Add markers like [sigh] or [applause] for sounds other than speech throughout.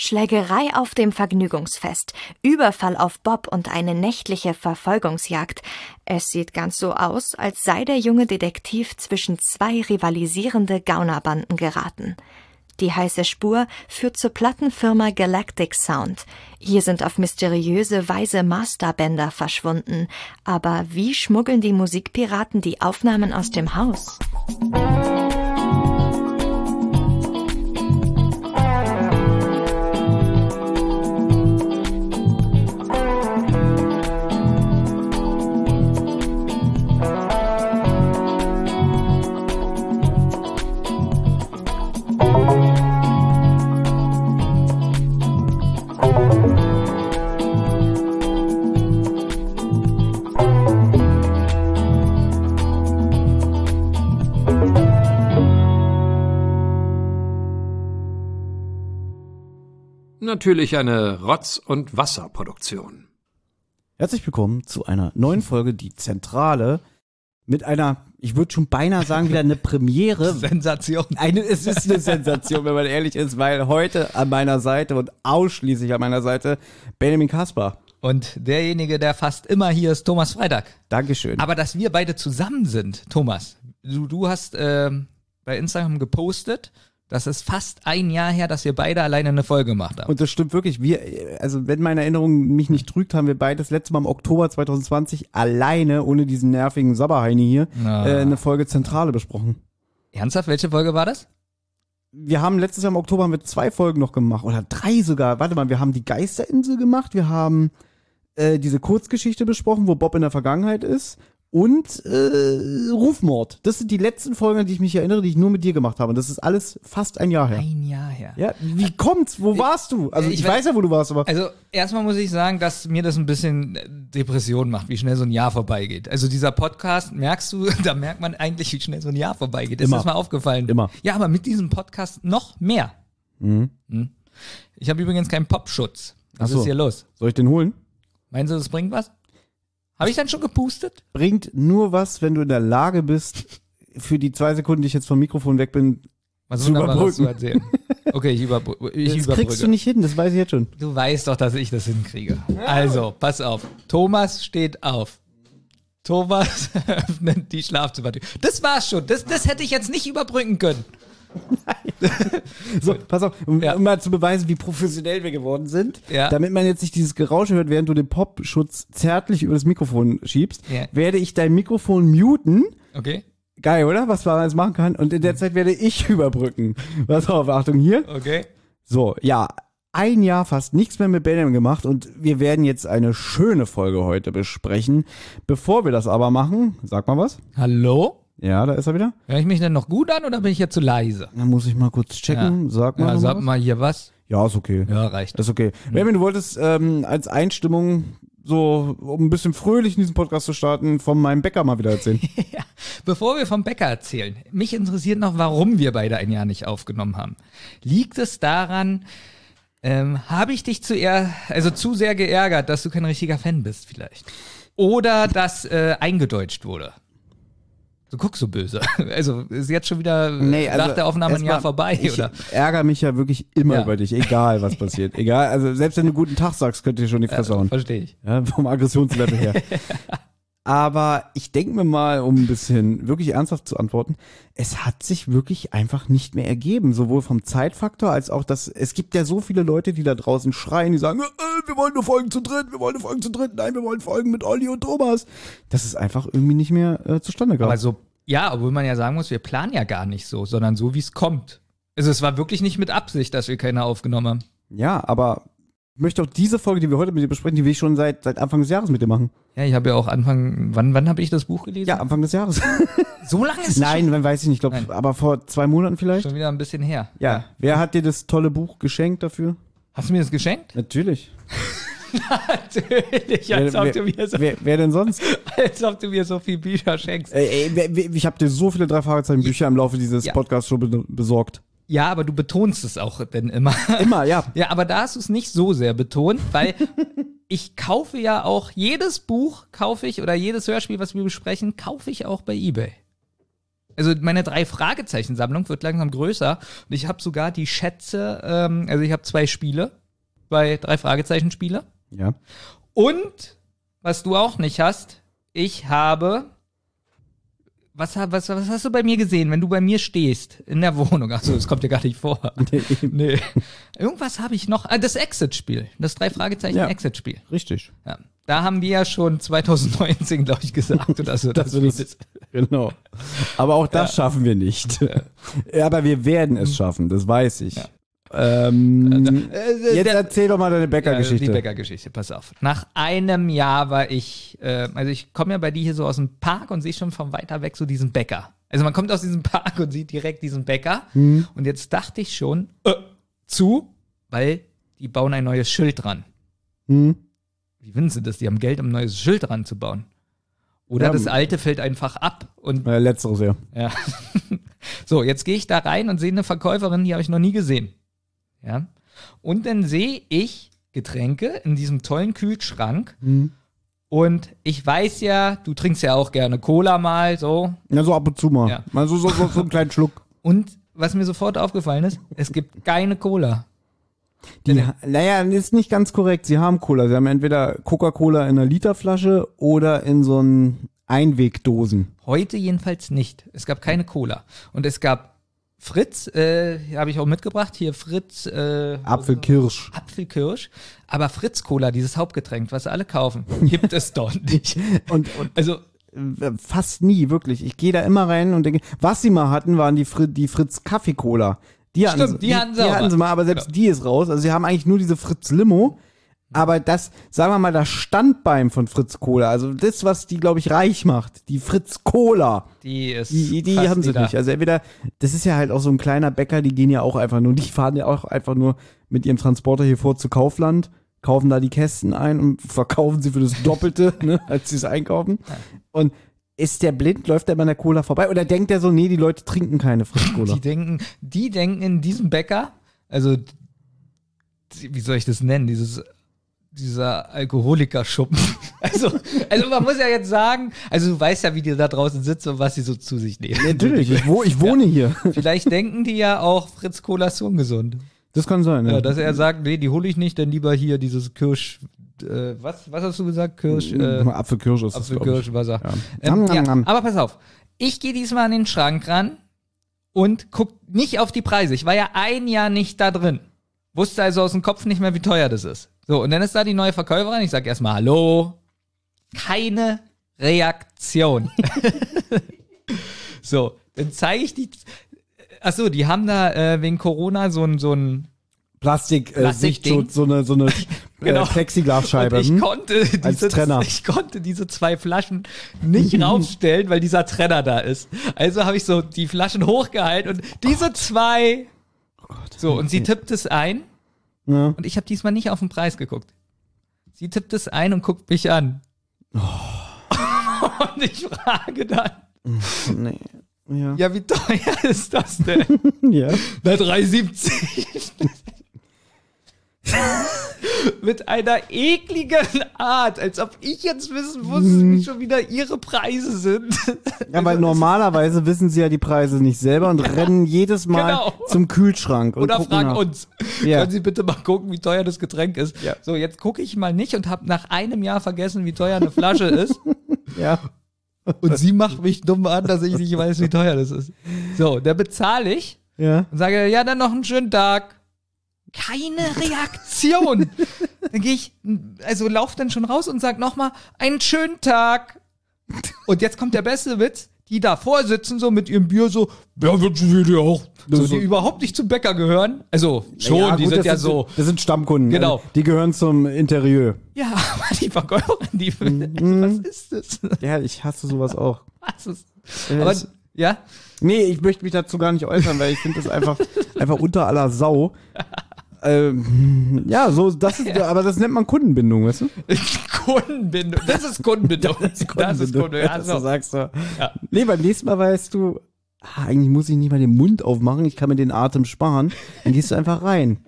Schlägerei auf dem Vergnügungsfest, Überfall auf Bob und eine nächtliche Verfolgungsjagd. Es sieht ganz so aus, als sei der junge Detektiv zwischen zwei rivalisierende Gaunerbanden geraten. Die heiße Spur führt zur Plattenfirma Galactic Sound. Hier sind auf mysteriöse Weise Masterbänder verschwunden. Aber wie schmuggeln die Musikpiraten die Aufnahmen aus dem Haus? Natürlich eine Rotz- und Wasserproduktion. Herzlich willkommen zu einer neuen Folge Die Zentrale mit einer, ich würde schon beinahe sagen, wieder eine Premiere. [laughs] Sensation. Eine, es ist eine Sensation, wenn man ehrlich ist, weil heute an meiner Seite und ausschließlich an meiner Seite Benjamin Kaspar. Und derjenige, der fast immer hier ist, Thomas Freitag. Dankeschön. Aber dass wir beide zusammen sind, Thomas, du, du hast ähm, bei Instagram gepostet, das ist fast ein Jahr her, dass wir beide alleine eine Folge gemacht haben. Und das stimmt wirklich. Wir, also wenn meine Erinnerung mich nicht trügt, haben wir beide das letzte Mal im Oktober 2020 alleine, ohne diesen nervigen Sabberheini hier, äh, eine Folge Zentrale besprochen. Ernsthaft, welche Folge war das? Wir haben letztes Jahr im Oktober haben wir zwei Folgen noch gemacht oder drei sogar. Warte mal, wir haben die Geisterinsel gemacht, wir haben äh, diese Kurzgeschichte besprochen, wo Bob in der Vergangenheit ist und äh, Rufmord. Das sind die letzten Folgen, an die ich mich erinnere, die ich nur mit dir gemacht habe. Und das ist alles fast ein Jahr her. Ein Jahr her. Ja, wie kommt's? Wo warst du? Also ich, ich weiß weiß- ja, wo du warst, aber Also erstmal muss ich sagen, dass mir das ein bisschen Depression macht, wie schnell so ein Jahr vorbeigeht. Also dieser Podcast, merkst du, [laughs] da merkt man eigentlich, wie schnell so ein Jahr vorbeigeht. Ist Immer. das mal aufgefallen? Immer. Ja, aber mit diesem Podcast noch mehr. Mhm. Hm. Ich habe übrigens keinen Popschutz. Was so. ist hier los? soll ich den holen? Meinen Sie, das bringt was? Habe ich dann schon gepustet? Bringt nur was, wenn du in der Lage bist, für die zwei Sekunden, die ich jetzt vom Mikrofon weg bin, Was Zu zu überbrücken. erzählen. Okay, ich, überbrü ich das überbrücke. kriegst du nicht hin, das weiß ich jetzt schon. Du weißt doch, dass ich das hinkriege. Also, pass auf. Thomas steht auf. Thomas [laughs] öffnet die Schlafzimmertür. Das war's schon. Das, das hätte ich jetzt nicht überbrücken können. [laughs] So, pass auf, um, Ja. um mal zu beweisen, wie professionell wir geworden sind, Ja. damit man jetzt nicht dieses Geräusch hört, während du den Popschutz zärtlich über das Mikrofon schiebst, Ja. werde ich dein Mikrofon muten. Okay? Geil, oder? Was man jetzt machen kann. Und in der Zeit werde ich [laughs] überbrücken. Pass auf, Achtung hier. Okay. So, ja, ein Jahr fast nichts mehr mit Benjamin gemacht und wir werden jetzt eine schöne Folge heute besprechen. Bevor wir das aber machen, sag mal was. Hallo? Ja, da ist er wieder. Höre ich mich denn noch gut an oder bin ich jetzt zu leise? Dann muss ich mal kurz checken. Sag mal. Ja, sag was. mal hier was. Ja, ist okay. Ja, reicht. Das ist okay. Benjamin, du wolltest ähm, als Einstimmung so, um ein bisschen fröhlich in diesen Podcast zu starten, von meinem Bäcker mal wieder erzählen. [laughs] Ja, bevor wir vom Bäcker erzählen, mich interessiert noch, warum wir beide ein Jahr nicht aufgenommen haben. Liegt es daran, ähm, habe ich dich zu eher, also zu sehr geärgert, dass du kein richtiger Fan bist vielleicht? Oder dass äh, eingedeutscht wurde? Du guckst so böse. [laughs] Also ist jetzt schon wieder äh, nach der Aufnahme ein Jahr vorbei, ich oder? ärgere mich ja wirklich immer Ja. über dich, egal was passiert. Egal, also selbst wenn du guten Tag sagst, könnt ihr schon die Fresse hauen. Verstehe ich. Ja, vom Aggressionslevel her. [laughs] Aber ich denke mir mal, um ein bisschen wirklich ernsthaft zu antworten, es hat sich wirklich einfach nicht mehr ergeben, sowohl vom Zeitfaktor als auch das, es gibt ja so viele Leute, die da draußen schreien, die sagen, äh, wir wollen nur Folgen zu dritt, wir wollen nur Folgen zu dritt, nein, wir wollen Folgen mit Olli und Thomas. Das ist einfach irgendwie nicht mehr äh, zustande gekommen. Aber so, ja, obwohl man ja sagen muss, wir planen ja gar nicht so, sondern so, wie es kommt. Also es war wirklich nicht mit Absicht, dass wir keine aufgenommen haben. ja, aber möchte auch diese Folge, die wir heute mit dir besprechen, die will ich schon seit, seit Anfang des Jahres mit dir machen. Ja, ich habe ja auch Anfang, wann, wann habe ich das Buch gelesen? Ja, Anfang des Jahres. [laughs] So lange ist es Nein, man weiß ich nicht, glaube, aber vor zwei Monaten vielleicht. schon wieder ein bisschen her. Ja. Wer hat dir das tolle Buch geschenkt dafür? Hast du mir das geschenkt? Natürlich. [laughs] Natürlich, Wer, als ob, wer, du mir so, wer, wer denn sonst? [laughs] als ob du mir so viel Bücher schenkst. Ey, ey, ich habe dir so viele drei Fragezeichen Bücher im Laufe dieses Ja. Podcasts schon be besorgt. Ja, aber du betonst es auch denn immer. Immer, ja. [laughs] Ja, aber da hast du es nicht so sehr betont, weil [laughs] ich kaufe ja auch jedes Buch, kaufe ich, oder jedes Hörspiel, was wir besprechen, kaufe ich auch bei Ebay. Also meine drei Fragezeichen-Sammlung wird langsam größer und ich habe sogar die Schätze, ähm, also ich habe zwei Spiele, zwei drei Fragezeichen-Spiele Ja. und was du auch nicht hast, ich habe was, was, was hast du bei mir gesehen, wenn du bei mir stehst in der Wohnung? Achso, das kommt dir gar nicht vor. [laughs] Nee. Irgendwas habe ich noch. Ah, das Exit-Spiel. Das drei Fragezeichen Ja. Exit-Spiel. Richtig. Ja. Da haben wir ja schon 2019, glaube ich, gesagt oder so. Das ist, [laughs] genau. Aber auch das schaffen wir nicht. Ja, aber wir werden es schaffen, das weiß ich. Ähm, Äh, jetzt erzähl doch mal deine Ja, Bäckergeschichte. die Bäckergeschichte, pass auf. Nach einem Jahr war ich, äh, also ich komme ja bei dir hier so aus dem Park und sehe schon von weiter weg so diesen Bäcker. Also man kommt aus diesem Park und sieht direkt diesen Bäcker. Hm. Und jetzt dachte ich schon, äh, zu, weil die bauen ein neues Schild dran. Hm. Wie finden sie das? Die haben Geld, um ein neues Schild dran zu bauen. Oder Ja, das alte fällt einfach ab und letzteres, ja. ja. [laughs] so, jetzt gehe ich da rein und sehe eine Verkäuferin, die habe ich noch nie gesehen. Ja. Und dann sehe ich Getränke in diesem tollen Kühlschrank. Hm. Und ich weiß ja, du trinkst ja auch gerne Cola mal, so. Ja, so ab und zu mal. Ja. Mal so, so, so, so einen kleinen Schluck. [laughs] Und was mir sofort aufgefallen ist, es gibt keine Cola. Die, naja, ist nicht ganz korrekt. Sie haben Cola. Sie haben entweder Coca-Cola in einer Literflasche oder in so einen Einwegdosen. Heute jedenfalls nicht. Es gab keine Cola. Und es gab Fritz, äh, habe ich auch mitgebracht, hier Fritz, äh, Apfelkirsch. Apfelkirsch, aber Fritz Cola, dieses Hauptgetränk, was alle kaufen, [laughs] gibt es dort nicht. [laughs] Und, und Also, äh, fast nie, wirklich. Ich gehe da immer rein und denke, was sie mal hatten, waren die, Fri die Fritz Kaffee Cola. Die hatten, Stimmt, sie, die hatten sie die auch hatten mal. sie mal, aber selbst Genau. die ist raus. Also sie haben eigentlich nur diese Fritz Limo. Aber das, sagen wir mal, das Standbein von Fritz Cola, also das, was die, glaube ich, reich macht, die Fritz Cola, die ist. die, die haben sie wieder- nicht. Also entweder, das ist ja halt auch so ein kleiner Bäcker, die gehen ja auch einfach nur, die fahren ja auch einfach nur mit ihrem Transporter hier vor zu Kaufland, kaufen da die Kästen ein und verkaufen sie für das Doppelte, [laughs] ne, als sie es einkaufen. Und ist der blind, läuft der bei der Cola vorbei? Oder denkt der so, nee, die Leute trinken keine Fritz [laughs] Cola? Die denken, die denken in diesem Bäcker, also, wie soll ich das nennen, dieses, dieser Alkoholikerschuppen. [laughs] Also, also man muss ja jetzt sagen, also du weißt ja, wie die da draußen sitzen und was sie so zu sich nehmen. Natürlich, ich, wo, ich wohne hier. Vielleicht [laughs] denken die ja auch, Fritz Cola ist ungesund. Das kann sein, ja. Ja, dass er sagt, nee, die hole ich nicht, dann lieber hier dieses Kirsch, äh, was, was hast du gesagt? Kirsch, äh, Apfelkirsch ist. Apfelkirschwasser. Ja. Ähm, ja, aber pass auf, ich gehe diesmal an den Schrank ran und guck nicht auf die Preise. Ich war ja ein Jahr nicht da drin. Wusste also aus dem Kopf nicht mehr, wie teuer das ist. So, und dann ist da die neue Verkäuferin. Ich sag erstmal Hallo. Keine Reaktion. [laughs] so, dann zeige ich die. Achso, die haben da äh, wegen Corona so ein, so ein Plastik, äh, so eine, so eine [laughs] Genau. äh, Plexiglasscheibe. Und ich hm? konnte Als diese, Trenner. ich konnte diese zwei Flaschen nicht [laughs] raufstellen, weil dieser Trenner da ist. Also habe ich so die Flaschen hochgehalten und diese zwei. So, und sie tippt es ein Ja. und ich habe diesmal nicht auf den Preis geguckt. Sie tippt es ein und guckt mich an. [laughs] und ich frage dann, [laughs] Nee. Ja. ja, wie teuer ist das denn? [laughs] ja. Na, 3,70. [laughs] Mit einer ekligen Art, als ob ich jetzt wissen muss, wie schon wieder ihre Preise sind. [laughs] Ja, weil normalerweise wissen sie ja die Preise nicht selber und rennen jedes Mal Genau. zum Kühlschrank und Oder fragen nach. uns. Ja. Können Sie bitte mal gucken, wie teuer das Getränk ist? Ja. So, jetzt gucke ich mal nicht und habe nach einem Jahr vergessen, wie teuer eine Flasche ist. [laughs] Ja. Und sie macht mich dumm an, dass ich nicht weiß, wie teuer das ist. So, da bezahle ich Ja. und sage, ja, dann noch einen schönen Tag. Keine [laughs] Reaktion. dann gehe ich, also lauf dann schon raus und sag nochmal, einen schönen Tag. Und jetzt kommt der beste Witz. Die davor sitzen so mit ihrem Bier so, ja, wünschen wir dir auch. So, die überhaupt nicht zum Bäcker gehören. Also schon, Ja, die gut, sind ja so. Das sind Stammkunden. Genau. Also, die gehören zum Interieur. Ja, aber die Verkäuferin, die Mhm. was ist das? Ja, ich hasse sowas auch. Was ist, aber, es- ja, Nee, ich möchte mich dazu gar nicht äußern, weil ich finde das einfach, [laughs] einfach unter aller Sau. Ähm, ja, so, das ist, aber das nennt man Kundenbindung, weißt du? [laughs] Kundenbindung. Das ist Kundenbindung. Das ist Kundenbindung. Ja, das so. sagst du. Ja. Nee, beim nächsten Mal weißt du, ah, eigentlich muss ich nicht mal den Mund aufmachen, ich kann mir den Atem sparen. Dann gehst du einfach rein.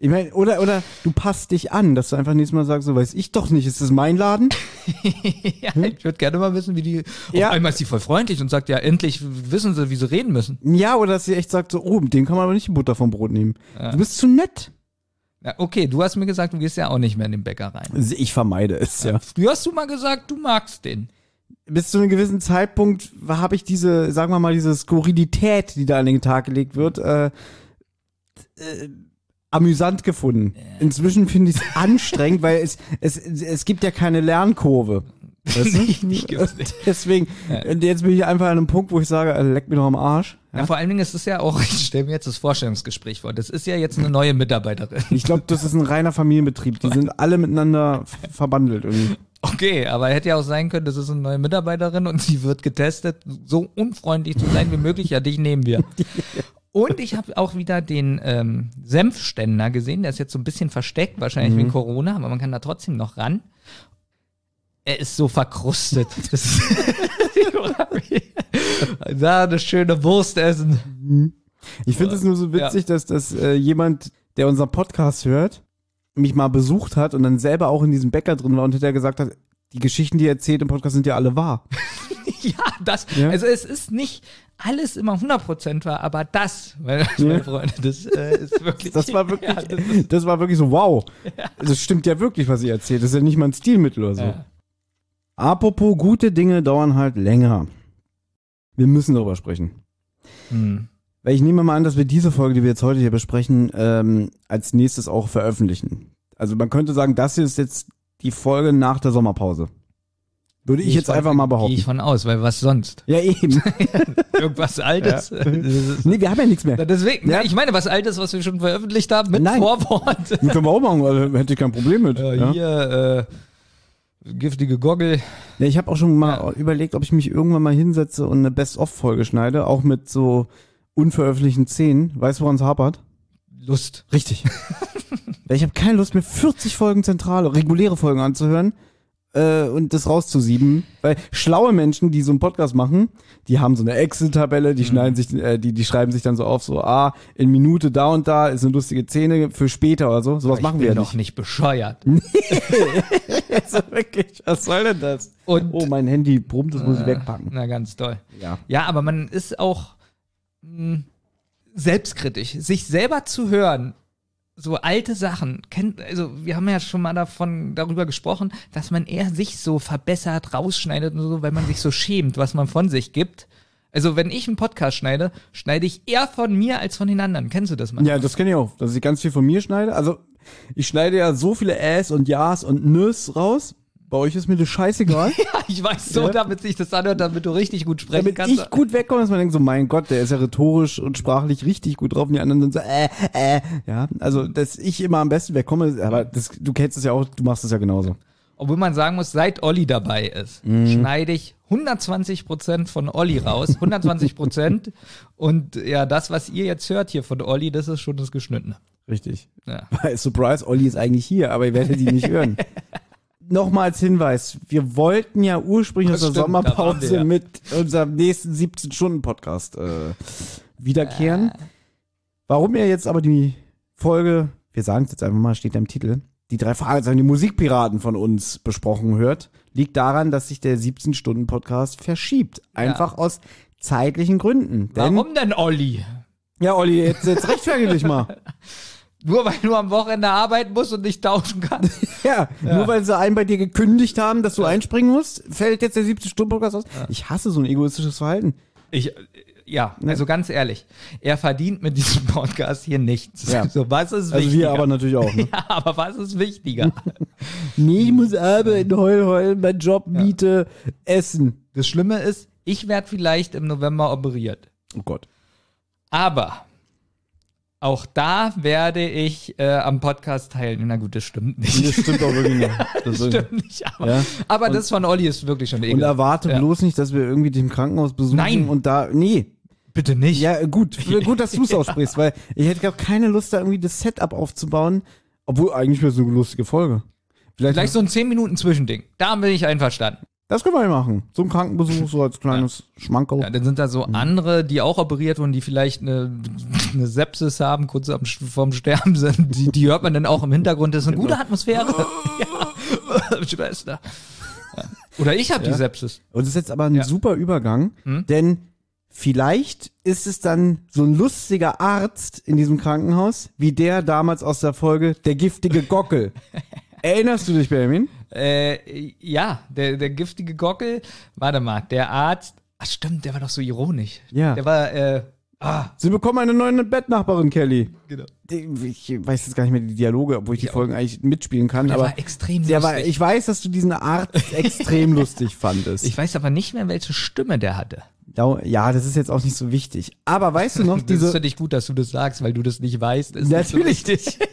Ich meine, oder, oder du passt dich an, dass du einfach nächstes Mal sagst, so weiß ich doch nicht, ist das mein Laden? [laughs] ja, ich würde gerne mal wissen, wie die. Ja. Auf einmal ist sie voll freundlich und sagt, ja, endlich wissen sie, wie sie reden müssen. Ja, oder dass sie echt sagt, so, oh, mit dem kann man aber nicht die Butter vom Brot nehmen. Du bist zu nett. Ja, okay, du hast mir gesagt, du gehst ja auch nicht mehr in den Bäcker rein. Ich vermeide es, ja. Du hast du mal gesagt, du magst den. Bis zu einem gewissen Zeitpunkt habe ich diese, sagen wir mal, diese Skurrilität, die da an den Tag gelegt wird, äh, äh, amüsant gefunden. Inzwischen finde ich es anstrengend, weil es, es, es gibt ja keine Lernkurve. Weißt du? [laughs] Nicht- nicht gibt's nicht. Deswegen, und jetzt bin ich einfach an einem Punkt, wo ich sage, äh, leck mir doch am Arsch. Ja, vor allen Dingen ist es ja auch, [laughs] ich stelle mir jetzt das Vorstellungsgespräch vor. Das ist ja jetzt eine neue Mitarbeiterin. Ich glaube, das ist ein reiner Familienbetrieb. Die sind alle miteinander verbandelt irgendwie. Okay, aber hätte ja auch sein können, das ist eine neue Mitarbeiterin und sie wird getestet, so unfreundlich zu sein wie möglich. Ja, dich nehmen wir. [laughs] Und ich habe auch wieder den ähm, Senfständer gesehen, der ist jetzt so ein bisschen versteckt, wahrscheinlich wegen Corona, aber man kann da trotzdem noch ran. Er ist so verkrustet. [laughs] Das ist [laughs] da eine schöne Wurst essen. Ich finde es nur so witzig, dass, dass äh, jemand, der unseren Podcast hört, mich mal besucht hat und dann selber auch in diesem Bäcker drin war und hinterher gesagt hat, die Geschichten, die er erzählt im Podcast, sind ja alle wahr. [laughs] Ja, das, Ja. also es ist nicht alles immer 100% wahr, aber das, meine, meine Freunde, das äh, ist wirklich. Das war [laughs] wirklich, Ja, das ist, das war wirklich so, wow. Das stimmt ja wirklich, was ihr erzählt. Das ist ja nicht mal ein Stilmittel oder so. Ja. Apropos, gute Dinge dauern halt länger. Wir müssen darüber sprechen. hm. Weil ich nehme mal an, dass wir diese Folge, die wir jetzt heute hier besprechen, ähm, als nächstes auch veröffentlichen. Also man könnte sagen, das hier ist jetzt die Folge nach der Sommerpause. Würde ich Geh jetzt von- einfach mal Gehe behaupten. ich von aus, weil was sonst? Ja, eben. [laughs] Irgendwas Altes. Das ist- nee, wir haben ja nichts mehr. Deswegen, Ja. ich meine, was Altes, was wir schon veröffentlicht haben, mit Nein. Vorwort. Die können wir auch machen, also hätte ich kein Problem mit. Ja, Ja, hier, äh, giftige Goggle. Ja, ich habe auch schon mal überlegt, ob ich mich irgendwann mal hinsetze und eine Best-of-Folge schneide, auch mit so unveröffentlichten Szenen. Weißt du, woran es hapert? Lust. Richtig. [laughs] Ich habe keine Lust mehr, 40 Folgen zentrale, reguläre Folgen anzuhören äh, und das rauszusieben. Weil schlaue Menschen, die so einen Podcast machen, die haben so eine Excel-Tabelle, die schneiden sich, äh, die, die schreiben sich dann so auf, so, ah, in Minute da und da ist eine lustige Szene für später oder so. Sowas machen ich wir bin ja doch nicht. nicht bescheuert. [laughs] [laughs] Also wirklich, was soll denn das? Und Oh, mein Handy brummt, das muss ich wegpacken. na ganz toll. Ja. Ja, aber man ist auch mh, selbstkritisch. Sich selber zu hören, so alte Sachen, kennt, also wir haben ja schon mal davon, darüber gesprochen, dass man eher sich so verbessert, rausschneidet und so, weil man sich so schämt, was man von sich gibt. Also wenn ich einen Podcast schneide, schneide ich eher von mir als von den anderen. Kennst du das mal? Ja, das kenne ich auch, dass ich ganz viel von mir schneide. Also, ich schneide ja so viele Äs und Ja's und Nös raus. Bei euch ist mir das scheißegal. [laughs] Ja, ich weiß so, Ja. damit sich das anhört, damit du richtig gut sprechen damit kannst. ich gut wegkomme, dass man denkt so, mein Gott, der ist ja rhetorisch und sprachlich richtig gut drauf und die anderen sind so, äh, äh, ja, also, dass ich immer am besten wegkomme, aber das, du kennst es ja auch, du machst es ja genauso. Obwohl man sagen muss, seit Olli dabei ist, Mhm. schneide ich 120 Prozent von Olli raus. 120 Prozent. [laughs] Und ja, das, was ihr jetzt hört hier von Olli, das ist schon das Geschnittene. Richtig. Ja. Weil, Surprise, Olli ist eigentlich hier, aber ihr werdet ihn nicht hören. [laughs] Nochmal als Hinweis, wir wollten ja ursprünglich aus Das der stimmt, da waren Sommerpause wir, ja. mit unserem nächsten 17-Stunden-Podcast äh, wiederkehren. Warum ihr jetzt aber die Folge, wir sagen es jetzt einfach mal, steht da im Titel, die drei Fragezeichen, die Musikpiraten von uns besprochen hört, liegt daran, dass sich der 17-Stunden-Podcast verschiebt. Einfach aus zeitlichen Gründen. Denn, Warum denn Olli? Ja, Olli, jetzt, jetzt rechtfertige dich mal. [laughs] Nur weil du am Wochenende arbeiten musst und nicht tauschen kannst. [laughs] Ja, nur weil sie einen bei dir gekündigt haben, dass du einspringen musst, fällt jetzt der 70-Stunden-Podcast aus. Ich hasse so ein egoistisches Verhalten. Ich, äh, ja, also ganz ehrlich, er verdient mit diesem Podcast hier nichts. Ja. [laughs] So, was ist Also wichtiger? wir aber natürlich auch. Ne? [laughs] ja, aber was ist wichtiger? Nee, ich muss arbeiten, heul, heul, mein Job, Miete, Essen. das Schlimme ist, ich werde vielleicht im November operiert. Oh Gott. Aber auch da werde ich äh, am Podcast teilnehmen. Na gut, das stimmt nicht. Das stimmt auch wirklich nicht. [laughs] Das stimmt nicht, aber, Ja. aber das von Olli ist wirklich schon Und ekelhaft. erwarte Ja. bloß nicht, dass wir irgendwie im Krankenhaus besuchen Nein. und da. Nee. Bitte nicht. Ja, gut. [laughs] Gut, dass du es aussprichst, weil ich hätte auch keine Lust, da irgendwie das Setup aufzubauen. Obwohl, eigentlich wäre es eine lustige Folge. Vielleicht, Vielleicht so ein 10 Minuten Zwischending. Da bin ich einverstanden. Das können wir ja machen. So ein Krankenbesuch, so als kleines Schmankerl. Ja, dann sind da so andere, die auch operiert wurden, die vielleicht eine, eine Sepsis haben, kurz am, vorm Sterben sind. Die, die hört man dann auch im Hintergrund. Das ist eine gute Atmosphäre. [laughs] ja. [laughs] Schwester. Ja. Oder ich habe die Sepsis. Und das ist jetzt aber ein Ja. super Übergang, Hm? denn vielleicht ist es dann so ein lustiger Arzt in diesem Krankenhaus, wie der damals aus der Folge Der giftige Gockel. [laughs] Erinnerst du dich, Benjamin? Äh, ja, der, der giftige Gockel. Warte mal, der Arzt. Ach stimmt, der war doch so ironisch. Ja. Der war, äh, ah, Sie bekommen eine neue Bettnachbarin, Kelly. genau. Ich weiß jetzt gar nicht mehr die Dialoge, obwohl ich die auch. Folgen eigentlich mitspielen kann. Der aber war extrem der lustig. war, ich weiß, dass du diesen Arzt [laughs] extrem lustig fandest. Ich weiß aber nicht mehr, welche Stimme der hatte. Ja, ja, das ist jetzt auch nicht so wichtig. Aber weißt du noch, [laughs] Das ist diese, für dich gut, dass du das sagst, weil du das nicht weißt. Ist Natürlich. Nicht so. [laughs]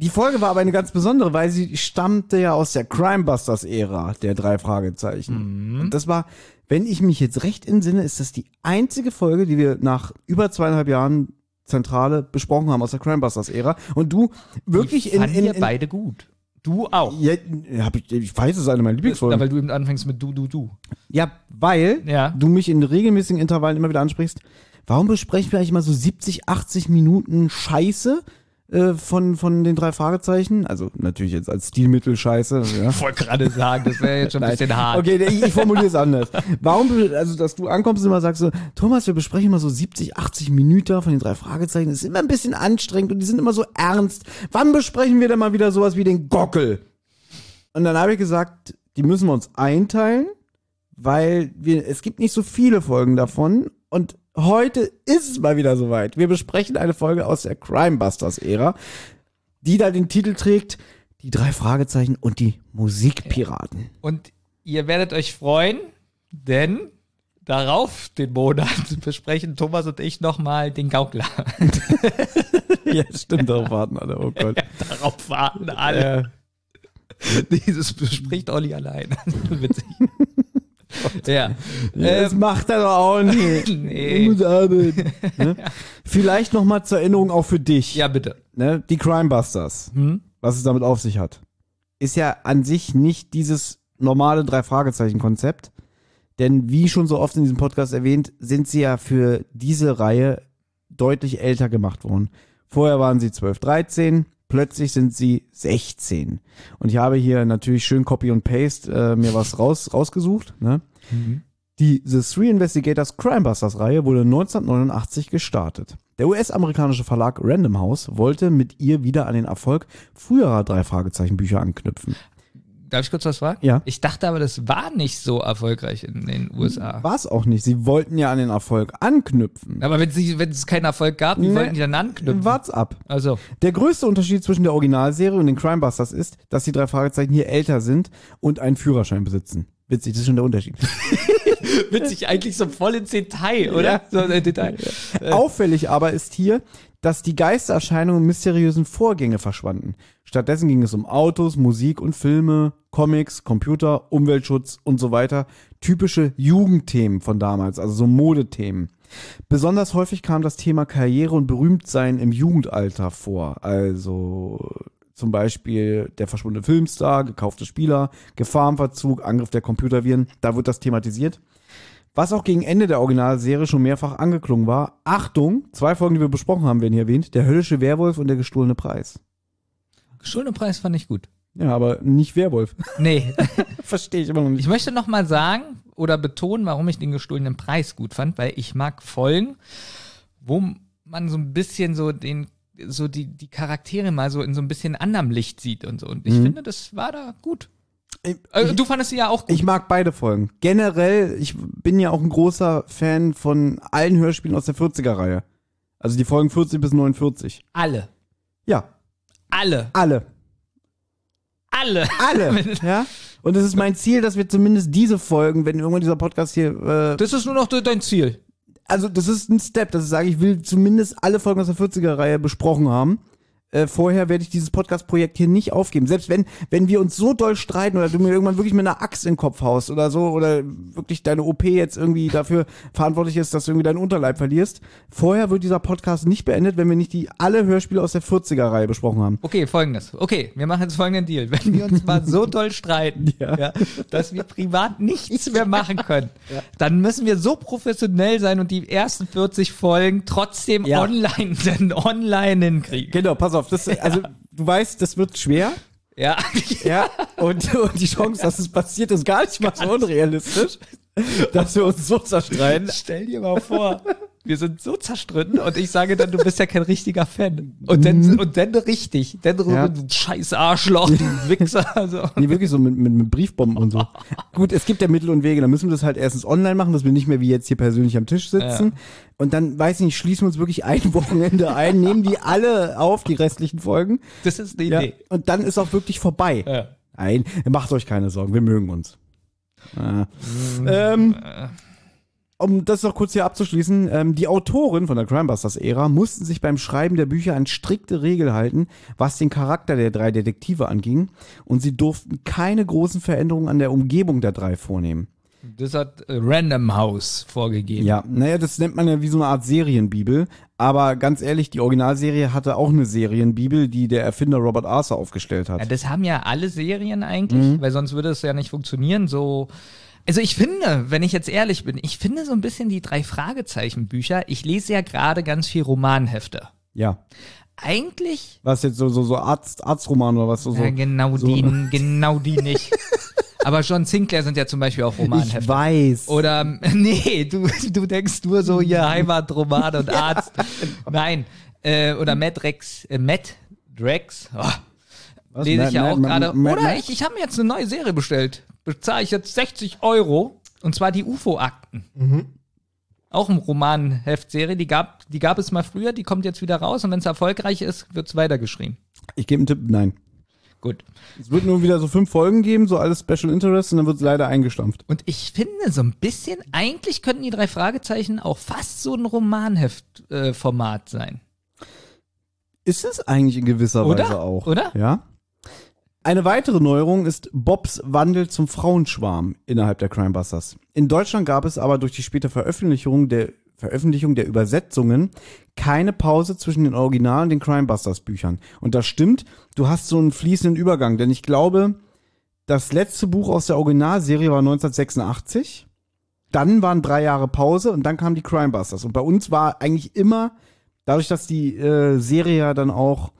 die Folge war aber eine ganz besondere, weil sie stammte ja aus der Crimebusters-Ära der drei Fragezeichen. Mhm. Und das war, wenn ich mich jetzt recht entsinne, ist das die einzige Folge, die wir nach über zweieinhalb Jahren Zentrale besprochen haben aus der Crimebusters-Ära. Und du wirklich in, in, wir in beide gut. Du auch. ja, hab ich, ich weiß, es ist eine meiner Ja, Lieblingsfolgen. weil du eben anfängst mit du, du, du. Ja, weil Ja. du mich in regelmäßigen Intervallen immer wieder ansprichst. Warum besprechen wir eigentlich mal so 70, 80 Minuten Scheiße äh, von, von den drei Fragezeichen? Also natürlich jetzt als Stilmittel Scheiße. Ja. Ich wollte gerade sagen, das wäre jetzt schon ein bisschen hart. Okay, ich, ich formuliere es anders. Warum, also dass du ankommst und immer sagst so, Thomas, wir besprechen mal so 70, 80 Minuten von den drei Fragezeichen. Das ist immer ein bisschen anstrengend und die sind immer so ernst. Wann besprechen wir denn mal wieder sowas wie den Gockel? Und dann habe ich gesagt, die müssen wir uns einteilen, weil wir, es gibt nicht so viele Folgen davon und heute ist es mal wieder soweit. Wir besprechen eine Folge aus der Crimebusters-Ära, die da den Titel trägt, die drei Fragezeichen und die Musikpiraten. Und ihr werdet euch freuen, denn darauf den Monat [laughs] besprechen Thomas und ich nochmal den Gaukler. [laughs] Ja, stimmt, darauf warten alle, oh Gott. [laughs] darauf warten alle. Dieses bespricht Olli allein. Witzig. Ja. das Ähm, macht er doch auch nicht. [laughs] Nee. Er muss arbeiten. Ne? [laughs] Vielleicht noch mal zur Erinnerung auch für dich. ja, bitte. Ne? Die Crimebusters, Hm? was es damit auf sich hat, ist ja an sich nicht dieses normale Drei-Fragezeichen-Konzept. Denn wie schon so oft in diesem Podcast erwähnt, sind sie ja für diese Reihe deutlich älter gemacht worden. Vorher waren sie 12, 13, plötzlich sind sie 16. Und ich habe hier natürlich schön Copy und Paste äh, mir was raus, rausgesucht. Ne? Die The Three Investigators Crimebusters Reihe wurde 1989 gestartet. Der US-amerikanische Verlag Random House wollte mit ihr wieder an den Erfolg früherer drei Fragezeichen Bücher anknüpfen. Darf ich kurz was fragen? Ja. Ich dachte aber, das war nicht so erfolgreich in den USA. War es auch nicht. Sie wollten ja an den Erfolg anknüpfen. Aber wenn, sie, wenn es keinen Erfolg gab, wie Nee. wollten die dann anknüpfen? Wart's ab. Also, Der größte Unterschied zwischen der Originalserie und den Crimebusters ist, dass die drei Fragezeichen hier älter sind und einen Führerschein besitzen. Witzig, das ist schon der Unterschied. [laughs] witzig, eigentlich so voll ins Detail, oder? So ein Detail. Auffällig aber ist hier, dass die Geistererscheinungen und mysteriösen Vorgänge verschwanden. Stattdessen ging es um Autos, Musik und Filme, Comics, Computer, Umweltschutz und so weiter. Typische Jugendthemen von damals, also so Modethemen. Besonders häufig kam das Thema Karriere und Berühmtsein im Jugendalter vor. Also zum Beispiel der verschwundene Filmstar, gekaufte Spieler, Gefahrenverzug, Angriff der Computerviren. Da wird das thematisiert. Was auch gegen Ende der Originalserie schon mehrfach angeklungen war. Achtung, zwei Folgen, die wir besprochen haben, werden hier erwähnt. Der höllische Werwolf und der gestohlene Preis. Schuldenpreis fand ich gut. Ja, aber nicht Werwolf. Nee, [laughs] Verstehe ich immer noch nicht. ich möchte noch mal sagen oder betonen, warum ich den gestohlenen Preis gut fand, weil ich mag Folgen, wo man so ein bisschen so den so die, die Charaktere mal so in so ein bisschen anderem Licht sieht und so. Und ich finde, das war da gut. Ich, Also, du fandest sie ja auch gut. ich mag beide Folgen. Generell, ich bin ja auch ein großer Fan von allen Hörspielen aus der 40er-Reihe. Also die Folgen 40 bis 49. alle. Ja, Alle. alle. Alle. Alle. [laughs] ja? Und es ist mein Ziel, dass wir zumindest diese Folgen, wenn irgendwann dieser Podcast hier äh, Das ist nur noch de- dein Ziel. Also das ist ein Step, dass ich sage, ich will zumindest alle Folgen aus der 40er-Reihe besprochen haben. Äh, vorher werde ich dieses Podcast-Projekt hier nicht aufgeben. Selbst wenn, wenn wir uns so doll streiten oder du mir irgendwann wirklich mit einer Axt in den Kopf haust oder so oder wirklich deine OP jetzt irgendwie dafür verantwortlich ist, dass du irgendwie deinen Unterleib verlierst. Vorher wird dieser Podcast nicht beendet, wenn wir nicht die alle Hörspiele aus der 40er-Reihe besprochen haben. Okay, folgendes. Okay, wir machen jetzt folgenden Deal. Wenn wir uns mal so doll streiten, [laughs] Ja. ja. dass wir privat nichts mehr machen können, [laughs] dann müssen wir so professionell sein und die ersten 40 Folgen trotzdem Ja. online, denn online hinkriegen. Genau, pass auf, das, [laughs] also du weißt, das wird schwer. Ja. [laughs] Ja, und, und die Chance, dass es passiert, ist gar nicht mal so unrealistisch, dass wir uns so zerstreiten. Stell dir mal vor, wir sind so zerstritten und ich sage dann, du bist ja kein richtiger Fan. Und dann, und dann richtig. Dann Ja. du scheiß Arschloch, du [laughs] Wichser. Also. Nee, wirklich so mit, mit, mit Briefbomben und so. [laughs] Gut, es gibt ja Mittel und Wege. Da müssen wir das halt erstens online machen, dass wir nicht mehr wie jetzt hier persönlich am Tisch sitzen. Und dann, weiß ich nicht, schließen wir uns wirklich ein [laughs] Wochenende ein, nehmen die alle auf, die restlichen Folgen. Das ist eine Ja, Idee. und dann ist auch wirklich vorbei. Ja. Nein, macht euch keine Sorgen, wir mögen uns. Ah. Ähm, um das noch kurz hier abzuschließen, ähm, die Autoren von der Crimebusters-Ära mussten sich beim Schreiben der Bücher an strikte Regel halten, was den Charakter der drei Detektive anging, und sie durften keine großen Veränderungen an der Umgebung der drei vornehmen. Das hat äh, Random House vorgegeben. Ja, naja, das nennt man ja wie so eine Art Serienbibel, aber ganz ehrlich, die Originalserie hatte auch eine Serienbibel, die der Erfinder Robert Arthur aufgestellt hat. Ja, das haben ja alle Serien eigentlich, Mhm. weil sonst würde es ja nicht funktionieren. So, also ich finde, wenn ich jetzt ehrlich bin, ich finde so ein bisschen die drei Fragezeichen Bücher. Ich lese ja gerade ganz viel Romanhefte. Ja. Eigentlich, Was jetzt so, so, so Arzt, Arztroman oder was so. so. ja, genau so- die, [laughs] genau die nicht. Aber John Sinclair sind ja zum Beispiel auch Ich Romanhefte. weiß. Oder [laughs] nee, du, du denkst nur so hier [laughs] Heimatroman und Arzt. Nein. Äh, oder Matt Rex, äh, Matt Drex. Oh, Was? lese ich ja auch gerade. Oder ich, ich habe mir jetzt eine neue Serie bestellt. Bezahle ich jetzt 60 Euro. Und zwar die UFO-Akten. Mhm. Auch eine Romanheftserie. Die gab, die gab es mal früher, die kommt jetzt wieder raus. Und wenn es erfolgreich ist, wird es weitergeschrieben. Ich gebe einen Tipp, nein. Gut. Es wird nur wieder so fünf Folgen geben, so alles Special Interest und dann wird es leider eingestampft. Und ich finde so ein bisschen, eigentlich könnten die drei Fragezeichen auch fast so ein Romanheft-Format äh, sein. Ist es eigentlich in gewisser Oder? Weise auch. Oder? Ja. Eine weitere Neuerung ist Bobs Wandel zum Frauenschwarm innerhalb der Crimebusters. In Deutschland gab es aber durch die späte Veröffentlichung der Veröffentlichung der Übersetzungen keine Pause zwischen den Original und den Crimebusters Büchern. Und das stimmt, du hast so einen fließenden Übergang, denn ich glaube, das letzte Buch aus der Originalserie war 1986. Dann waren drei Jahre Pause und dann kamen die Crimebusters. Und bei uns war eigentlich immer, dadurch, dass die äh, Serie ja dann auch,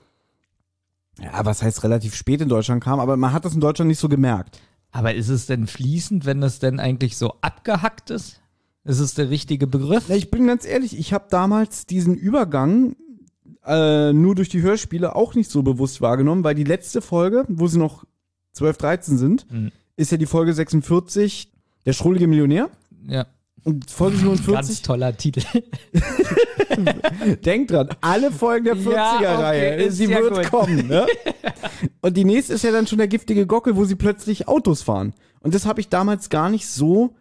ja, was heißt relativ spät in Deutschland kam, aber man hat das in Deutschland nicht so gemerkt. Aber ist es denn fließend, wenn das denn eigentlich so abgehackt ist? Ist es der richtige Begriff? Na, ich bin ganz ehrlich, ich habe damals diesen Übergang äh, nur durch die Hörspiele auch nicht so bewusst wahrgenommen, weil die letzte Folge, wo sie noch 12, 13 sind, Mhm. ist ja die Folge 46, der schrullige Millionär. Ja, Und Folge ganz 47, toller Titel. [laughs] denkt dran, alle Folgen der Ja, 40er-Reihe, okay, ist sie ja wird gut. kommen. Ne? [laughs] Und die nächste ist ja dann schon der giftige Gockel, wo sie plötzlich Autos fahren. Und das habe ich damals gar nicht so.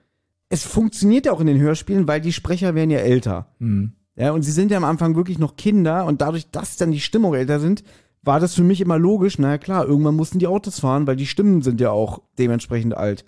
Es funktioniert ja auch in den Hörspielen, weil die Sprecher werden ja älter. Hm. Ja, und sie sind ja am Anfang wirklich noch Kinder und dadurch, dass dann die Stimmen auch älter sind, war das für mich immer logisch. Na ja, klar, irgendwann mussten die Autos fahren, weil die Stimmen sind ja auch dementsprechend alt.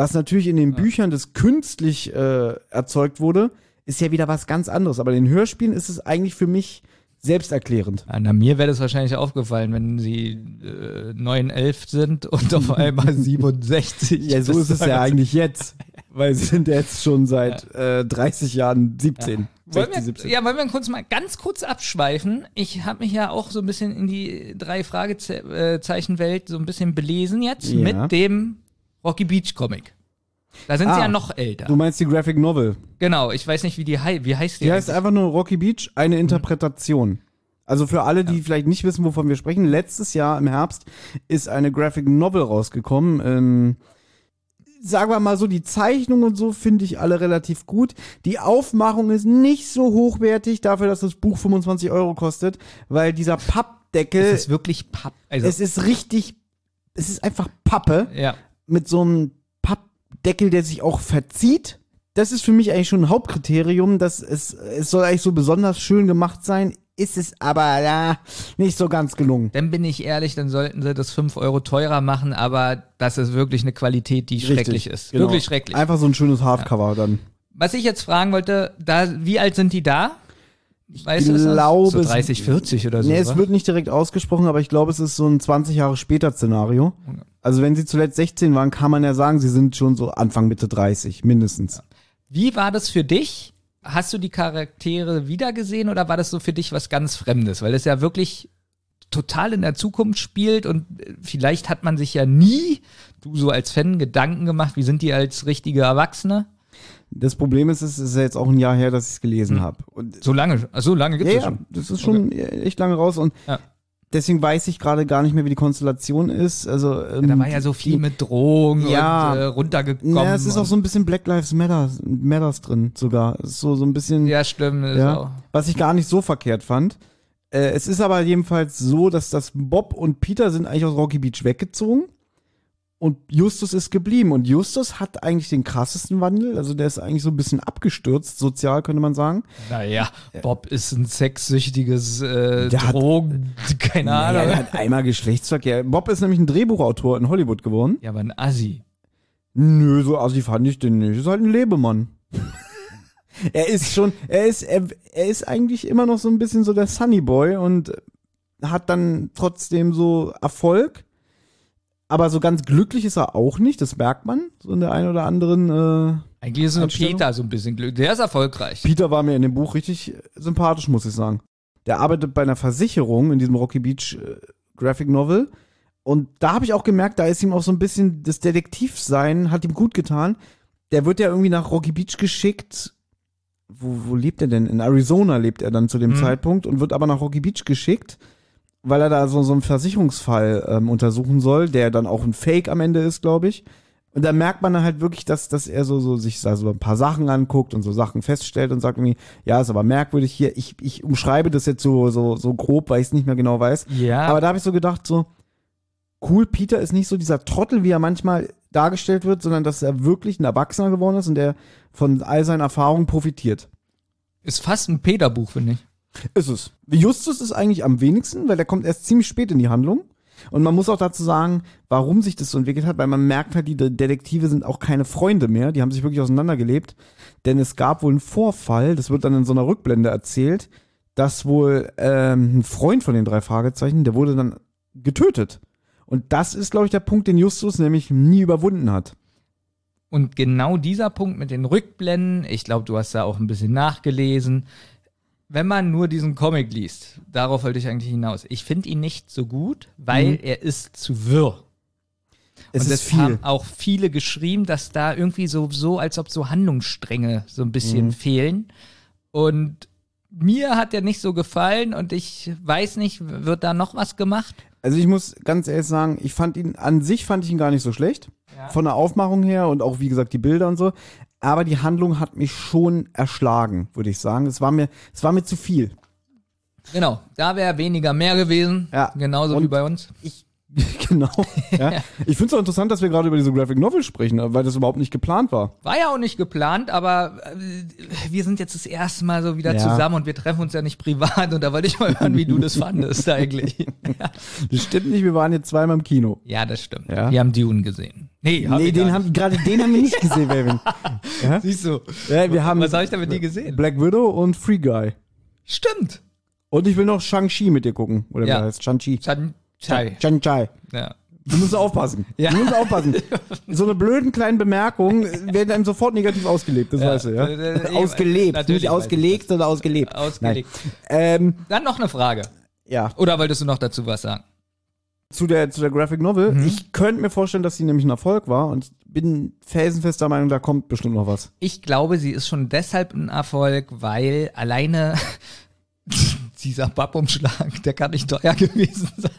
Dass natürlich in den Büchern das künstlich äh, erzeugt wurde, ist ja wieder was ganz anderes. Aber in den Hörspielen ist es eigentlich für mich selbsterklärend. Ja, Na, mir wäre das wahrscheinlich aufgefallen, wenn sie äh, 9, 11 sind und auf [laughs] einmal 67. Ja, so ist es ja eigentlich jetzt. Weil sie sind ja jetzt schon seit äh, 30 Jahren 17. Wollen 16, wir, 17. ja, wollen wir kurz mal ganz kurz abschweifen? Ich habe mich ja auch so ein bisschen in die drei Fragezeichen-Welt so ein bisschen belesen jetzt Ja. mit dem Rocky Beach Comic. Da sind Ah, sie ja noch älter. Du meinst die Graphic Novel. Genau, ich weiß nicht, wie die heißt. Wie heißt die? Die heißt eigentlich? einfach nur Rocky Beach, eine Interpretation. Also für alle, die vielleicht nicht wissen, wovon wir sprechen, letztes Jahr im Herbst ist eine Graphic Novel rausgekommen. Ähm, sagen wir mal so, die Zeichnung und so finde ich alle relativ gut. Die Aufmachung ist nicht so hochwertig dafür, dass das Buch 25 Euro kostet, weil dieser Pappdeckel, Es ist wirklich Papp. Also, es ist richtig, es ist einfach Pappe ja. Mit so einem Pappdeckel, der sich auch verzieht. Das ist für mich eigentlich schon ein Hauptkriterium, dass es, es soll eigentlich so besonders schön gemacht sein. ist es aber ja, nicht so ganz gelungen. Dann bin ich ehrlich, dann sollten sie das 5 Euro teurer machen, aber das ist wirklich eine Qualität, die Richtig, schrecklich ist. genau. Wirklich schrecklich. Einfach so ein schönes Hardcover dann. Was ich jetzt fragen wollte, da, wie alt sind die da? Weißt du, das noch? glaube, so es- 30, 40 oder so. Nee, es wird nicht direkt ausgesprochen, aber ich glaube, es ist so ein 20 Jahre später Szenario. Also wenn sie zuletzt 16 waren, kann man ja sagen, sie sind schon so Anfang Mitte 30, mindestens. Wie war das für dich? Hast du die Charaktere wiedergesehen oder war das so für dich was ganz Fremdes? Weil es ja wirklich total in der Zukunft spielt und äh, vielleicht hat man sich ja nie, du so als Fan, Gedanken gemacht, wie sind die als richtige Erwachsene? Das Problem ist, es ist ja jetzt auch ein Jahr her, dass ich es gelesen habe. Und So lange, so lange gibt ja, es ja, schon. das ist schon echt lange raus und Ja. deswegen weiß ich gerade gar nicht mehr, wie die Konstellation ist. Also ähm, Da war ja so viel mit Drohung Ja. und äh, runtergekommen. Ja, es ist auch so ein bisschen Black Lives Matter, Matters drin sogar. So so ein bisschen Ja, stimmt. ja, was ich gar nicht so verkehrt fand. Äh, es ist aber jedenfalls so, dass das Bob und Peter sind eigentlich aus Rocky Beach weggezogen und Justus ist geblieben und Justus hat eigentlich den krassesten Wandel, also der ist eigentlich so ein bisschen abgestürzt, sozial könnte man sagen. Naja, Bob ist ein sexsüchtiges äh, Der hat- Drogen, [laughs] keine Naja, Ahnung. er hat einmal Geschlechtsverkehr. Bob ist nämlich ein Drehbuchautor in Hollywood geworden. Ja, aber ein Assi. Nö, so assi fand ich den nicht. Ist halt ein Lebemann. [laughs] er ist schon, er ist, er, er ist eigentlich immer noch so ein bisschen so der Sunny Boy und hat dann trotzdem so Erfolg. Aber so ganz glücklich ist er auch nicht, das merkt man. So in der einen oder anderen, äh, Eigentlich ist nur? Peter so ein bisschen glücklich. Der ist erfolgreich. Peter war mir in dem Buch richtig sympathisch, muss ich sagen. Der arbeitet bei einer Versicherung in diesem Rocky Beach äh, Graphic Novel. Und da habe ich auch gemerkt, da ist ihm auch so ein bisschen das Detektivsein, hat ihm gut getan. Der wird ja irgendwie nach Rocky Beach geschickt. Wo, wo lebt er denn? In Arizona lebt er dann zu dem Mhm. Zeitpunkt und wird aber nach Rocky Beach geschickt, weil er da so, so einen Versicherungsfall ähm, untersuchen soll, der dann auch ein Fake am Ende ist, glaube ich. Und da merkt man dann halt wirklich, dass, dass er so, so sich da so ein paar Sachen anguckt und so Sachen feststellt und sagt irgendwie, ja, ist aber merkwürdig hier. Ich, ich umschreibe das jetzt so, so, so grob, weil ich es nicht mehr genau weiß. Ja, Aber da habe ich so gedacht, so, cool, Peter ist nicht so dieser Trottel, wie er manchmal dargestellt wird, sondern dass er wirklich ein Erwachsener geworden ist und der von all seinen Erfahrungen profitiert. ist fast ein Peter-Buch, finde ich. Ist es. Justus ist eigentlich am wenigsten, weil der kommt erst ziemlich spät in die Handlung. Und man muss auch dazu sagen, warum sich das so entwickelt hat, weil man merkt halt, die De- Detektive sind auch keine Freunde mehr, die haben sich wirklich auseinandergelebt. Denn es gab wohl einen Vorfall, das wird dann in so einer Rückblende erzählt, dass wohl ähm, ein Freund von den drei Fragezeichen, der wurde dann getötet. Und das ist, glaube ich, der Punkt, den Justus nämlich nie überwunden hat. Und genau dieser Punkt mit den Rückblenden, ich glaube, du hast da auch ein bisschen nachgelesen. Wenn man nur diesen Comic liest, darauf wollte ich eigentlich hinaus. Ich finde ihn nicht so gut, weil Mhm. er ist zu wirr. Es und ist viel. haben auch viele geschrieben, dass da irgendwie so, so als ob so Handlungsstränge so ein bisschen Mhm. fehlen. Und mir hat der nicht so gefallen und ich weiß nicht, wird da noch was gemacht? Also ich muss ganz ehrlich sagen, ich fand ihn, an sich fand ich ihn gar nicht so schlecht. Von der Aufmachung her und auch, wie gesagt, die Bilder und so. Aber die Handlung hat mich schon erschlagen, würde ich sagen. Es war mir, es war mir zu viel. Genau, da wäre weniger mehr gewesen. Ja. Genauso Und wie bei uns. Ich, [laughs] genau. Ja. [laughs] Ich finde es auch interessant, dass wir gerade über diese Graphic Novel sprechen, weil das überhaupt nicht geplant war. War ja auch nicht geplant, aber äh, wir sind jetzt das erste Mal so wieder Ja. zusammen und wir treffen uns ja nicht privat und da wollte ich mal hören, wie du das fandest eigentlich. [laughs] Das stimmt nicht, wir waren jetzt zweimal im Kino. ja, das stimmt. Ja. Wir haben Dune gesehen. Nee, hab nee, den haben, gerade den haben wir nicht gesehen. Ja? nicht. Siehst du. Ja, wir haben Was habe ich damit nie gesehen? Black Widow und Free Guy. Stimmt. Und ich will noch Shang-Chi mit dir gucken. Oder wie Ja. er heißt? Shang-Chi. Chan Chai. Ja. Du musst aufpassen. Ja. Du musst aufpassen. [laughs] So eine blöden kleinen Bemerkungen werden einem sofort negativ ausgelebt, das Ja. weißt du, ja? Äh, äh, ausgelebt, natürlich nicht ausgelegt, sondern ausgelebt. Ausgelegt. Ähm, Dann noch eine Frage. ja, Oder wolltest du noch dazu was sagen? zu der, zu der Graphic Novel. Mhm. Ich könnte mir vorstellen, dass sie nämlich ein Erfolg war und bin felsenfester Meinung, da kommt bestimmt noch was. Ich glaube, sie ist schon deshalb ein Erfolg, weil alleine [laughs] dieser Pappumschlag, der kann nicht teuer [laughs] gewesen sein.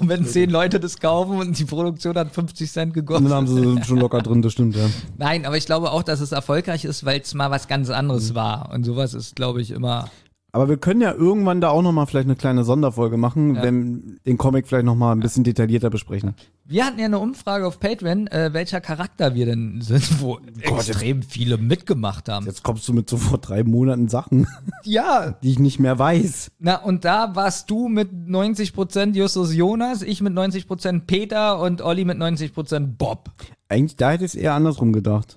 Und wenn zehn Leute das kaufen und die Produktion hat 50 Cent Und gekostet. dann haben sie [laughs] schon locker drin, das stimmt, ja. Nein, aber ich glaube auch, dass es erfolgreich ist, weil es mal was ganz anderes war. Und sowas ist, glaube ich, immer. Aber wir können ja irgendwann da auch noch mal vielleicht eine kleine Sonderfolge machen, Ja. wenn den Comic vielleicht noch mal ein bisschen detaillierter besprechen. Wir hatten ja eine Umfrage auf Patreon, äh, welcher Charakter wir denn sind, wo extrem viele mitgemacht haben. Jetzt kommst du mit so vor drei Monaten Sachen, [laughs] Ja, die ich nicht mehr weiß. na und da warst du mit 90% Justus Jonas, ich mit 90% Peter und Olli mit 90% Bob. Eigentlich, da hätte ich es eher andersrum gedacht.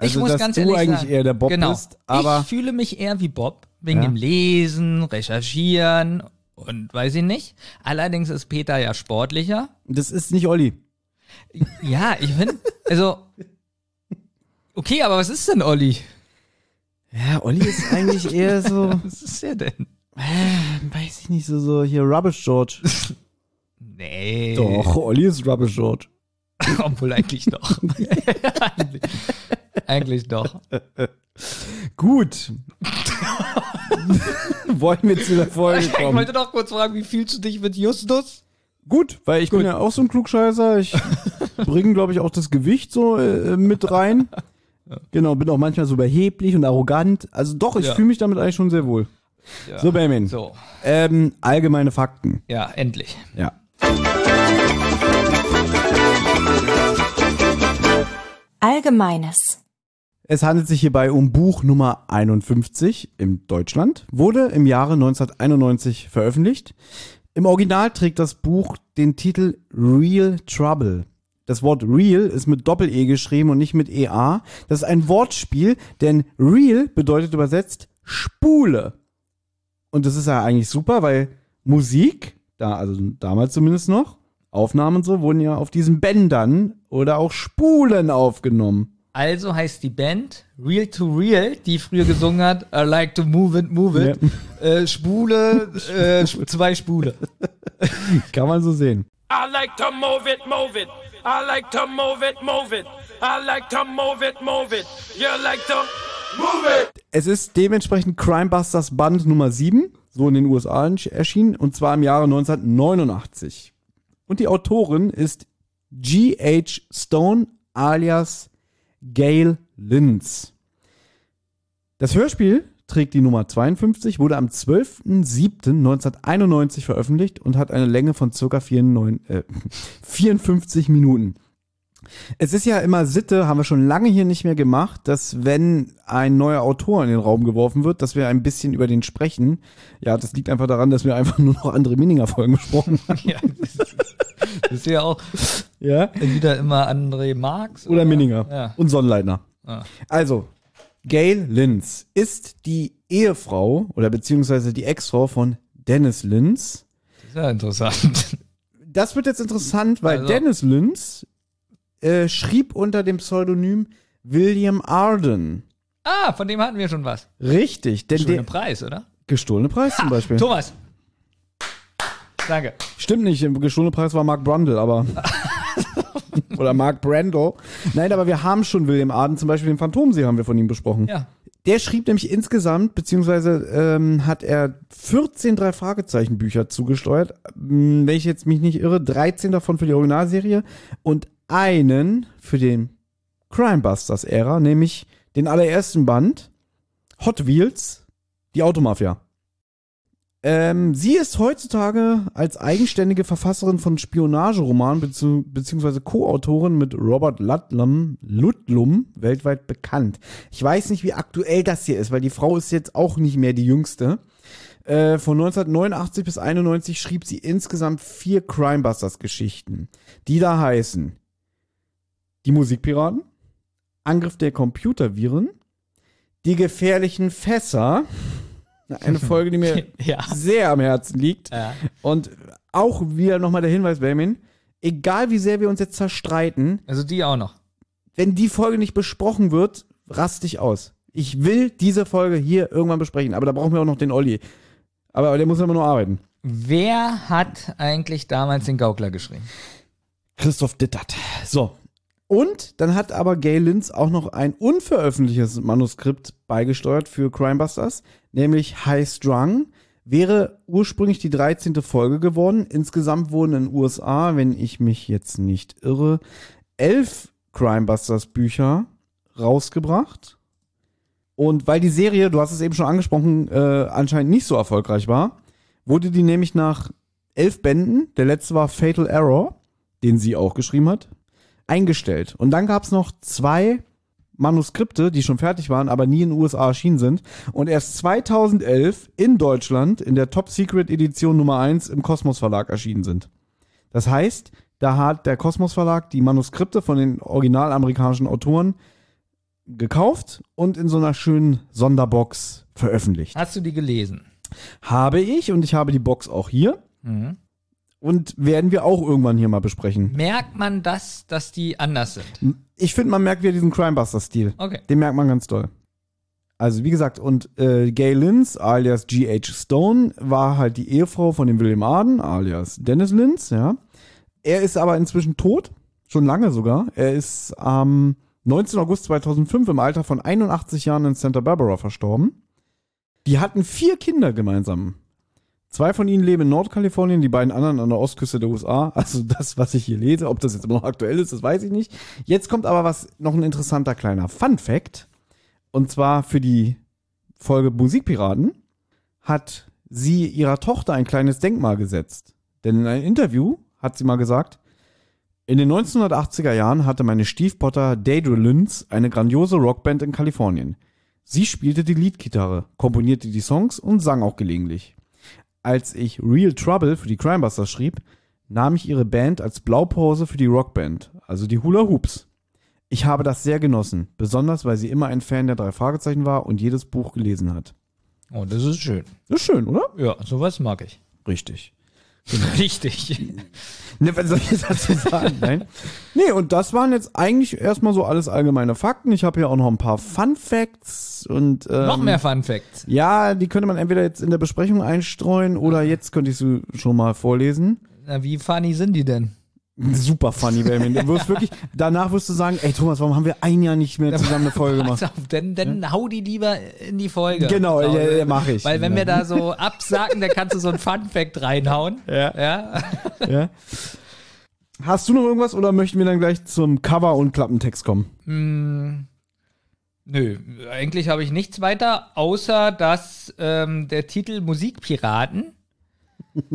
Also, ich muss dass ganz du ehrlich eigentlich sagen, eher der Bob genau, bist, aber ich fühle mich eher wie Bob wegen Ja. dem Lesen, Recherchieren und weiß ich nicht. Allerdings ist Peter ja sportlicher. das ist nicht Olli. Ja, ich finde, also okay, aber was ist denn Olli? Ja, Olli ist eigentlich eher so, [laughs] Was ist er denn? äh, weiß ich nicht, so, so hier Rubbish George. Nee. Doch, Olli ist Rubbish George. [laughs] Obwohl eigentlich doch. [laughs] eigentlich, eigentlich doch. Gut. [laughs] Wollen wir zu der Folge Ich kommen? wollte doch kurz fragen, wie fühlst du dich mit Justus? Gut, weil ich bin ja auch so ein Klugscheißer. Ich [laughs] bringe, glaube ich, auch das Gewicht so äh, mit rein. [laughs] Genau, bin auch manchmal so überheblich und arrogant. Also doch, ich Ja. fühle mich damit eigentlich schon sehr wohl. Ja. So, Benjamin. So, Ähm, allgemeine Fakten. ja, endlich. Ja. Allgemeines. Es handelt sich hierbei um Buch Nummer 51 in Deutschland, wurde im Jahre 1991 veröffentlicht. Im Original trägt das Buch den Titel Real Trouble. Das Wort real ist mit Doppel-E geschrieben und nicht mit EA. Das ist ein Wortspiel, denn real bedeutet übersetzt Spule. Und das ist ja eigentlich super, weil Musik, da, also damals zumindest noch, Aufnahmen und so, wurden ja auf diesen Bändern oder auch Spulen aufgenommen. Also heißt die Band Real to Real, die früher gesungen hat, I like to move it, move it. Äh, Spule, äh, [laughs] zwei Spule. Kann man so sehen. I like to move it, move it. I like to move it, move it. I like to move it, move it. You like to move it. Es ist dementsprechend Crimebusters Band Nummer 7, so in den USA erschienen, und zwar im Jahre 1989. Und die Autorin ist G.H. Stone alias Gail Linz. Das Hörspiel trägt die Nummer 52, wurde am 12.07.1991 veröffentlicht und hat eine Länge von circa 94, äh, [laughs] 54 Minuten. Es ist ja immer Sitte, haben wir schon lange hier nicht mehr gemacht, dass wenn ein neuer Autor in den Raum geworfen wird, dass wir ein bisschen über den sprechen. Ja, das liegt einfach daran, dass wir einfach [laughs] nur noch andere Mininger-Folgen besprochen haben. [laughs] Ja, das ist, ja auch Ja? entweder immer André Marx Oder Mininger. Ja. Und Sonnleitner. Ah. Also, Gail Linz ist die Ehefrau oder beziehungsweise die Ex-Frau von Dennis Linz. Das ist ja interessant. Das wird jetzt interessant, weil Also- Dennis Linz äh, schrieb unter dem Pseudonym William Arden. Ah, von dem hatten wir schon was. Richtig, denn der Preis, oder? gestohlene Preis zum Beispiel. Thomas. Danke. Stimmt nicht, der gestohlene Preis war Mark Brundle, aber. [laughs] Oder Mark Brandle. Nein, aber wir haben schon William Arden, zum Beispiel den Phantomsee haben wir von ihm besprochen. Ja. Der schrieb nämlich insgesamt, beziehungsweise ähm, hat er 14 drei Fragezeichen Bücher zugesteuert, wenn ich jetzt mich nicht irre, 13 davon für die Originalserie und einen für den Crimebusters Ära, nämlich den allerersten Band Hot Wheels, die Automafia. Ähm, sie ist heutzutage als eigenständige Verfasserin von Spionageromanen beziehungsweise Co-Autorin mit Robert Ludlum, Ludlum weltweit bekannt. Ich weiß nicht, wie aktuell das hier ist, weil die Frau ist jetzt auch nicht mehr die jüngste. Äh, von 1989 bis 91 schrieb sie insgesamt vier Crimebusters-Geschichten, die da heißen Die Musikpiraten, Angriff der Computerviren, Die gefährlichen Fässer, eine Folge, die mir [laughs] Ja. sehr am Herzen liegt. Ja. Und auch wieder nochmal der Hinweis, Benjamin, egal wie sehr wir uns jetzt zerstreiten, Also die auch noch. wenn die Folge nicht besprochen wird, rast dich aus. Ich will diese Folge hier irgendwann besprechen, aber da brauchen wir auch noch den Olli. Aber der muss immer nur arbeiten. Wer hat eigentlich damals den Gaukler geschrieben? Christoph Dittert. So. Und dann hat aber Gay Linz auch noch ein unveröffentlichtes Manuskript beigesteuert für Crimebusters, nämlich High Strung. Wäre ursprünglich die 13. Folge geworden. Insgesamt wurden in den USA, wenn ich mich jetzt nicht irre, elf Crimebusters Bücher rausgebracht. Und weil die Serie, du hast es eben schon angesprochen, äh, anscheinend nicht so erfolgreich war, wurde die nämlich nach elf Bänden, der letzte war Fatal Error, den sie auch geschrieben hat, eingestellt. Und dann gab es noch zwei Manuskripte, die schon fertig waren, aber nie in den USA erschienen sind. Und erst 2011 in Deutschland in der Top Secret Edition Nummer 1 im Kosmos Verlag erschienen sind. Das heißt, da hat der Kosmos Verlag die Manuskripte von den original amerikanischen Autoren gekauft und in so einer schönen Sonderbox veröffentlicht. Hast du die gelesen? Habe ich und ich habe die Box auch hier. Und werden wir auch irgendwann hier mal besprechen. Merkt man das, dass die anders sind? Ich finde, man merkt wieder diesen Crimebuster-Stil. Okay. Den merkt man ganz doll. Also wie gesagt, und äh, Gay Linz, alias G.H. Stone, war halt die Ehefrau von dem William Arden, alias Dennis Linz, ja. Er ist aber inzwischen tot, schon lange sogar. Er ist am 19. August 2005 im Alter von 81 Jahren in Santa Barbara verstorben. Die hatten vier Kinder gemeinsam. Zwei von ihnen leben in Nordkalifornien, die beiden anderen an der Ostküste der USA. Also das, was ich hier lese, ob das jetzt immer noch aktuell ist, das weiß ich nicht. Jetzt kommt aber was, noch ein interessanter kleiner Fun Fact. Und zwar für die Folge Musikpiraten hat sie ihrer Tochter ein kleines Denkmal gesetzt. Denn in einem Interview hat sie mal gesagt, in den 1980er Jahren hatte meine Stiefpotter Deidre Linz eine grandiose Rockband in Kalifornien. Sie spielte die Leadgitarre, komponierte die Songs und sang auch gelegentlich. Als ich Real Trouble für die Crimebusters schrieb, nahm ich ihre Band als Blaupause für die Rockband, also die Hula Hoops. Ich habe das sehr genossen, besonders weil sie immer ein Fan der drei Fragezeichen war und jedes Buch gelesen hat. Oh, das ist schön. Das ist schön, oder? Ja, sowas mag ich. Richtig. [laughs] Richtig. Ne, was soll ich jetzt dazu sagen? [laughs] Nein. Nee, und das waren jetzt eigentlich erstmal so alles allgemeine Fakten. Ich habe hier auch noch ein paar Fun Facts und ähm, Noch mehr Fun Facts. Ja, die könnte man entweder jetzt in der Besprechung einstreuen oder jetzt könnte ich sie schon mal vorlesen. Na, wie funny sind die denn? Super funny, Benjamin. Du wirst wirklich, danach wirst du sagen, ey Thomas, warum haben wir ein Jahr nicht mehr zusammen eine Folge gemacht? Auf, [laughs] dann, dann hau die lieber in die Folge. Genau, ja, ja, mach ich. Weil wenn wir da so absagen, dann kannst du so ein Fun Fact reinhauen. Ja. ja. Hast du noch irgendwas oder möchten wir dann gleich zum Cover und Klappentext kommen? Nö, eigentlich habe ich nichts weiter, außer dass ähm, der Titel Musikpiraten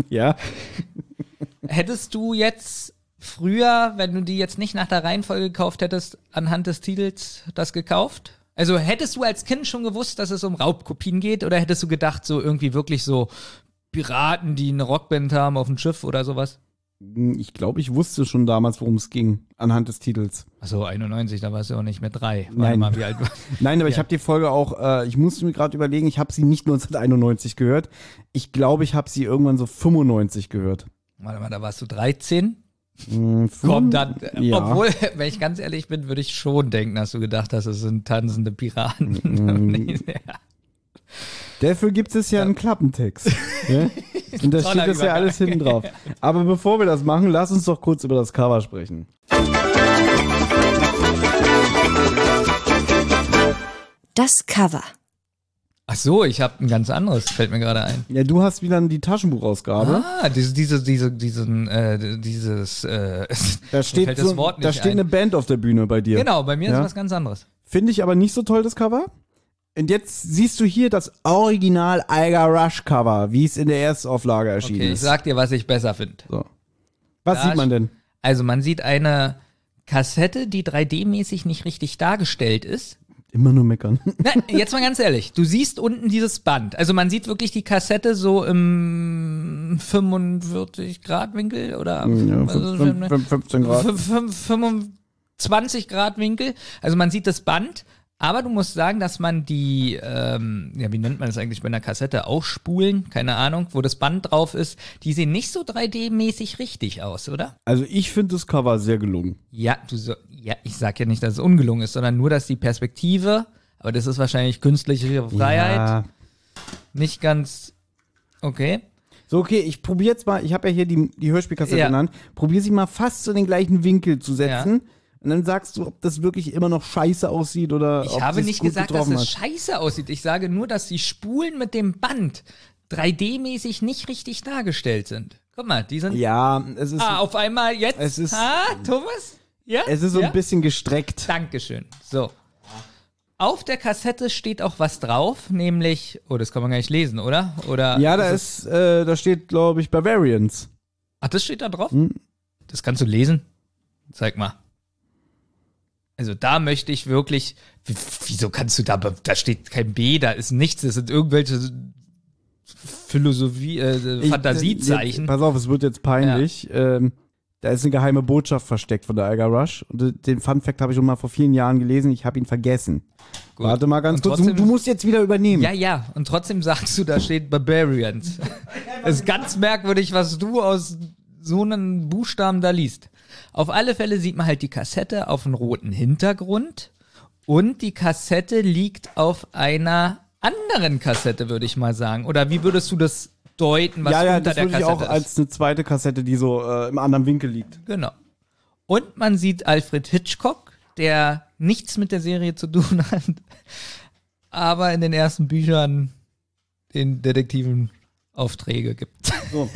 Ja. [laughs] Hättest du jetzt früher, wenn du die jetzt nicht nach der Reihenfolge gekauft hättest, anhand des Titels das gekauft? Also hättest du als Kind schon gewusst, dass es um Raubkopien geht oder hättest du gedacht, so irgendwie wirklich so Piraten, die eine Rockband haben auf dem Schiff oder sowas? Ich glaube, ich wusste schon damals, worum es ging, anhand des Titels. Achso, 91, da warst du auch nicht mehr drei. Warte Nein. Mal, wie alt [laughs] Nein, aber ich Ja. habe die Folge auch, äh, ich musste mir gerade überlegen, ich habe sie nicht 1991 gehört. Ich glaube, ich habe sie irgendwann so 95 gehört. Warte mal, da warst du 13? Hm, Komm, fünf- dann, ja. obwohl, [laughs] wenn ich ganz ehrlich bin, würde ich schon denken, dass du gedacht hast, es sind tanzende Piraten. [laughs] Mhm. ja. Dafür gibt es ja einen Klappentext. ja? [laughs] Und da steht das ja alles hinten drauf. Aber bevor wir das machen, lass uns doch kurz über das Cover sprechen. Das Cover. Ach so, ich habe ein ganz anderes, fällt mir gerade ein. Ja, du hast wieder die Taschenbuchausgabe. Ah, diese, diese, diese, diesen, äh, dieses, äh, [laughs] Da steht, so, das Wort nicht da steht ein. eine Band auf der Bühne bei dir. Genau, bei mir Ja. ist was ganz anderes. Finde ich aber nicht so toll, das Cover. Und jetzt siehst du hier das Original Eiger Rush Cover, wie es in der Erstauflage erschienen Okay, ich ist. sag dir, was ich besser finde. so. Was Da sieht man denn? Also man sieht eine Kassette, die 3D-mäßig nicht richtig dargestellt ist. Immer nur meckern. [laughs] Nein, jetzt mal ganz ehrlich. Du siehst unten dieses Band. Also man sieht wirklich die Kassette so im 45 Grad Winkel oder Ja, also, fünf- fünf- 15 Grad. fünf- fünf- 25 Grad Winkel. Also man sieht das Band, aber du musst sagen, dass man die, ähm, ja, wie nennt man das eigentlich bei einer Kassette? Ausspulen, keine Ahnung, wo das Band drauf ist. Die sehen nicht so 3D-mäßig richtig aus, oder? Also ich finde das Cover sehr gelungen. Ja, du so, ja, ich sag ja nicht, dass es ungelungen ist, sondern nur, dass die Perspektive, aber das ist wahrscheinlich künstliche Freiheit, Ja. nicht ganz okay. So, okay, ich probiere jetzt mal, ich habe ja hier die, die Hörspielkassette Ja. genannt, probiere sie mal fast in den gleichen Winkel zu setzen. Und dann sagst du, ob das wirklich immer noch scheiße aussieht oder Ich habe nicht gesagt, dass es hat. scheiße aussieht. Ich sage nur, dass die Spulen mit dem Band 3D-mäßig nicht richtig dargestellt sind. Guck mal, die sind. Ja, es ist, Ah, auf einmal jetzt. Es ist- ah, Thomas? Ja? es ist so ja? ein bisschen gestreckt. Dankeschön. So. Auf der Kassette steht auch was drauf, nämlich, oh, das kann man gar nicht lesen, oder? Oder Ja, da es- ist, äh, da steht, glaube ich, Bavarians. Ach, das steht da drauf? Hm. Das kannst du lesen? Zeig mal. Also da möchte ich wirklich, wieso kannst du da, da steht kein B, da ist nichts, das sind irgendwelche Philosophie, äh, Ich- Fantasiezeichen. Jetzt, pass auf, es wird jetzt peinlich. Ähm, da ist eine geheime Botschaft versteckt von der Alga Rush. Und den Fun Fact habe ich schon mal vor vielen Jahren gelesen. Ich habe ihn vergessen. Gut. Warte mal ganz Und kurz. Du, trotzdem- du musst jetzt wieder übernehmen. Ja, ja, und trotzdem sagst du, da steht Barbarians. Es [laughs] ist ganz merkwürdig, was du aus so einem Buchstaben da liest. Auf alle Fälle sieht man halt die Kassette auf einem roten Hintergrund und die Kassette liegt auf einer anderen Kassette, würde ich mal sagen. Oder wie würdest du das deuten, was ja, ja, unter das der würde ich Kassette auch ist? als eine zweite Kassette, die so äh, im anderen Winkel liegt. Genau. Und man sieht Alfred Hitchcock, der nichts mit der Serie zu tun [laughs] hat, aber in den ersten Büchern den Detektiven Aufträge gibt. So.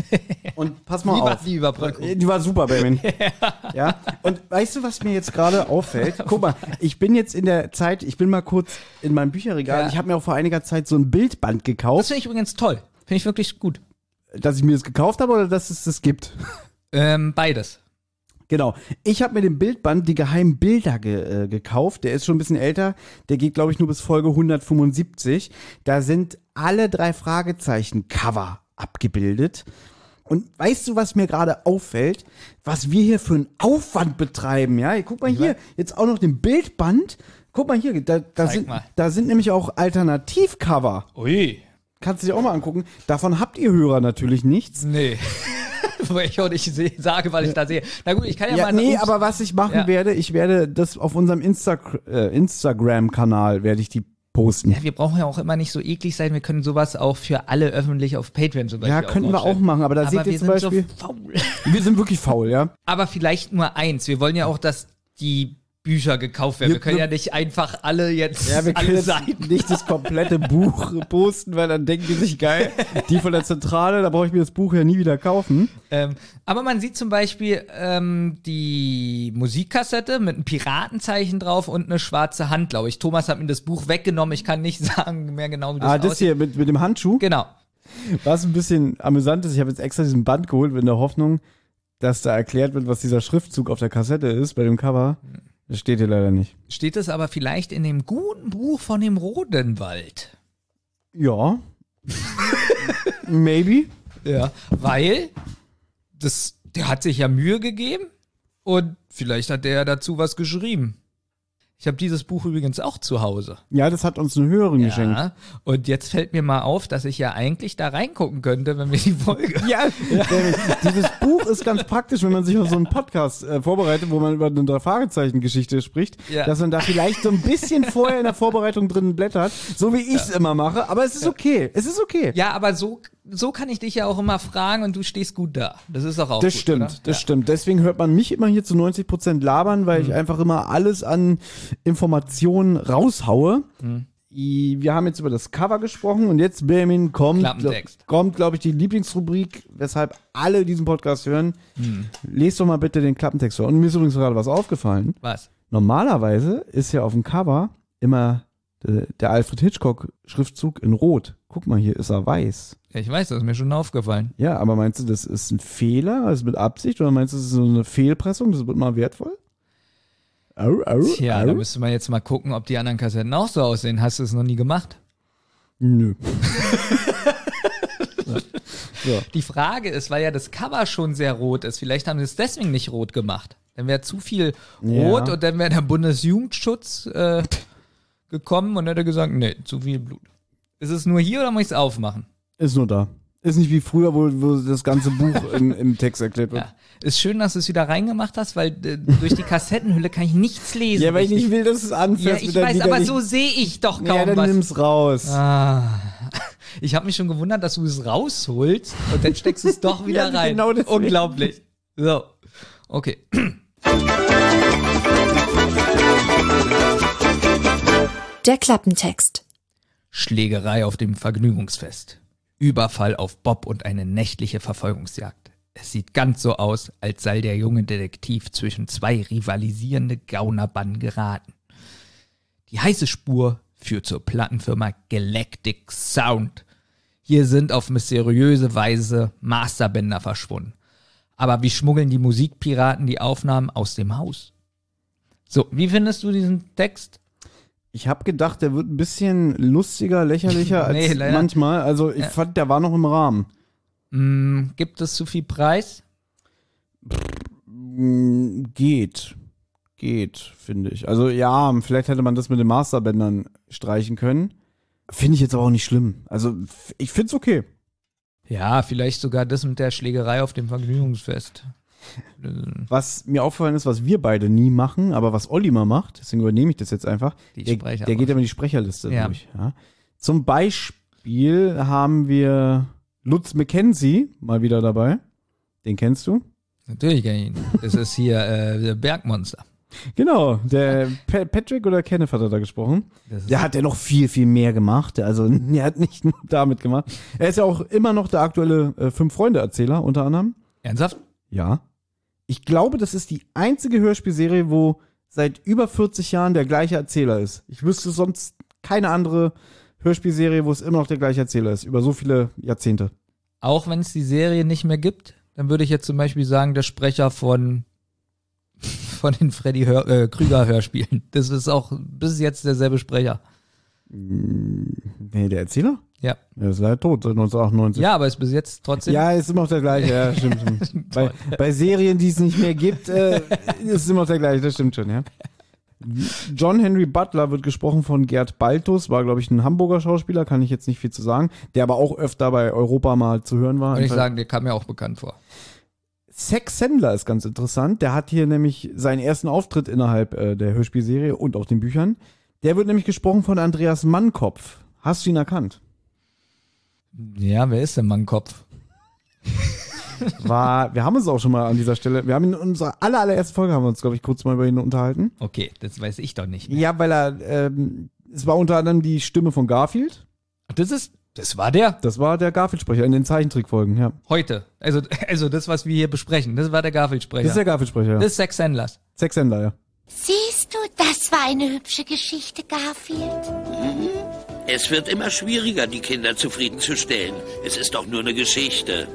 Und pass mal [laughs] war auf. die Überbrückung? Die war super, Benjamin. [laughs] ja. Und weißt du, was mir jetzt gerade auffällt? [laughs] Guck mal, ich bin jetzt in der Zeit, ich bin mal kurz in meinem Bücherregal. Ja. Ich habe mir auch vor einiger Zeit so ein Bildband Das gekauft, finde ich übrigens toll. Finde ich wirklich gut. dass ich mir das gekauft habe oder dass es das gibt. Ähm, beides. Genau. Ich habe mir den Bildband Die geheimen Bilder ge äh, gekauft. Der ist schon ein bisschen älter. Der geht, glaube ich, nur bis Folge 175. Da sind alle drei Fragezeichen Cover abgebildet. Und weißt du, was mir gerade auffällt? Was wir hier für einen Aufwand betreiben, ja? Guck mal hier, jetzt auch noch den Bildband. Guck mal hier, da, da, sind, mal. da sind nämlich auch Alternativcover. Ui. Kannst du dir auch mal angucken. Davon habt ihr Hörer natürlich nichts. Nee. [laughs] [laughs] Wo ich auch nicht sage, weil ich da sehe. Na gut, ich kann ja, Ja, mal. nee, ups. aber was ich machen Ja. werde, ich werde das auf unserem Insta äh, Instagram-Kanal werde ich die posten. Ja, wir brauchen ja auch immer nicht so eklig sein. Wir können sowas auch für alle öffentlich auf Patreon zum Beispiel Ja, könnten wir auch machen, aber da Aber seht wir ihr zum sind Beispiel, so faul. wir sind wirklich faul, ja. [laughs] Aber vielleicht nur eins. Wir wollen ja auch, dass die Bücher gekauft werden. Wir, Wir- können ja nicht einfach alle jetzt Ja, wir können alle jetzt Seiten. nicht das komplette [laughs] Buch posten, weil dann denken die sich geil. Die von der Zentrale, da brauche ich mir das Buch ja nie wieder kaufen. Ähm, aber man sieht zum Beispiel ähm, die Musikkassette mit einem Piratenzeichen drauf und eine schwarze Hand, glaube ich. Thomas hat mir das Buch weggenommen. Ich kann nicht [laughs] sagen mehr genau, wie das Ah, das aussieht. hier mit, mit dem Handschuh, Genau. was ein bisschen amüsant ist. Ich habe jetzt extra diesen Band geholt in der Hoffnung, dass da erklärt wird, was dieser Schriftzug auf der Kassette ist, bei dem Cover. Das steht hier leider nicht. Steht es aber vielleicht in dem guten Buch von dem Rodenwald. Ja. Maybe. Ja. Weil das, der hat sich ja Mühe gegeben und vielleicht hat der ja dazu was geschrieben. Ich habe dieses Buch übrigens auch zu Hause. Ja, das hat uns eine Hörerin geschenkt. Ja. Und jetzt fällt mir mal auf, dass ich ja eigentlich da reingucken könnte, wenn wir die Folge. [laughs] Ja, David, dieses Buch ist ganz praktisch, wenn man sich auf so einen Podcast äh, vorbereitet, wo man über eine Drei-Fragezeichen-Geschichte spricht, Ja. dass man da vielleicht so ein bisschen vorher in der Vorbereitung drin blättert, so wie ich es immer mache, aber es ist okay. Es ist okay. Ja, aber so, so kann ich dich ja auch immer fragen und du stehst gut da. Das ist doch auch Das gut, stimmt, oder? das ja. stimmt. Deswegen hört man mich immer hier zu 90 Prozent labern, weil Mhm. ich einfach immer alles an Informationen raushaue. Mhm. Wir haben jetzt über das Cover gesprochen und jetzt, Benjamin, kommt, kommt glaube ich, die Lieblingsrubrik, weshalb alle diesen Podcast hören. Mhm. Lest doch mal bitte den Klappentext vor. Und mir ist übrigens gerade was aufgefallen. Was? Normalerweise ist ja auf dem Cover immer der, Alfred Hitchcock-Schriftzug in Rot. Guck mal, hier ist er weiß. Ja, ich weiß, das ist mir schon aufgefallen. Ja, aber meinst du, das ist ein Fehler, also mit Absicht, oder meinst du, das ist so eine Fehlpressung, das wird mal wertvoll? Au, au, Tja, au. da müsste man jetzt mal gucken, ob die anderen Kassetten auch so aussehen. Hast du es noch nie gemacht? Nö. [laughs] Die Frage ist, weil ja das Cover schon sehr rot ist, vielleicht haben sie es deswegen nicht rot gemacht. Dann wäre zu viel rot Ja. und dann wäre der Bundesjugendschutz äh, gekommen und hätte gesagt, nee, zu viel Blut. Ist es nur hier oder muss ich es aufmachen? Ist nur da. Ist nicht wie früher, wo, wo das ganze Buch im, im Text erklärt wird. Ja. Ist schön, dass du es wieder reingemacht hast, weil äh, durch die Kassettenhülle kann ich nichts lesen. Ja, weil ich nicht will, dass es Ja, anfährst ich weiß, aber so sehe ich doch kaum Ja, dann was. nimm's raus. Ah. [laughs] Ich habe mich schon gewundert, dass du es rausholst und dann steckst du es doch [laughs] wieder Ja, rein. genau deswegen. Unglaublich. So. Okay. [clears throat] Der Klappentext. Schlägerei auf dem Vergnügungsfest. Überfall auf Bob und eine nächtliche Verfolgungsjagd. Es sieht ganz so aus, als sei der junge Detektiv zwischen zwei rivalisierende Gaunerbanden geraten. Die heiße Spur führt zur Plattenfirma Galactic Sound. Hier sind auf mysteriöse Weise Masterbänder verschwunden. Aber wie schmuggeln die Musikpiraten die Aufnahmen aus dem Haus? So, wie findest du diesen Text? Ich habe gedacht, der wird ein bisschen lustiger, lächerlicher [laughs] als Nee, manchmal. Also ich Ja. fand, der war noch im Rahmen. Hm, gibt es zu viel Preis? Mm, Geht. Geht, finde ich. Also ja, vielleicht hätte man das mit den Masterbändern streichen können. Finde ich jetzt aber auch nicht schlimm. Also ich finde es okay. Ja, vielleicht sogar das mit der Schlägerei auf dem Vergnügungsfest. Was mir aufgefallen ist, was wir beide nie machen, aber was Olli mal macht, deswegen übernehme ich das jetzt einfach. Die der, Sprecher- der geht immer die Sprecherliste Ja. durch. Ja. Zum Beispiel haben wir Lutz McKenzie mal wieder dabei. Den kennst du? Natürlich kenn ich ihn. Das ist hier äh, der Bergmonster. Genau, der Pa- Patrick oder Kenneth hat er da gesprochen. Der hat ja noch viel, viel mehr gemacht. Also, [laughs] er hat nicht nur damit gemacht. Er ist ja auch immer noch der aktuelle äh, Fünf-Freunde-Erzähler, unter anderem. ernsthaft? Ja. Ich glaube, das ist die einzige Hörspielserie, wo seit über 40 Jahren der gleiche Erzähler ist. Ich wüsste sonst keine andere Hörspielserie, wo es immer noch der gleiche Erzähler ist. Über so viele Jahrzehnte. Auch wenn es die Serie nicht mehr gibt, dann würde ich jetzt zum Beispiel sagen, der Sprecher von [laughs] von den Freddy Hör, äh, Krüger Hörspielen. Das ist auch bis jetzt derselbe Sprecher. Nee, der Erzähler? Ja. Er ist leider tot, seit 1998. Ja, aber ist bis jetzt trotzdem. Ja, ist immer noch der gleiche, ja, [laughs] stimmt. stimmt. bei, bei Serien, die es nicht mehr gibt, äh, ist es immer noch der gleiche, das stimmt schon, ja. John Henry Butler wird gesprochen von Gerd Baltus, war, glaube ich, ein Hamburger Schauspieler, kann ich jetzt nicht viel zu sagen, der aber auch öfter bei Europa mal zu hören war. Würde ich sagen, der kam mir auch bekannt vor. Sex Sandler ist ganz interessant. Der hat hier nämlich seinen ersten Auftritt innerhalb äh, der Hörspielserie und auch den Büchern. Der wird nämlich gesprochen von Andreas Mannkopf. Hast du ihn erkannt? Ja, wer ist denn Mannkopf? War, wir haben uns auch schon mal an dieser Stelle, wir haben in unserer aller, allerersten Folge haben wir uns, glaube ich, kurz mal über ihn unterhalten. Okay, das weiß ich doch nicht. Mehr. Ja, weil er, ähm, es war unter anderem die Stimme von Garfield. Das ist, das war der Das war der Garfield-Sprecher in den Zeichentrickfolgen, ja. heute. Also, also das, was wir hier besprechen, das war der Garfield-Sprecher. Das ist der Garfield-Sprecher, ja. Das ist Sex Sandlers. Sex Sandler, ja. Siehst du, das war eine hübsche Geschichte, Garfield. Es wird immer schwieriger, die Kinder zufriedenzustellen. Es ist doch nur eine Geschichte.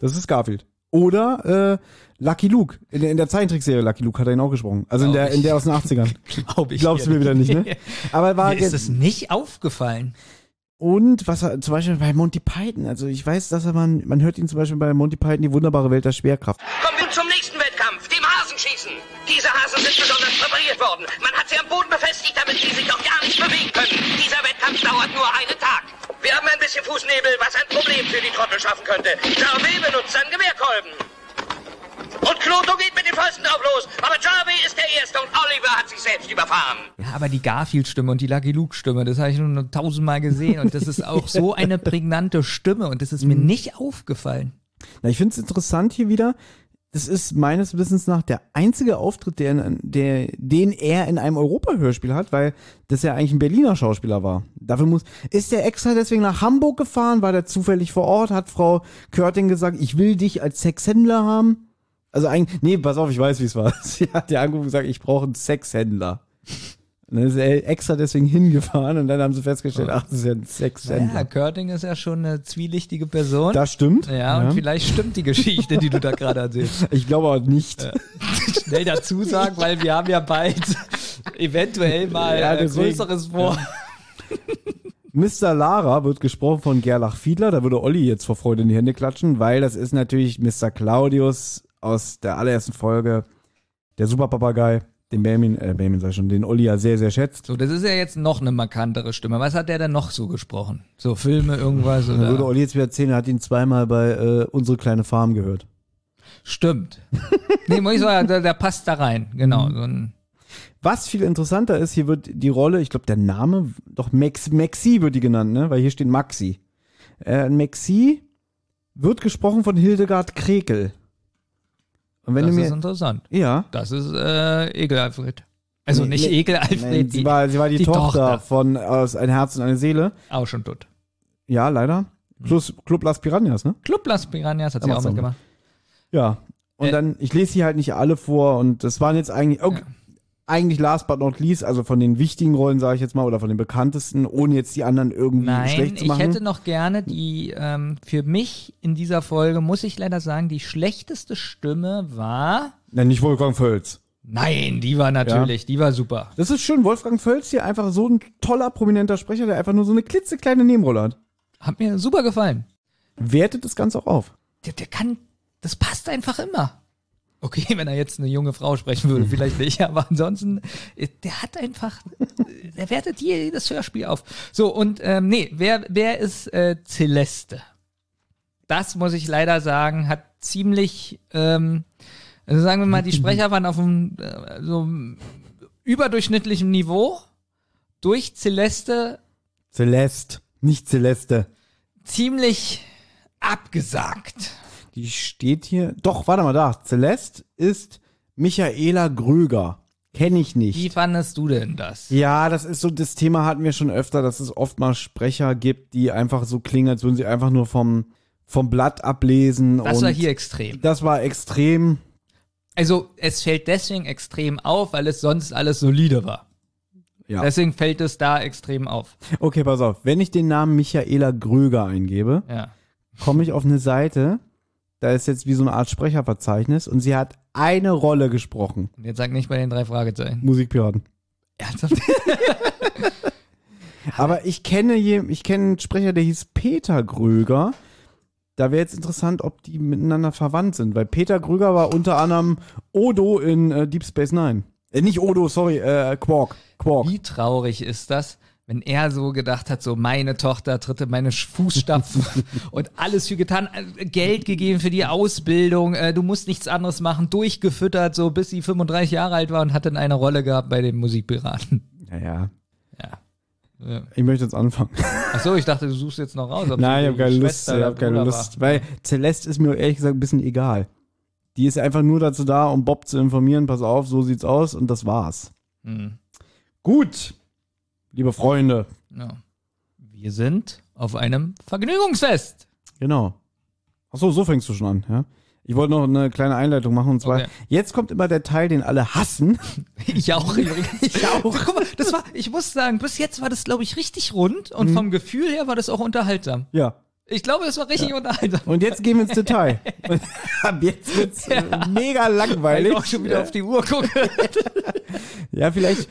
Das ist Garfield. Oder äh, Lucky Luke. In, der- in der Zeichentrickserie Lucky Luke hat er ihn auch gesprochen. Also in der, in der aus den 80ern. [laughs] Glaub ich Glaubst du mir wieder nicht, ne? [laughs] Aber war Mir ist es nicht aufgefallen. Und was er zum Beispiel bei Monty Python, also ich weiß, dass er man, man hört ihn zum Beispiel bei Monty Python die wunderbare Welt der Schwerkraft. Kommen wir zum nächsten Wettkampf, dem Hasenschießen. Diese Hasen sind besonders präpariert worden. Man hat sie am Boden befestigt, damit sie sich auch ja nicht bewegen können. Dieser Wettkampf dauert nur einen Tag. Wir haben ein bisschen Fußnebel, was ein Problem für die Trottel schaffen könnte. Jarvey benutzt seinen Gewehrkolben. Und Kloto geht mit den Fäusten drauf los. Aber Jarvey ist der Erste und Oliver hat sich selbst überfahren. Ja, aber die Garfield-Stimme und die Lucky Luke-Stimme, das habe ich nur tausendmal gesehen und das ist auch so eine prägnante Stimme und das ist mir nicht aufgefallen. Na, ich finde es interessant hier wieder. Das ist meines Wissens nach der einzige Auftritt, der, der, den er in einem Europa-Hörspiel hat, weil das ja eigentlich ein Berliner Schauspieler war. Dafür muss, ist der extra deswegen nach Hamburg gefahren, war der zufällig vor Ort, hat Frau Körting gesagt, ich will dich als Sexhändler haben. Also eigentlich, nee, pass auf, ich weiß, wie es war. [laughs] Sie hat ja angerufen und gesagt, ich brauche einen Sexhändler. Und dann ist er extra deswegen hingefahren und dann haben sie festgestellt, ach, das ist ja ein Ja, Sexhändler. Körting ist ja schon eine zwielichtige Person. Das stimmt. ja, und vielleicht stimmt die Geschichte, die du da gerade erzählst. [laughs] Ich glaube auch nicht. Schnell dazu sagen, weil wir haben ja bald eventuell mal Ja, deswegen. Größeres vor. Mr. Lara wird gesprochen von Gerlach Fiedler. Da würde Olli jetzt vor Freude in die Hände klatschen, weil das ist natürlich Mr. Claudius aus der allerersten Folge, der Superpapagei, den Benjamin, äh, Benjamin sag ich schon, den Olli ja sehr, sehr schätzt. So, das ist ja jetzt noch eine markantere Stimme. Was hat der denn noch so gesprochen? So Filme, irgendwas Dann würde oder? Olli jetzt wieder erzählen, er hat ihn zweimal bei äh, Unsere kleine Farm gehört. Stimmt. [laughs] nee, muss ich sagen, der, der passt da rein. Genau. Mhm. So ein, Was viel interessanter ist, hier wird die Rolle, ich glaube der Name, doch Max, Maxi wird die genannt, ne? Weil hier steht Maxi. Äh, Maxi wird gesprochen von Hildegard Krekel. Und wenn das du ist mir, interessant. ja, Das ist äh, Ekel Alfred. Also Nee, nicht nee, Ekel Alfred, Nein, die, sie, war, sie war die, die Tochter, Tochter. von aus Ein Herz und eine Seele. auch schon tot. Ja, leider. Plus Club Las Piranhas, ne? Club Las Piranhas hat sie Ja, auch mitgemacht. Ja. Und Äh. dann, ich lese hier halt nicht alle vor und das waren jetzt eigentlich, okay, eigentlich last but not least, also von den wichtigen Rollen, sage ich jetzt mal, oder von den bekanntesten, ohne jetzt die anderen irgendwie Nein, schlecht zu ich machen. hätte noch gerne die, ähm, für mich in dieser Folge, muss ich leider sagen, die schlechteste Stimme war. Nein, nicht Wolfgang Völz. Nein, die war natürlich, die war super. Das ist schön, Wolfgang Völz hier einfach so ein toller, prominenter Sprecher, der einfach nur so eine klitzekleine Nebenrolle hat. Hat mir super gefallen. Wertet das Ganze auch auf. Der, der kann, das passt einfach immer. Okay, wenn er jetzt eine junge Frau sprechen würde, vielleicht nicht, aber ansonsten, äh, der hat einfach, äh, der wertet jedes Hörspiel auf. So, und ähm, nee, wer, wer ist äh, Celeste? Das muss ich leider sagen, hat ziemlich, ähm, also sagen wir mal, die [laughs] Sprecher waren auf einem äh, so einem überdurchschnittlichen Niveau. Durch Celeste Celeste, nicht Celeste. ziemlich abgesagt. Die steht hier. Doch, warte mal da. Celeste ist Michaela Gröger. Kenne ich nicht. Wie fandest du denn das? Ja, das ist so, das Thema hatten wir schon öfter, dass es oft mal Sprecher gibt, die einfach so klingen, als würden sie einfach nur vom, vom Blatt ablesen. Das war hier extrem. Das war extrem. Also es fällt deswegen extrem auf, weil es sonst alles solide war. Ja. Deswegen fällt es da extrem auf. Okay, pass auf. Wenn ich den Namen Michaela Gröger eingebe, Ja. komme ich auf eine Seite, da ist jetzt wie so eine Art Sprecherverzeichnis und sie hat eine Rolle gesprochen. Und jetzt sag nicht bei den drei Fragezeichen. Musikpiraten. Ernsthaft? [laughs] Aber ich kenne ich kenne einen Sprecher, der hieß Peter Gröger. Da wäre jetzt interessant, ob die miteinander verwandt sind, weil Peter Gröger war unter anderem Odo in äh, Deep Space Nine. Äh, nicht Odo, sorry, äh, Quark. Quark. Wie traurig ist das, wenn er so gedacht hat, so meine Tochter tritt in meine Fußstapfen [laughs] und alles für getan, äh, Geld gegeben für die Ausbildung, äh, du musst nichts anderes machen, durchgefüttert, so bis sie 35 Jahre alt war und hat dann eine Rolle gehabt bei den Musikpiraten. Ja, ja. Ja. Ich möchte jetzt anfangen. Ach so, ich dachte, du suchst jetzt noch raus. Nein, ich habe keine Lust. Ich habe keine Lust. Weil Celeste ist mir ehrlich gesagt ein bisschen egal. Die ist einfach nur dazu da, um Bob zu informieren, pass auf, so sieht's aus und das war's. Hm. Gut, liebe Freunde. Ja. Wir sind auf einem Vergnügungsfest. Genau. Ach so, so fängst du schon an, ja? Ich wollte noch eine kleine Einleitung machen und zwar, Okay. jetzt kommt immer der Teil, den alle hassen. [laughs] Ich auch übrigens. [laughs] Ich auch. Guck mal, das war, ich muss sagen, bis jetzt war das, glaube ich, richtig rund und vom Gefühl her war das auch unterhaltsam. Ja. Ich glaube, es war richtig unterhaltsam. Und jetzt gehen wir ins Detail. [laughs] Und ab jetzt wird's äh, mega Weil langweilig. ich auch schon wieder auf die Uhr gucke. Ja, vielleicht.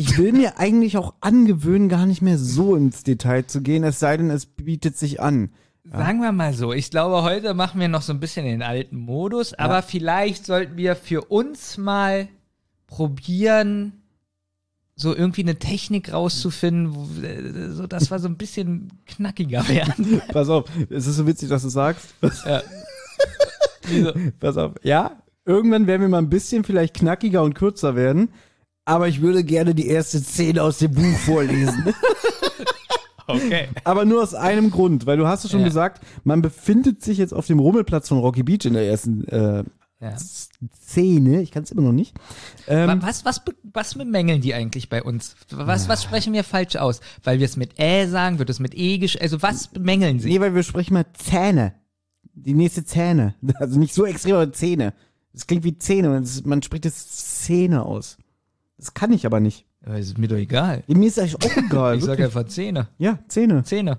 Ich will mir eigentlich auch angewöhnen, gar nicht mehr so ins Detail zu gehen, es sei denn, es bietet sich an. Sagen wir mal so, ich glaube, heute machen wir noch so ein bisschen den alten Modus, aber vielleicht sollten wir für uns mal probieren, so irgendwie eine Technik rauszufinden, wo, äh, so dass wir so ein bisschen knackiger werden. [laughs] Pass auf, es ist so witzig, dass du sagst. Ja. [laughs] Pass auf, ja, irgendwann werden wir mal ein bisschen vielleicht knackiger und kürzer werden, aber ich würde gerne die erste Szene aus dem Buch vorlesen. [laughs] Okay. aber nur aus einem Grund, weil du hast es schon Ja. gesagt, man befindet sich jetzt auf dem Rummelplatz von Rocky Beach in der ersten äh, Ja. Szene. Ich kann es immer noch nicht. Ähm, Wa- Was, was, was bemängeln die eigentlich bei uns? Was, was sprechen wir falsch aus? Weil wir es mit Ä sagen, wird es mit E gesch Also was bemängeln sie? Nee, weil wir sprechen mal Zähne. Die nächste Zähne. [laughs] Also nicht so extrem, aber Zähne. Das klingt wie Zähne. und es- Man spricht es Zähne aus. Das kann ich aber nicht. Ja, ist mir doch egal. Mir ist eigentlich auch [laughs] egal. Ich sage einfach Zähne. ja, Zähne. Zähne.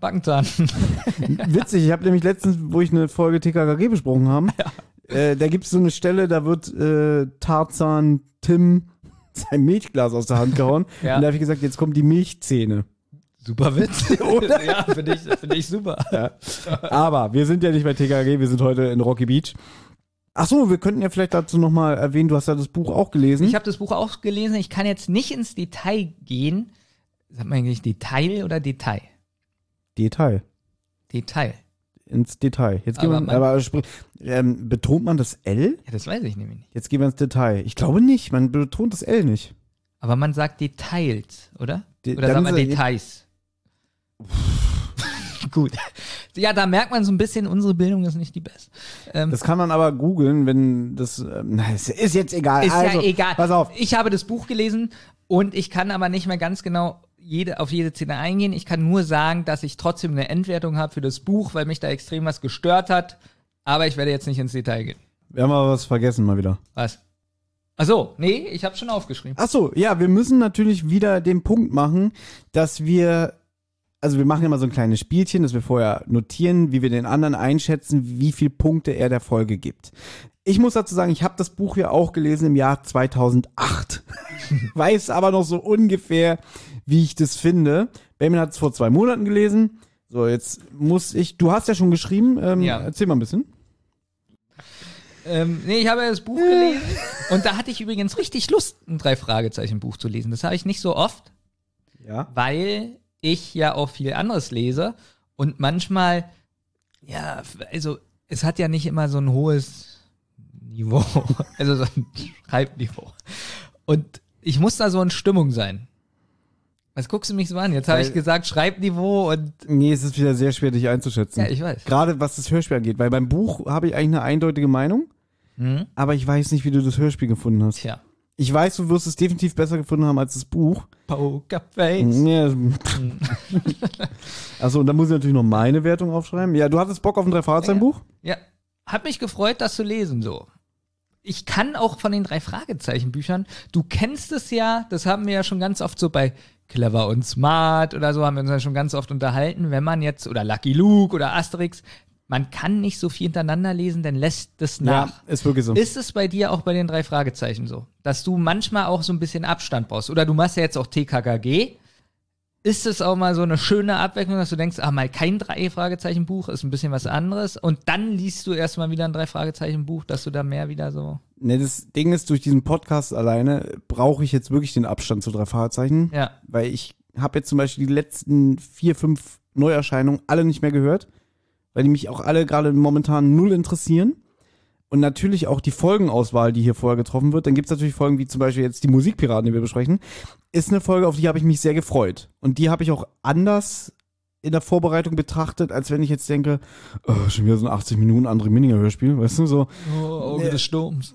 Backenzahn. [laughs] Witzig, ich habe nämlich letztens, wo ich eine Folge TKKG besprochen haben, [laughs] äh, da gibt es so eine Stelle, da wird äh, Tarzan Tim sein Milchglas aus der Hand gehauen. Ja. Und da habe ich gesagt, jetzt kommt die Milchzähne. Super Witz. Oder? Ja, finde ich, find ich super. Aber wir sind ja nicht bei TKKG, wir sind heute in Rocky Beach. Ach so, wir könnten ja vielleicht dazu nochmal erwähnen, du hast ja das Buch auch gelesen. Ich habe das Buch auch gelesen. Ich kann jetzt nicht ins Detail gehen. Sagt man eigentlich Detail oder Detail? Detail. Detail. Ins Detail. Jetzt gehen Aber wir, aber sprich, ähm, betont man das L? Ja, das weiß ich nämlich nicht. Jetzt gehen wir ins Detail. Ich glaube nicht, man betont das L nicht. Aber man sagt Details, oder? De- oder sagt man Details? Gut. [laughs] Ja, da merkt man so ein bisschen, unsere Bildung ist nicht die beste. Ähm, Das kann man aber googeln, wenn das, ähm, ist jetzt egal. ist also, ja egal. Pass auf. Ich habe das Buch gelesen und ich kann aber nicht mehr ganz genau jede, auf jede Szene eingehen. Ich kann nur sagen, dass ich trotzdem eine Endwertung habe für das Buch, weil mich da extrem was gestört hat. Aber ich werde jetzt nicht ins Detail gehen. Wir haben aber was vergessen mal wieder. Was? Ach so, nee, ich habe schon aufgeschrieben. Ach so, ja, wir müssen natürlich wieder den Punkt machen, dass wir, also wir machen immer so ein kleines Spielchen, dass wir vorher notieren, wie wir den anderen einschätzen, wie viel Punkte er der Folge gibt. Ich muss dazu sagen, ich habe das Buch ja auch gelesen im Jahr 2008. [laughs] Weiß aber noch so ungefähr, wie ich das finde. Benjamin hat es vor zwei Monaten gelesen. So, jetzt muss ich, du hast ja schon geschrieben, ähm, Ja. erzähl mal ein bisschen. Ähm, nee, ich habe ja das Buch gelesen und da hatte ich übrigens richtig Lust, ein Drei-Fragezeichen-Buch zu lesen. Das habe ich nicht so oft, Ja. weil ich ja auch viel anderes lese und manchmal, ja, also es hat ja nicht immer so ein hohes Niveau, [laughs] also so ein Schreibniveau. Und ich muss da so in Stimmung sein. Was guckst du mich so an? Jetzt habe ich gesagt Schreibniveau und Nee, es ist wieder sehr schwer, dich einzuschätzen. ja, ich weiß. Gerade was das Hörspiel angeht, weil beim Buch habe ich eigentlich eine eindeutige Meinung, Hm? aber ich weiß nicht, wie du das Hörspiel gefunden hast. Tja. Ich weiß, du wirst es definitiv besser gefunden haben als das Buch. Pokerface. Ja. Achso, und dann muss ich natürlich noch meine Wertung aufschreiben. Ja, du hattest Bock auf ein Drei-Fahrzeichen-Buch? Ja, hat mich gefreut, das zu lesen so. Ich kann auch von den drei Fragezeichen Büchern, du kennst es ja, das haben wir ja schon ganz oft so bei Clever und Smart oder so haben wir uns ja schon ganz oft unterhalten, wenn man jetzt, oder Lucky Luke oder Asterix, man kann nicht so viel hintereinander lesen, dann lässt es nach. Ja, ist wirklich so. Ist es bei dir auch bei den drei Fragezeichen so, dass du manchmal auch so ein bisschen Abstand brauchst? Oder du machst ja jetzt auch TKKG. Ist es auch mal so eine schöne Abwechslung, dass du denkst, ah, mal kein Drei-Fragezeichen-Buch, ist ein bisschen was anderes. Und dann liest du erstmal wieder ein Drei-Fragezeichen-Buch, dass du da mehr wieder so. Ne, das Ding ist, durch diesen Podcast alleine brauche ich jetzt wirklich den Abstand zu drei Fahrzeichen. Ja. Weil ich habe jetzt zum Beispiel die letzten vier, fünf Neuerscheinungen alle nicht mehr gehört, weil die mich auch alle gerade momentan null interessieren. Und natürlich auch die Folgenauswahl, die hier vorher getroffen wird. Dann gibt's natürlich Folgen wie zum Beispiel jetzt die Musikpiraten, die wir besprechen. Ist eine Folge, auf die habe ich mich sehr gefreut. Und die habe ich auch anders in der Vorbereitung betrachtet, als wenn ich jetzt denke, oh, schon wieder so ein 80 Minuten andere Mininger Hörspiel, weißt du, so. Oh, Auge des Sturms.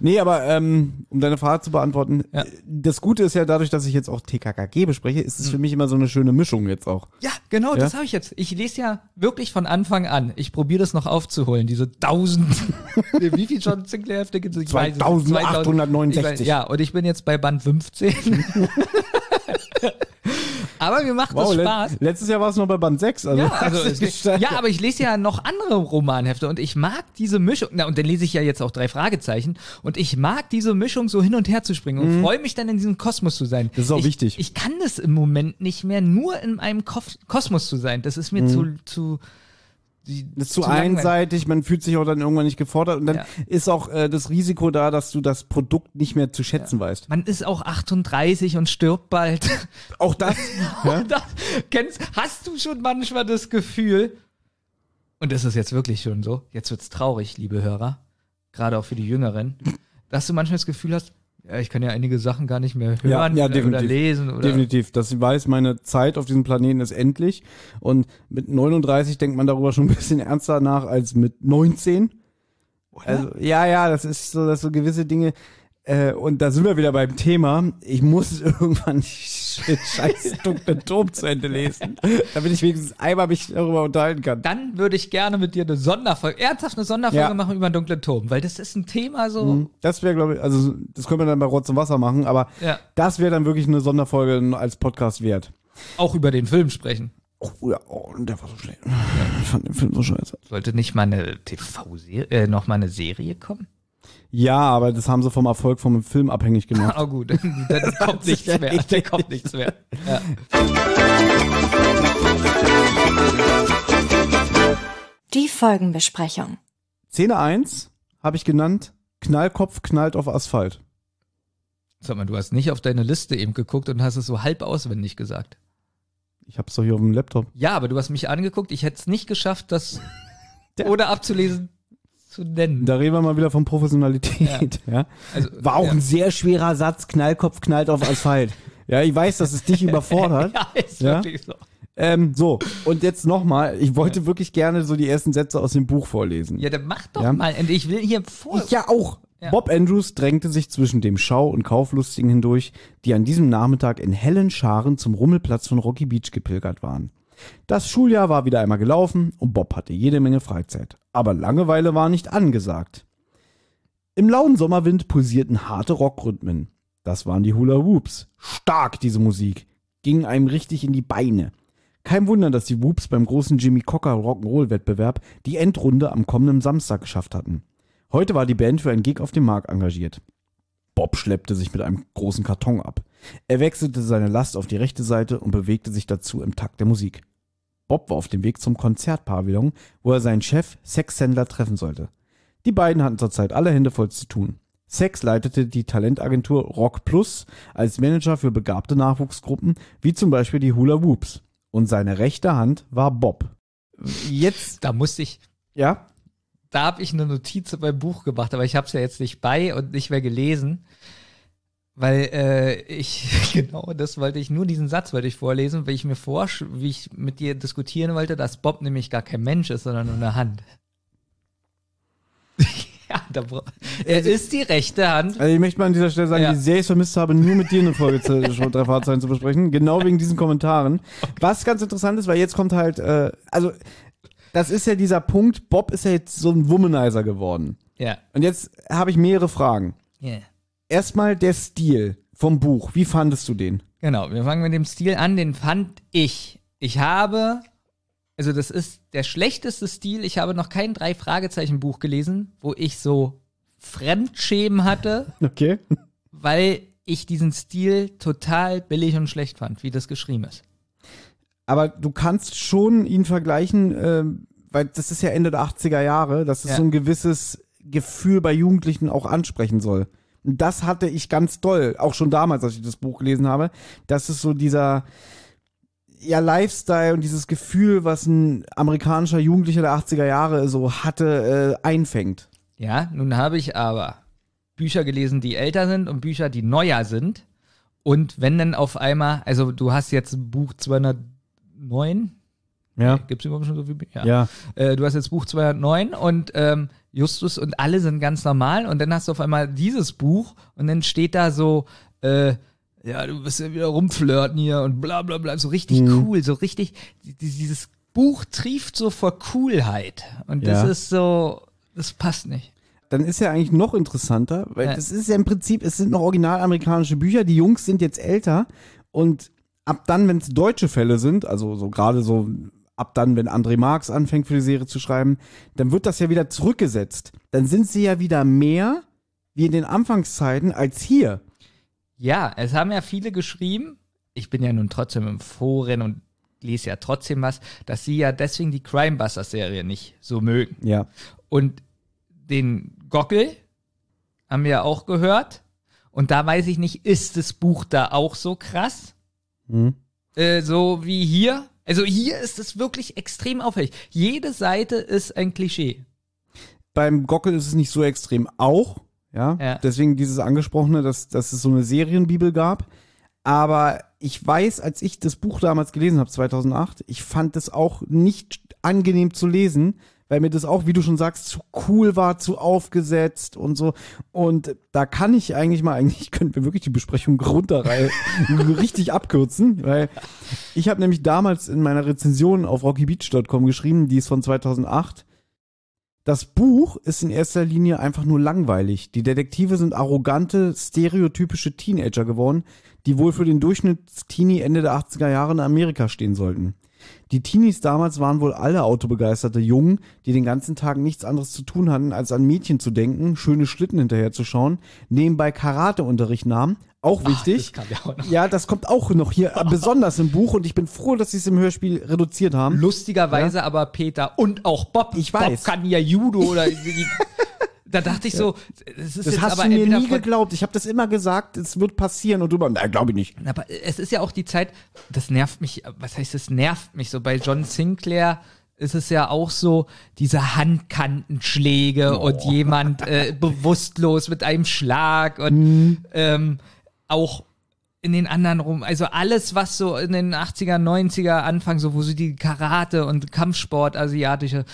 Nee, aber ähm, um deine Frage zu beantworten, Ja. das Gute ist ja dadurch, dass ich jetzt auch TKKG bespreche, ist es für mich immer so eine schöne Mischung jetzt auch. Ja, genau, Ja? das habe ich jetzt. Ich lese ja wirklich von Anfang an. Ich probiere das noch aufzuholen, diese tausend. [laughs] Nee, Wie viel schon Sinclair-Hefte gibt es? Ich weiß es nicht. 2869. Ich weiß- Ja, und ich bin jetzt bei Band 15. [laughs] Aber mir macht das le- Spaß. letztes Jahr war es noch bei Band 6. Also Ja, [laughs] also ja, aber ich lese ja noch andere Romanhefte und ich mag diese Mischung. Na, und dann lese ich ja jetzt auch drei Fragezeichen und ich mag diese Mischung so hin und her zu springen und freue mich dann in diesem Kosmos zu sein. Mhm. Das ist auch ich, wichtig. Ich kann das im Moment nicht mehr, nur in einem Kos Kosmos zu sein. Das ist mir zu, zu, die. Das ist zu, langweilig. einseitig, man fühlt sich auch dann irgendwann nicht gefordert und dann Ja. ist auch äh, das Risiko da, dass du das Produkt nicht mehr zu schätzen weißt. Man ist auch 38 und stirbt bald. [laughs] Auch das, [laughs] ja? Das, kennst, hast du schon manchmal das Gefühl, und das ist jetzt wirklich schon so, jetzt wird's traurig, liebe Hörer, gerade auch für die Jüngeren, dass du manchmal das Gefühl hast, ja, ich kann ja einige Sachen gar nicht mehr Ja, hören ja, oder, oder definitiv. lesen oder Definitiv, dass ich weiß, meine Zeit auf diesem Planeten ist endlich. Und mit 39 denkt man darüber schon ein bisschen ernster nach als mit 19. Also, ja, ja, das ist so, dass so gewisse Dinge. Äh, und da sind wir wieder beim Thema. Ich muss [laughs] irgendwann scheiß dunkle Turm zu Ende lesen, damit ich wenigstens einmal mich darüber unterhalten kann. Dann würde ich gerne mit dir eine Sonderfolge, ernsthaft eine Sonderfolge Ja. machen über den dunklen Turm, weil das ist ein Thema so. Das wäre, glaube ich, also das können wir dann bei Rotz und Wasser machen, aber Ja. das wäre dann wirklich eine Sonderfolge als Podcast wert. Auch über den Film sprechen. Oh ja, oh, der war so schlecht. Ich fand den Film so scheiße. Sollte nicht mal eine TV-Serie, äh, noch mal eine Serie kommen? Ja, aber das haben sie vom Erfolg vom Film abhängig gemacht. Ah, [laughs] gut, dann kommt [laughs] nichts mehr. Dann kommt nichts mehr. Ja. Die Folgenbesprechung. Szene 1 habe ich genannt, Knallkopf knallt auf Asphalt. Sag mal, du hast nicht auf deine Liste eben geguckt und hast es so halb auswendig gesagt. Ich hab's doch hier auf dem Laptop. Ja, aber du hast mich angeguckt, ich hätte es nicht geschafft, das [laughs] ohne abzulesen zu nennen. Da reden wir mal wieder von Professionalität. Ja. Also, War auch ja. ein sehr schwerer Satz, Knallkopf knallt auf Asphalt. ja, ich weiß, dass es dich [laughs] überfordert. [laughs] Ja, ist Ja? wirklich so. Ähm, so, und jetzt nochmal, ich wollte wirklich gerne so die ersten Sätze aus dem Buch vorlesen. Ja, dann mach doch Ja. mal. Und ich will hier vor. Ich ja auch. Ja. Bob Andrews drängte sich zwischen dem Schau- und Kauflustigen hindurch, die an diesem Nachmittag in hellen Scharen zum Rummelplatz von Rocky Beach gepilgert waren. Das Schuljahr war wieder einmal gelaufen und Bob hatte jede Menge Freizeit. Aber Langeweile war nicht angesagt. Im lauen Sommerwind pulsierten harte Rockrhythmen. Das waren die Hula Whoops. Stark, diese Musik. Ging einem richtig in die Beine. Kein Wunder, dass die Whoops beim großen Jimmy Cocker Rock'n'Roll-Wettbewerb die Endrunde am kommenden Samstag geschafft hatten. Heute war die Band für einen Gig auf dem Markt engagiert. Bob schleppte sich mit einem großen Karton ab. Er wechselte seine Last auf die rechte Seite und bewegte sich dazu im Takt der Musik. Bob war auf dem Weg zum Konzertpavillon, wo er seinen Chef Sex Sandler treffen sollte. Die beiden hatten zurzeit alle Hände voll zu tun. Sex leitete die Talentagentur Rock Plus als Manager für begabte Nachwuchsgruppen, wie zum Beispiel die Hula Whoops. Und seine rechte Hand war Bob. Jetzt, Da musste ich, ja, da habe ich eine Notiz beim Buch gemacht, aber ich habe es ja jetzt nicht bei und nicht mehr gelesen, weil äh, ich [laughs] genau das wollte ich nur diesen Satz wollte ich vorlesen, weil ich mir vor, wie ich mit dir diskutieren wollte, dass Bob nämlich gar kein Mensch ist, sondern nur eine Hand. [laughs] ja, da, er ist die rechte Hand. Also ich möchte mal an dieser Stelle sagen, Ja. wie sehr ich es vermisst habe, nur mit dir eine Folge zu [laughs] schon drei Fahrzeugen zu besprechen. Genau wegen diesen Kommentaren. Was ganz interessant ist, weil jetzt kommt halt, äh, also das ist ja dieser Punkt, Bob ist ja jetzt so ein Womanizer geworden. Ja. Und jetzt habe ich mehrere Fragen. Yeah. Erstmal der Stil vom Buch. Wie fandest du den? Genau, wir fangen mit dem Stil an, den fand ich. Ich habe, also das ist der schlechteste Stil, ich habe noch kein drei Fragezeichen Buch gelesen, wo ich so Fremdschämen hatte, [laughs] Okay. weil ich diesen Stil total billig und schlecht fand, wie das geschrieben ist. Aber du kannst schon ihn vergleichen, ähm, weil das ist ja Ende der 80er Jahre, dass es Ja. so ein gewisses Gefühl bei Jugendlichen auch ansprechen soll. Das hatte ich ganz doll, auch schon damals, als ich das Buch gelesen habe, dass es so dieser ja, Lifestyle und dieses Gefühl, was ein amerikanischer Jugendlicher der 80er Jahre so hatte, äh, einfängt. Ja, nun habe ich aber Bücher gelesen, die älter sind und Bücher, die neuer sind. Und wenn dann auf einmal, also du hast jetzt Buch 209, Ja. gibt es überhaupt schon so viel? Bücher? Ja. Äh, du hast jetzt Buch 209 und ähm, Justus und alle sind ganz normal und dann hast du auf einmal dieses Buch und dann steht da so, äh, ja, du bist ja wieder rumflirten hier und bla bla bla, so richtig cool, so richtig, die- die- dieses Buch trieft so vor Coolheit und das Ja. ist so, das passt nicht. dann ist ja eigentlich noch interessanter, weil Ja. das ist ja im Prinzip, es sind noch original amerikanische Bücher, die Jungs sind jetzt älter und ab dann, wenn es deutsche Fälle sind, also so gerade so ab dann, wenn André Marx anfängt für die Serie zu schreiben, dann wird das ja wieder zurückgesetzt. Dann sind sie ja wieder mehr wie in den Anfangszeiten als hier. Ja, es haben ja viele geschrieben, ich bin ja nun trotzdem im Foren und lese ja trotzdem was, dass sie ja deswegen die Crimebusters-Serie nicht so mögen. Ja. Und den Gockel haben wir ja auch gehört. Und da weiß ich nicht, ist das Buch da auch so krass? Hm. Äh, so wie hier? Also hier ist es wirklich extrem auffällig. Jede Seite ist ein Klischee. Beim Gockel ist es nicht so extrem auch, ja. Ja. Deswegen dieses angesprochene, dass, dass es so eine Serienbibel gab. Aber ich weiß, als ich das Buch damals gelesen habe, 2008, ich fand es auch nicht angenehm zu lesen, weil mir das auch, wie du schon sagst, zu cool war, zu aufgesetzt und so. Und da kann ich eigentlich mal, [laughs] eigentlich könnten wir wirklich die Besprechung runterreihen, [laughs] richtig abkürzen, weil ich habe nämlich damals in meiner Rezension auf rockybeach.com geschrieben, die ist von 2008. Das Buch ist in erster Linie einfach nur langweilig. Die Detektive sind arrogante, stereotypische Teenager geworden, die wohl für den Durchschnittsteenie Ende der 80er Jahre in Amerika stehen sollten. Die Teenies damals waren wohl alle autobegeisterte Jungen, die den ganzen Tag nichts anderes zu tun hatten, als an Mädchen zu denken, schöne Schlitten hinterherzuschauen, nebenbei Karateunterricht nahmen, auch wichtig. das kam ja auch ja, das kommt auch noch hier äh, besonders im Buch und ich bin froh, dass sie es im Hörspiel reduziert haben. Lustigerweise aber Peter und auch Bob. Ich Bob weiß. kann ja Judo oder [laughs] da dachte ich so, das ist Das jetzt hast aber du mir nie geglaubt. Ich habe das immer gesagt, es wird passieren und du immer, nein, glaube ich nicht. Aber es ist ja auch die Zeit, das nervt mich, was heißt das nervt mich so? Bei John Sinclair ist es ja auch so, diese Handkantenschläge und jemand äh, [laughs] bewusstlos mit einem Schlag und ähm, auch in den anderen rum, also alles, was so in den 80er, 90er Anfang, so wo so die Karate und Kampfsport, asiatische,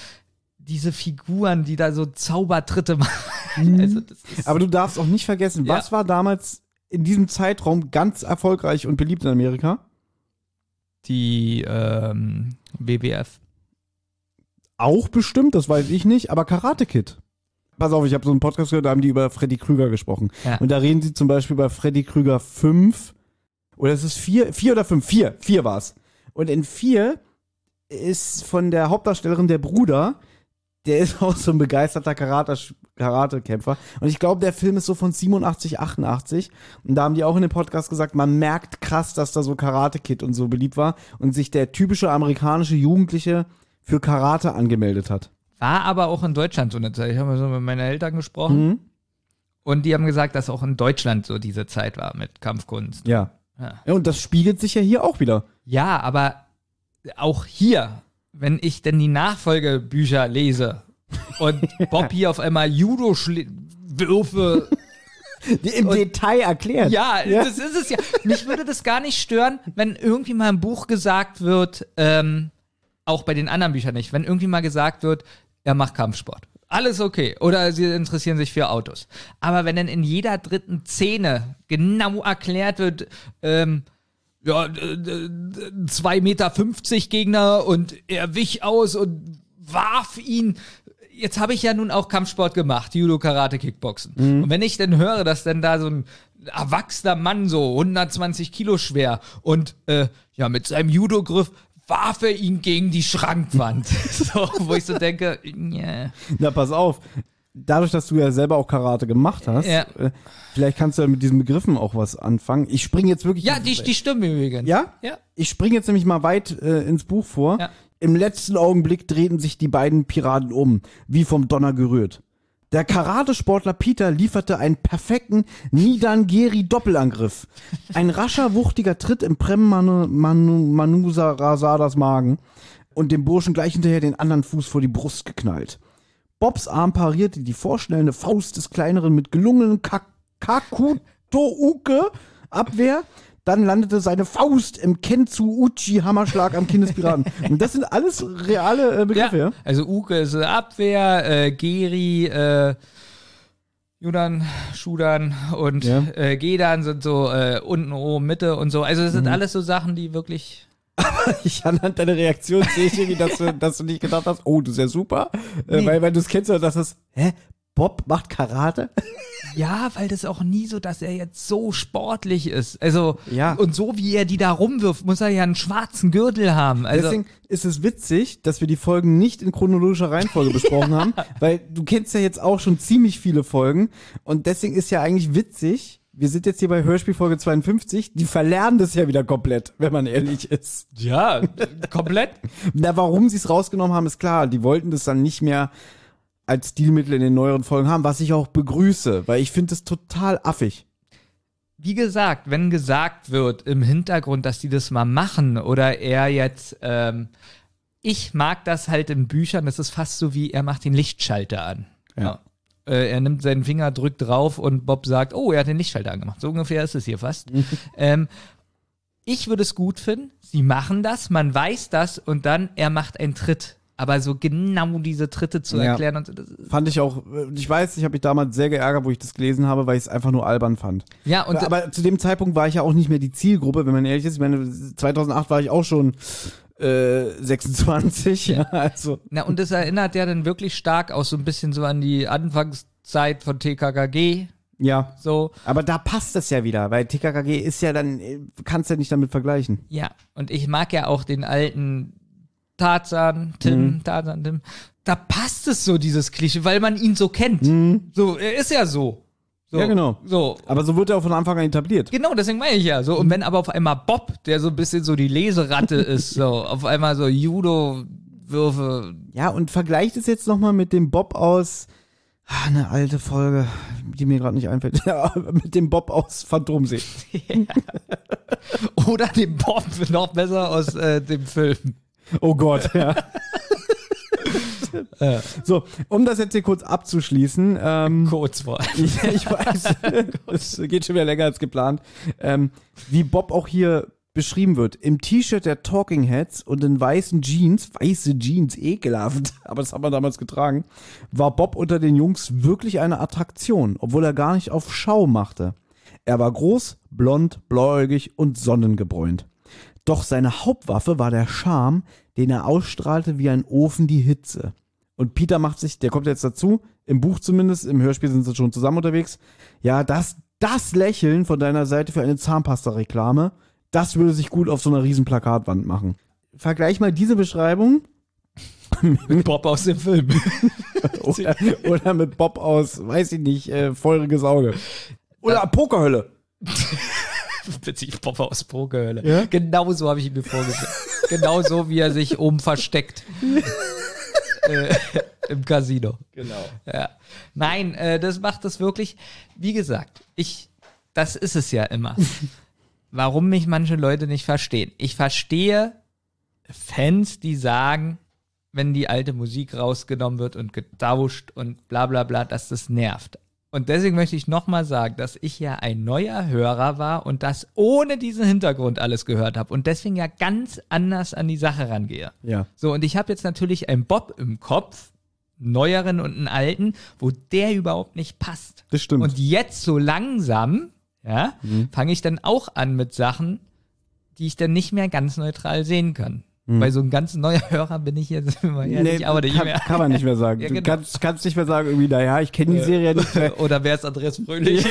diese Figuren, die da so Zaubertritte [laughs] machen. Also das ist, Aber du darfst auch nicht vergessen, Ja. was war damals in diesem Zeitraum ganz erfolgreich und beliebt in Amerika? die ähm, WWF. Auch bestimmt, das weiß ich nicht, aber Karate Kid. pass auf, ich habe so einen Podcast gehört, da haben die über Freddy Krüger gesprochen. Ja. Und da reden sie zum Beispiel bei Freddy Krüger 5, oder es ist 4, 4 oder 5, 4, 4 war's. Und in 4 ist von der Hauptdarstellerin der Bruder, der ist [laughs] auch so ein begeisterter Karate Karatekämpfer. Und ich glaube, der Film ist so von 87, 88. Und da haben die auch in dem Podcast gesagt, man merkt krass, dass da so Karate Kid und so beliebt war und sich der typische amerikanische Jugendliche für Karate angemeldet hat. War aber auch in Deutschland so eine Zeit. Ich habe so mit meinen Eltern gesprochen. Mhm. Und die haben gesagt, dass auch in Deutschland so diese Zeit war mit Kampfkunst. Ja. Ja. ja. Und das spiegelt sich ja hier auch wieder. Ja, aber auch hier, wenn ich denn die Nachfolgebücher lese und Bob hier auf einmal Judo-Würfe [laughs] Im Detail erklärt. Ja, das ist es ja. Mich würde das gar nicht stören, wenn irgendwie mal im Buch gesagt wird, ähm, auch bei den anderen Büchern nicht, wenn irgendwie mal gesagt wird, er macht Kampfsport. Alles okay. Oder sie interessieren sich für Autos. Aber wenn dann in jeder dritten Szene genau erklärt wird, ähm, ja, d- 2,50 Meter Gegner und er wich aus und warf ihn. Jetzt habe ich ja nun auch Kampfsport gemacht, Judo, Karate, Kickboxen. Und wenn ich dann höre, dass dann da so ein erwachsener Mann so 120 Kilo schwer und äh, ja mit seinem Judo-Griff warf er ihn gegen die Schrankwand. [laughs] so, wo ich so denke, [laughs] yeah. Na, pass auf. Dadurch, dass du ja selber auch Karate gemacht hast, Ja. äh, vielleicht kannst du ja mit diesen Begriffen auch was anfangen. Ich springe jetzt wirklich. Ja, die, die stimmen übrigens. Ja? Ja. Ich springe jetzt nämlich mal weit äh, ins Buch vor. Ja. Im letzten Augenblick drehten sich die beiden Piraten um, wie vom Donner gerührt. Der Karatesportler Peter lieferte einen perfekten Nidangeri-Doppelangriff. Ein rascher, wuchtiger Tritt im Prem Manu, Manu, Manusa Rasadas Magen und dem Burschen gleich hinterher den anderen Fuß vor die Brust geknallt. Bobs Arm parierte die vorschnellende Faust des Kleineren mit gelungenen Ka- Kakutouke Abwehr. Dann landete seine Faust im Kenzu Uchi Hammerschlag am Kinn des Piraten. [laughs] Und das sind alles reale äh, Begriffe, ja? Also Uke ist Abwehr, äh, Geri, äh, Judan, Schudan und Ja. äh, Gedan sind so äh, unten, oben, Mitte und so. Also das Mhm. sind alles so Sachen, die wirklich. [laughs] Ich anhand deiner Reaktion sehe ich irgendwie, dass du, dass du nicht gedacht hast, oh, das ist ja super. Äh, Nee. weil, weil du es kennst, dass das, hä? Bob macht Karate? [laughs] Ja, weil das auch nie so, dass er jetzt so sportlich ist. Also, Ja. und so wie er die da rumwirft, muss er ja einen schwarzen Gürtel haben. Also, Deswegen ist es witzig, dass wir die Folgen nicht in chronologischer Reihenfolge besprochen [laughs] haben, weil du kennst ja jetzt auch schon ziemlich viele Folgen und deswegen ist ja eigentlich witzig, wir sind jetzt hier bei Hörspielfolge 52, die verlernen das ja wieder komplett, wenn man ehrlich ist. ja, komplett. Na, warum sie es rausgenommen haben, ist klar. Die wollten das dann nicht mehr als Stilmittel in den neueren Folgen haben, was ich auch begrüße, weil ich finde es total affig. Wie gesagt, wenn gesagt wird im Hintergrund, dass die das mal machen oder er jetzt, ähm, ich mag das halt in Büchern, das ist fast so wie, er macht den Lichtschalter an. Ja. Äh, er nimmt seinen Finger, drückt drauf und Bob sagt, oh, er hat den Lichtschalter angemacht. So ungefähr ist es hier fast. ähm, ich würde es gut finden, sie machen das, man weiß das und dann er macht einen Tritt. Aber so genau diese Tritte zu Ja. erklären und so, das Fand ich auch, ich weiß, ich habe mich damals sehr geärgert, wo ich das gelesen habe, weil ich es einfach nur albern fand. ja und aber zu dem Zeitpunkt war ich ja auch nicht mehr die Zielgruppe, wenn man ehrlich ist. Ich meine, 2008 war ich auch schon äh, 26, ja, also. Na, und das erinnert ja dann wirklich stark auch so ein bisschen so an die Anfangszeit von TKKG. Ja, So, aber da passt es ja wieder, weil TKKG ist ja dann, äh, kannst ja nicht damit vergleichen. ja. Und ich mag ja auch den alten Tarzan, Tim, Mhm. Tarzan, Tim. Da passt es so, dieses Klischee, weil man ihn so kennt. So, er ist ja so. So. Mhm. Ja, genau. So. Aber so wird er auch von Anfang an etabliert. Genau, deswegen meine ich ja so. Und wenn aber auf einmal Bob, der so ein bisschen so die Leseratte [laughs] ist, so, auf einmal so Judo-Würfe. Ja, und vergleicht es jetzt nochmal mit dem Bob aus, ah, eine alte Folge, die mir gerade nicht einfällt, [laughs] ja, mit dem Bob aus Phantomsee. [laughs] Oder den Bob noch besser aus äh, dem Film. Oh Gott, ja. So, um das jetzt hier kurz abzuschließen, ähm, [laughs] Kurzwort. [laughs] ich, ich weiß, [laughs] es geht schon wieder länger als geplant, ähm, wie Bob auch hier beschrieben wird. Im T-Shirt der Talking Heads und in weißen Jeans, weiße Jeans, ekelhaft, aber das haben wir damals getragen, war Bob unter den Jungs wirklich eine Attraktion, obwohl er gar nicht auf Schau machte. Er war groß, blond, blauäugig und sonnengebräunt. Doch seine Hauptwaffe war der Charme, den er ausstrahlte wie ein Ofen die Hitze. Und Peter macht sich, der kommt jetzt dazu, im Buch zumindest, im Hörspiel sind sie schon zusammen unterwegs. Ja, das, das Lächeln von deiner Seite für eine Zahnpasta-Reklame, das würde sich gut auf so einer riesen Plakatwand machen. Vergleich mal diese Beschreibung [laughs] Mit Bob aus dem Film. [laughs] oder, oder mit Bob aus, weiß ich nicht, äh, feuriges Auge. Oder Pokerhölle. [laughs] Witzig, Bob aus Pokerhölle. Ja? Genau so habe ich ihn mir vorgestellt. genau so, wie er sich oben versteckt. Äh, [laughs] Im Casino. Genau. Ja. Nein, äh, das macht das wirklich, wie gesagt, ich, das ist es ja immer. [laughs] Warum mich manche Leute nicht verstehen. Ich verstehe Fans, die sagen, wenn die alte Musik rausgenommen wird und getauscht und bla bla bla, dass das nervt. Und deswegen möchte ich nochmal sagen, dass ich ja ein neuer Hörer war und das ohne diesen Hintergrund alles gehört habe und deswegen ja ganz anders an die Sache rangehe. Ja. So, und ich habe jetzt natürlich einen Bob im Kopf, einen neueren und einen alten, wo der überhaupt nicht passt. Das stimmt. Und jetzt so langsam, ja, fange ich dann auch an mit Sachen, die ich dann nicht mehr ganz neutral sehen kann. Weil so ein ganz neuer [laughs] Hörer bin ich jetzt [laughs] immer ehrlich, aber nicht kann, mehr. kann man nicht mehr sagen. [laughs] Ja, Du genau. kannst, kannst nicht mehr sagen, irgendwie, naja, ich kenne die Serie nicht mehr. Oder wer ist Andreas Fröhlich?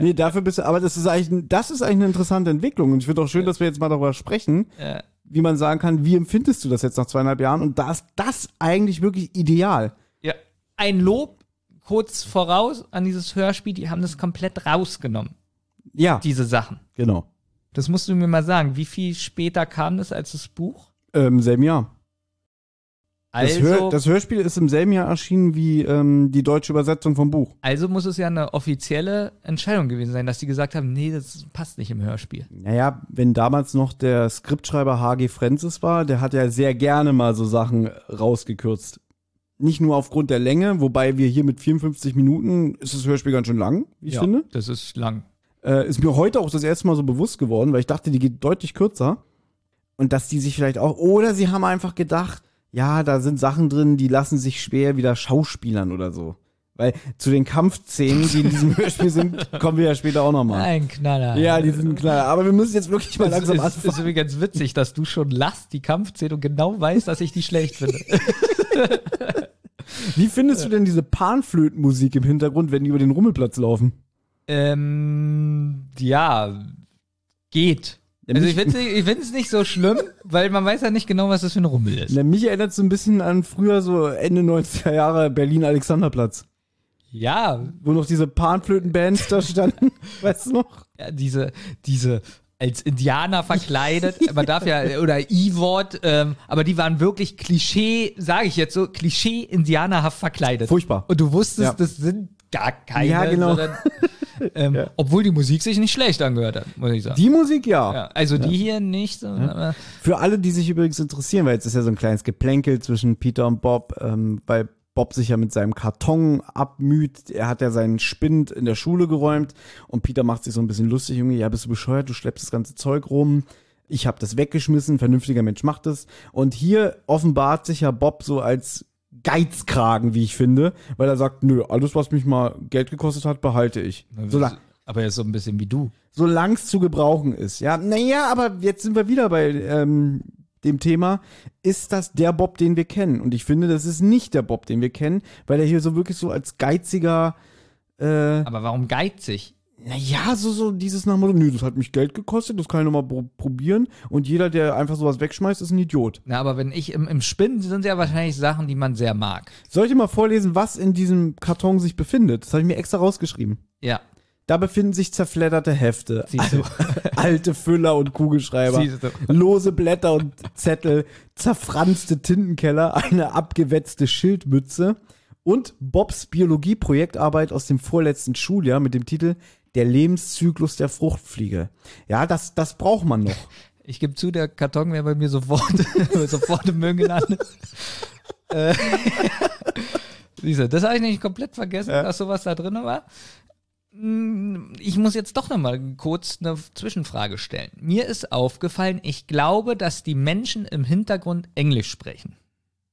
Nee, dafür bist du, aber das ist eigentlich, das ist eigentlich eine interessante Entwicklung. Und ich finde auch schön, dass wir jetzt mal darüber sprechen, Ja. wie man sagen kann, wie empfindest du das jetzt nach zweieinhalb Jahren? Und da ist das eigentlich wirklich ideal. ja. Ein Lob kurz voraus an dieses Hörspiel, die haben das komplett rausgenommen, Ja, diese Sachen. genau. Das musst du mir mal sagen. Wie viel später kam das als das Buch? Ähm, selben Jahr. Das, Also, Hör, das Hörspiel ist im selben Jahr erschienen wie ähm, die deutsche Übersetzung vom Buch. also muss es ja eine offizielle Entscheidung gewesen sein, dass die gesagt haben, nee, das passt nicht im Hörspiel. Naja, wenn damals noch der Skriptschreiber H.G. Francis war, der hat ja sehr gerne mal so Sachen rausgekürzt. Nicht nur aufgrund der Länge, wobei wir hier mit 54 Minuten ist das Hörspiel ganz schön lang, wie ich ja, finde. Das ist lang. Äh, ist mir heute auch das erste Mal so bewusst geworden, weil ich dachte, die geht deutlich kürzer. Und dass die sich vielleicht auch, oder sie haben einfach gedacht, ja, da sind Sachen drin, die lassen sich schwer wieder schauspielern oder so. Weil zu den Kampfszenen, die in diesem [laughs] Hörspiel sind, kommen wir ja später auch nochmal. Ein Knaller. Ja, die sind klar. Aber wir müssen jetzt wirklich mal langsam ist, ist anfangen. übrigens witzig, dass du schon lachst, die Kampfszene und genau weißt, dass ich die schlecht finde. [laughs] Wie findest du denn diese Panflötenmusik im Hintergrund, wenn die über den Rummelplatz laufen? Ähm, ja, geht. Also ich finde ich find's nicht so schlimm, weil man weiß ja nicht genau, was das für ein Rummel ist. Na, mich erinnert so ein bisschen an früher so Ende 90er Jahre Berlin-Alexanderplatz. Ja, Wo noch diese Panflötenbands da standen. [laughs] weißt du noch? ja, diese, diese als Indianer verkleidet, [laughs] man darf ja, oder E-Wort, ähm, aber die waren wirklich Klischee, sage ich jetzt so, Klischee-Indianerhaft verkleidet. Furchtbar. Und du wusstest, Ja. das sind gar keine, Ja, genau. sondern, [laughs] [laughs] ähm, obwohl die Musik sich nicht schlecht angehört hat, muss ich sagen. Die Musik, ja. ja, also die hier nicht, so, aber Für alle, die sich übrigens interessieren, weil jetzt ist ja so ein kleines Geplänkel zwischen Peter und Bob, ähm, weil Bob sich ja mit seinem Karton abmüht. Er hat ja seinen Spind in der Schule geräumt und Peter macht sich so ein bisschen lustig, Junge, ja, bist du bescheuert, du schleppst das ganze Zeug rum. Ich habe das weggeschmissen, vernünftiger Mensch macht das. Und hier offenbart sich ja Bob so als Geizkragen, wie ich finde, weil er sagt, nö, alles, was mich mal Geld gekostet hat, behalte ich. Solang, aber er ist so ein bisschen wie du. solange es zu gebrauchen ist. Ja, naja, aber jetzt sind wir wieder bei ähm, dem Thema, ist das der Bob, den wir kennen? Und ich finde, das ist nicht der Bob, den wir kennen, weil er hier so wirklich so als geiziger, äh, Aber warum geizig? Naja, so, so dieses nach Motto, nö, das hat mich Geld gekostet, das kann ich nochmal pro probieren. Und jeder, der einfach sowas wegschmeißt, ist ein Idiot. Na, aber wenn ich im, im Spinnen sind ja wahrscheinlich Sachen, die man sehr mag. Soll ich dir mal vorlesen, was in diesem Karton sich befindet? Das habe ich mir extra rausgeschrieben. Ja. Da befinden sich zerfledderte Hefte, [laughs] alte Füller und Kugelschreiber, lose Blätter und Zettel, zerfranste Tintenkeller, eine abgewetzte Schildmütze und Bobs Biologie-Projektarbeit aus dem vorletzten Schuljahr mit dem Titel Der Lebenszyklus der Fruchtfliege. Ja, das, das braucht man noch. [laughs] Ich gebe zu, der Karton wäre bei mir sofort, [laughs] sofort im Müll gelandet. [laughs] äh, Siehst du, das habe ich nicht komplett vergessen, dass sowas da drin war. Hm, Ich muss jetzt doch noch mal kurz eine Zwischenfrage stellen. Mir ist aufgefallen, ich glaube, dass die Menschen im Hintergrund Englisch sprechen.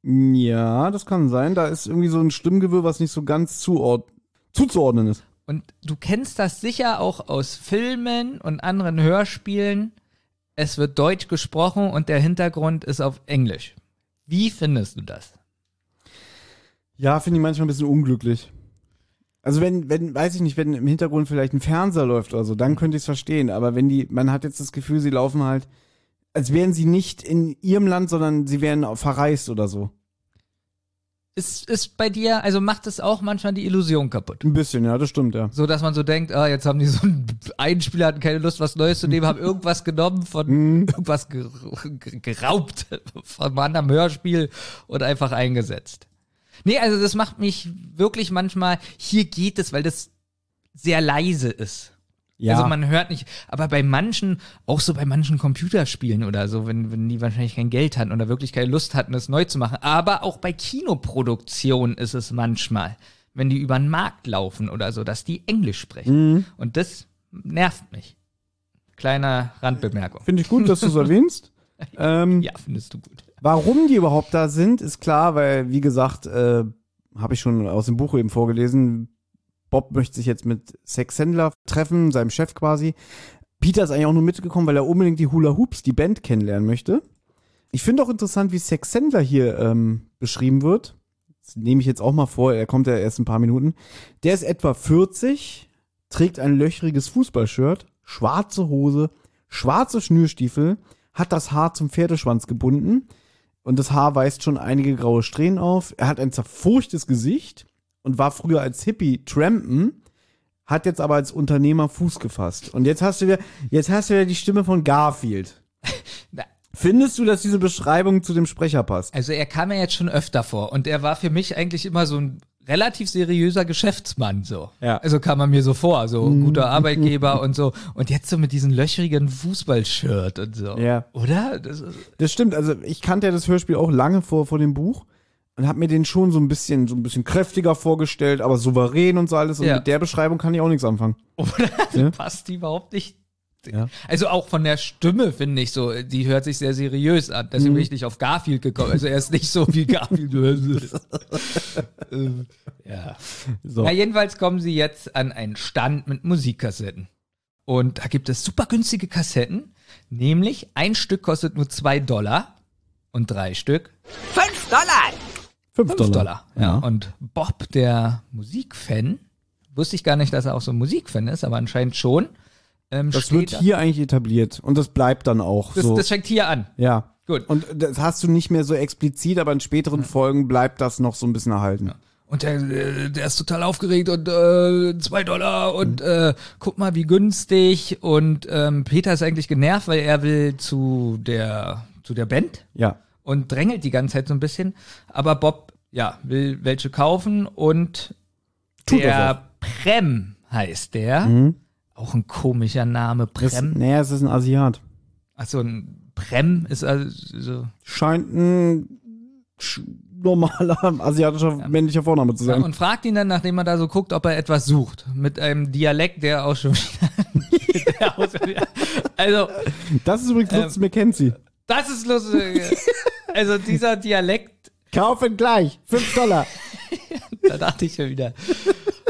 Ja, das kann sein. Da ist irgendwie so ein Stimmgewirr, was nicht so ganz zuord zuzuordnen ist. Und du kennst das sicher auch aus Filmen und anderen Hörspielen. Es wird Deutsch gesprochen und der Hintergrund ist auf Englisch. Wie findest du das? Ja, finde ich manchmal ein bisschen unglücklich. Also wenn, wenn, weiß ich nicht, wenn im Hintergrund vielleicht ein Fernseher läuft oder so, dann könnte ich es verstehen. Aber wenn die, man hat jetzt das Gefühl, sie laufen halt, als wären sie nicht in ihrem Land, sondern sie wären verreist oder so. Ist, ist bei dir, also macht es auch manchmal die Illusion kaputt. Ein bisschen, ja, das stimmt, ja. So, dass man so denkt, ah, jetzt haben die so einen, einen Spieler hatten keine Lust, was Neues zu nehmen, haben irgendwas genommen von irgendwas ger geraubt von einem anderen Hörspiel und einfach eingesetzt. Nee, also das macht mich wirklich manchmal, hier geht es, weil das sehr leise ist. Ja. Also man hört nicht, aber bei manchen, auch so bei manchen Computerspielen oder so, wenn, wenn die wahrscheinlich kein Geld hatten oder wirklich keine Lust hatten, das neu zu machen. Aber auch bei Kinoproduktionen ist es manchmal, wenn die über den Markt laufen oder so, dass die Englisch sprechen. Und das nervt mich. Kleiner Randbemerkung. Finde ich gut, dass du es erwähnst. [laughs] Ähm, Ja, findest du gut. Warum die überhaupt da sind, ist klar, weil, wie gesagt, äh, habe ich schon aus dem Buch eben vorgelesen, Bob möchte sich jetzt mit Sexhändler treffen, seinem Chef quasi. Peter ist eigentlich auch nur mitgekommen, weil er unbedingt die Hula Hoops, die Band, kennenlernen möchte. Ich finde auch interessant, wie Sexhändler hier ähm, beschrieben wird. Das nehme ich jetzt auch mal vor, er kommt ja erst ein paar Minuten. Der ist etwa 40, trägt ein löchriges Fußballshirt, schwarze Hose, schwarze Schnürstiefel, hat das Haar zum Pferdeschwanz gebunden und das Haar weist schon einige graue Strähnen auf. Er hat ein zerfurchtes Gesicht und war früher als Hippie trampen, hat jetzt aber als Unternehmer Fuß gefasst. Und jetzt hast du wieder, jetzt hast du wieder die Stimme von Garfield. [laughs] Findest du, dass diese Beschreibung zu dem Sprecher passt? Also er kam ja jetzt schon öfter vor und er war für mich eigentlich immer so ein relativ seriöser Geschäftsmann so. Ja. Also kam er mir so vor, so guter Arbeitgeber und so. Und jetzt so mit diesem löchrigen Fußballshirt und so. Ja. Oder? Das Das stimmt, also ich kannte ja das Hörspiel auch lange vor, vor dem Buch und habe mir den schon so ein bisschen, so ein bisschen kräftiger vorgestellt, aber souverän und so alles. Und Ja. mit der Beschreibung kann ich auch nichts anfangen. [laughs] oder? Ja. Passt die überhaupt nicht. Ja. Also auch von der Stimme finde ich so, die hört sich sehr seriös an. Deswegen bin ich nicht auf Garfield gekommen. Also er ist nicht so wie Garfield. [laughs] Ähm, ja. So. Na, jedenfalls kommen sie jetzt an einen Stand mit Musikkassetten. Und da gibt es super günstige Kassetten. Nämlich ein Stück kostet nur zwei Dollar und drei Stück Fünf Dollar! Fünf fünf Dollar. Dollar. Ja. Und Bob, der Musikfan, wusste ich gar nicht, dass er auch so ein Musikfan ist, aber anscheinend schon. Ähm, Das wird da- hier eigentlich etabliert und das bleibt dann auch das, so. das fängt hier an. ja. Gut. Und das hast du nicht mehr so explizit, aber in späteren Folgen bleibt das noch so ein bisschen erhalten. Und der, der ist total aufgeregt und äh, zwei Dollar und Mhm. äh, guck mal, wie günstig. Und ähm, Peter ist eigentlich genervt, weil er will zu der, zu der Band Ja. Und drängelt die ganze Zeit so ein bisschen. Aber Bob, ja, will welche kaufen und Tut der Prem heißt der. Auch ein komischer Name, Mhm. Prem. naja, es ist ein Asiat. Achso, ein Prem ist also so. Scheint ein normaler [laughs] asiatischer männlicher Vorname zu Ja, sein. und fragt ihn dann, nachdem er da so guckt, ob er etwas sucht. Mit einem Dialekt, der auch schon wieder. [laughs] also, das ist übrigens Lutz McKenzie. das ist lustig. [laughs] Also, dieser Dialekt, Kaufen gleich. Fünf Dollar. [laughs] da dachte ich mir wieder.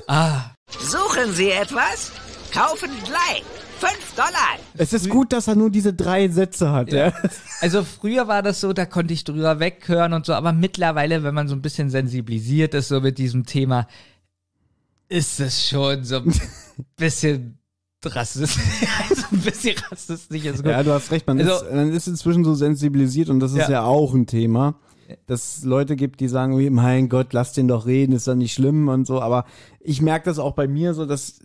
Ah, Suchen Sie etwas? Kaufen gleich! Fünf Dollar! Es ist gut, dass er nur diese drei Sätze hat, ja. Also früher war das so, da konnte ich drüber weghören und so, aber mittlerweile, wenn man so ein bisschen sensibilisiert ist so mit diesem Thema, ist es schon so ein [laughs] bisschen rassistisch. [laughs] also ein bisschen rassistisch ist gut. Ja, du hast recht, man, Also- ist, man ist inzwischen so sensibilisiert und das ist ja, Ja. auch ein Thema, dass es Leute gibt, die sagen, wie, mein Gott, lass den doch reden, ist doch nicht schlimm und so, aber ich merke das auch bei mir so, dass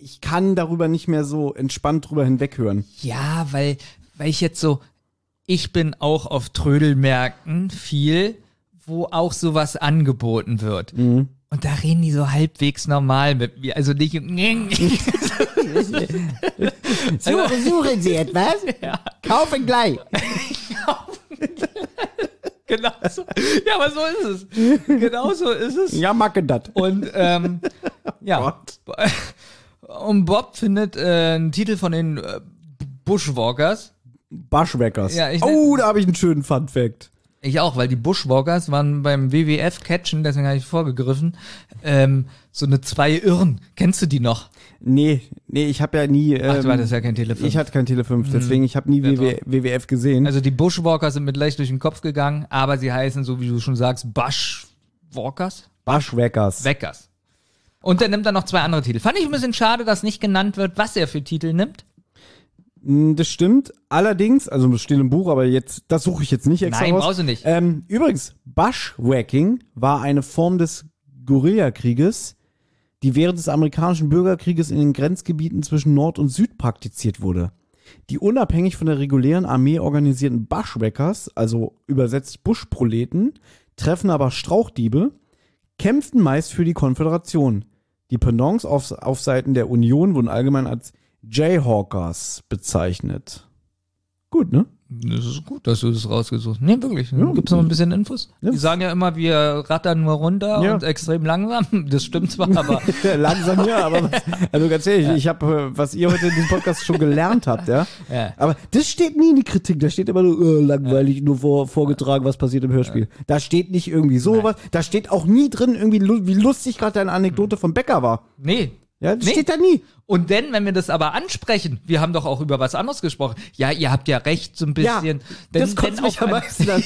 ich kann darüber nicht mehr so entspannt drüber hinweghören. Ja, weil, weil ich jetzt so, ich bin auch auf Trödelmärkten viel, wo auch sowas angeboten wird. Und da reden die so halbwegs normal mit mir. Also nicht. [laughs] Suchen, suchen Sie etwas? [laughs] Kaufen gleich. [laughs] genau so. Ja, aber so ist es. Genau so ist es. Ja, macke dat. Und ähm, ja. Und Bob findet äh, einen Titel von den äh, Bushwalkers. Bushwhackers. Ja, ich- oh, da habe ich einen schönen Fun Fact. Ich auch, weil die Bushwalkers waren beim WWF Catchen, deswegen habe ich vorgegriffen, ähm, so eine zwei Irren. Kennst du die noch? Nee, nee, ich habe ja nie. Ähm, Ach, du hattest ja kein Tele 5. Ich hatte kein Tele 5, deswegen ich habe nie WW, WWF gesehen. Also die Bushwalkers sind mit leicht durch den Kopf gegangen, aber sie heißen, so wie du schon sagst, Bush, Walkers? Bushwhackers. Weckers. Und dann nimmt er noch zwei andere Titel. Fand ich ein bisschen schade, dass nicht genannt wird, was er für Titel nimmt. Mm, Das stimmt. Allerdings, also das steht im Buch, aber jetzt, das suche ich jetzt nicht extra Nein, raus. brauchst du nicht. Ähm, übrigens, Bushwhacking war eine Form des Guerillakrieges, die während des amerikanischen Bürgerkrieges in den Grenzgebieten zwischen Nord und Süd praktiziert wurde. Die unabhängig von der regulären Armee organisierten Bushwhackers, also übersetzt Buschproleten, treffen aber Strauchdiebe, kämpften meist für die Konföderation. Die Pendants auf, auf Seiten der Union wurden allgemein als Jayhawkers bezeichnet. Gut, ne? Das ist gut, dass du das rausgesucht hast. Nee, wirklich. Gibt's noch ein bisschen Infos? Ja. Die sagen ja immer, wir rattern nur runter Ja. und extrem langsam. [laughs] Das stimmt zwar, [laughs] aber Langsam ja, aber [laughs] was, also ganz ehrlich, ich habe, was ihr heute in diesem Podcast schon gelernt habt, ja. Ja. Aber das steht nie in die Kritik. Da steht immer nur äh, langweilig, nur vor, vorgetragen, was passiert im Hörspiel. Da steht nicht irgendwie sowas. Da steht auch nie drin, irgendwie, wie lustig gerade deine Anekdote vom Bäcker war. nee. Ja, das Nee. steht da nie. Und denn, wenn wir das aber ansprechen, wir haben doch auch über was anderes gesprochen. Ja, ihr habt ja recht, so ein bisschen. Ja, denn, das denn mich am meisten an.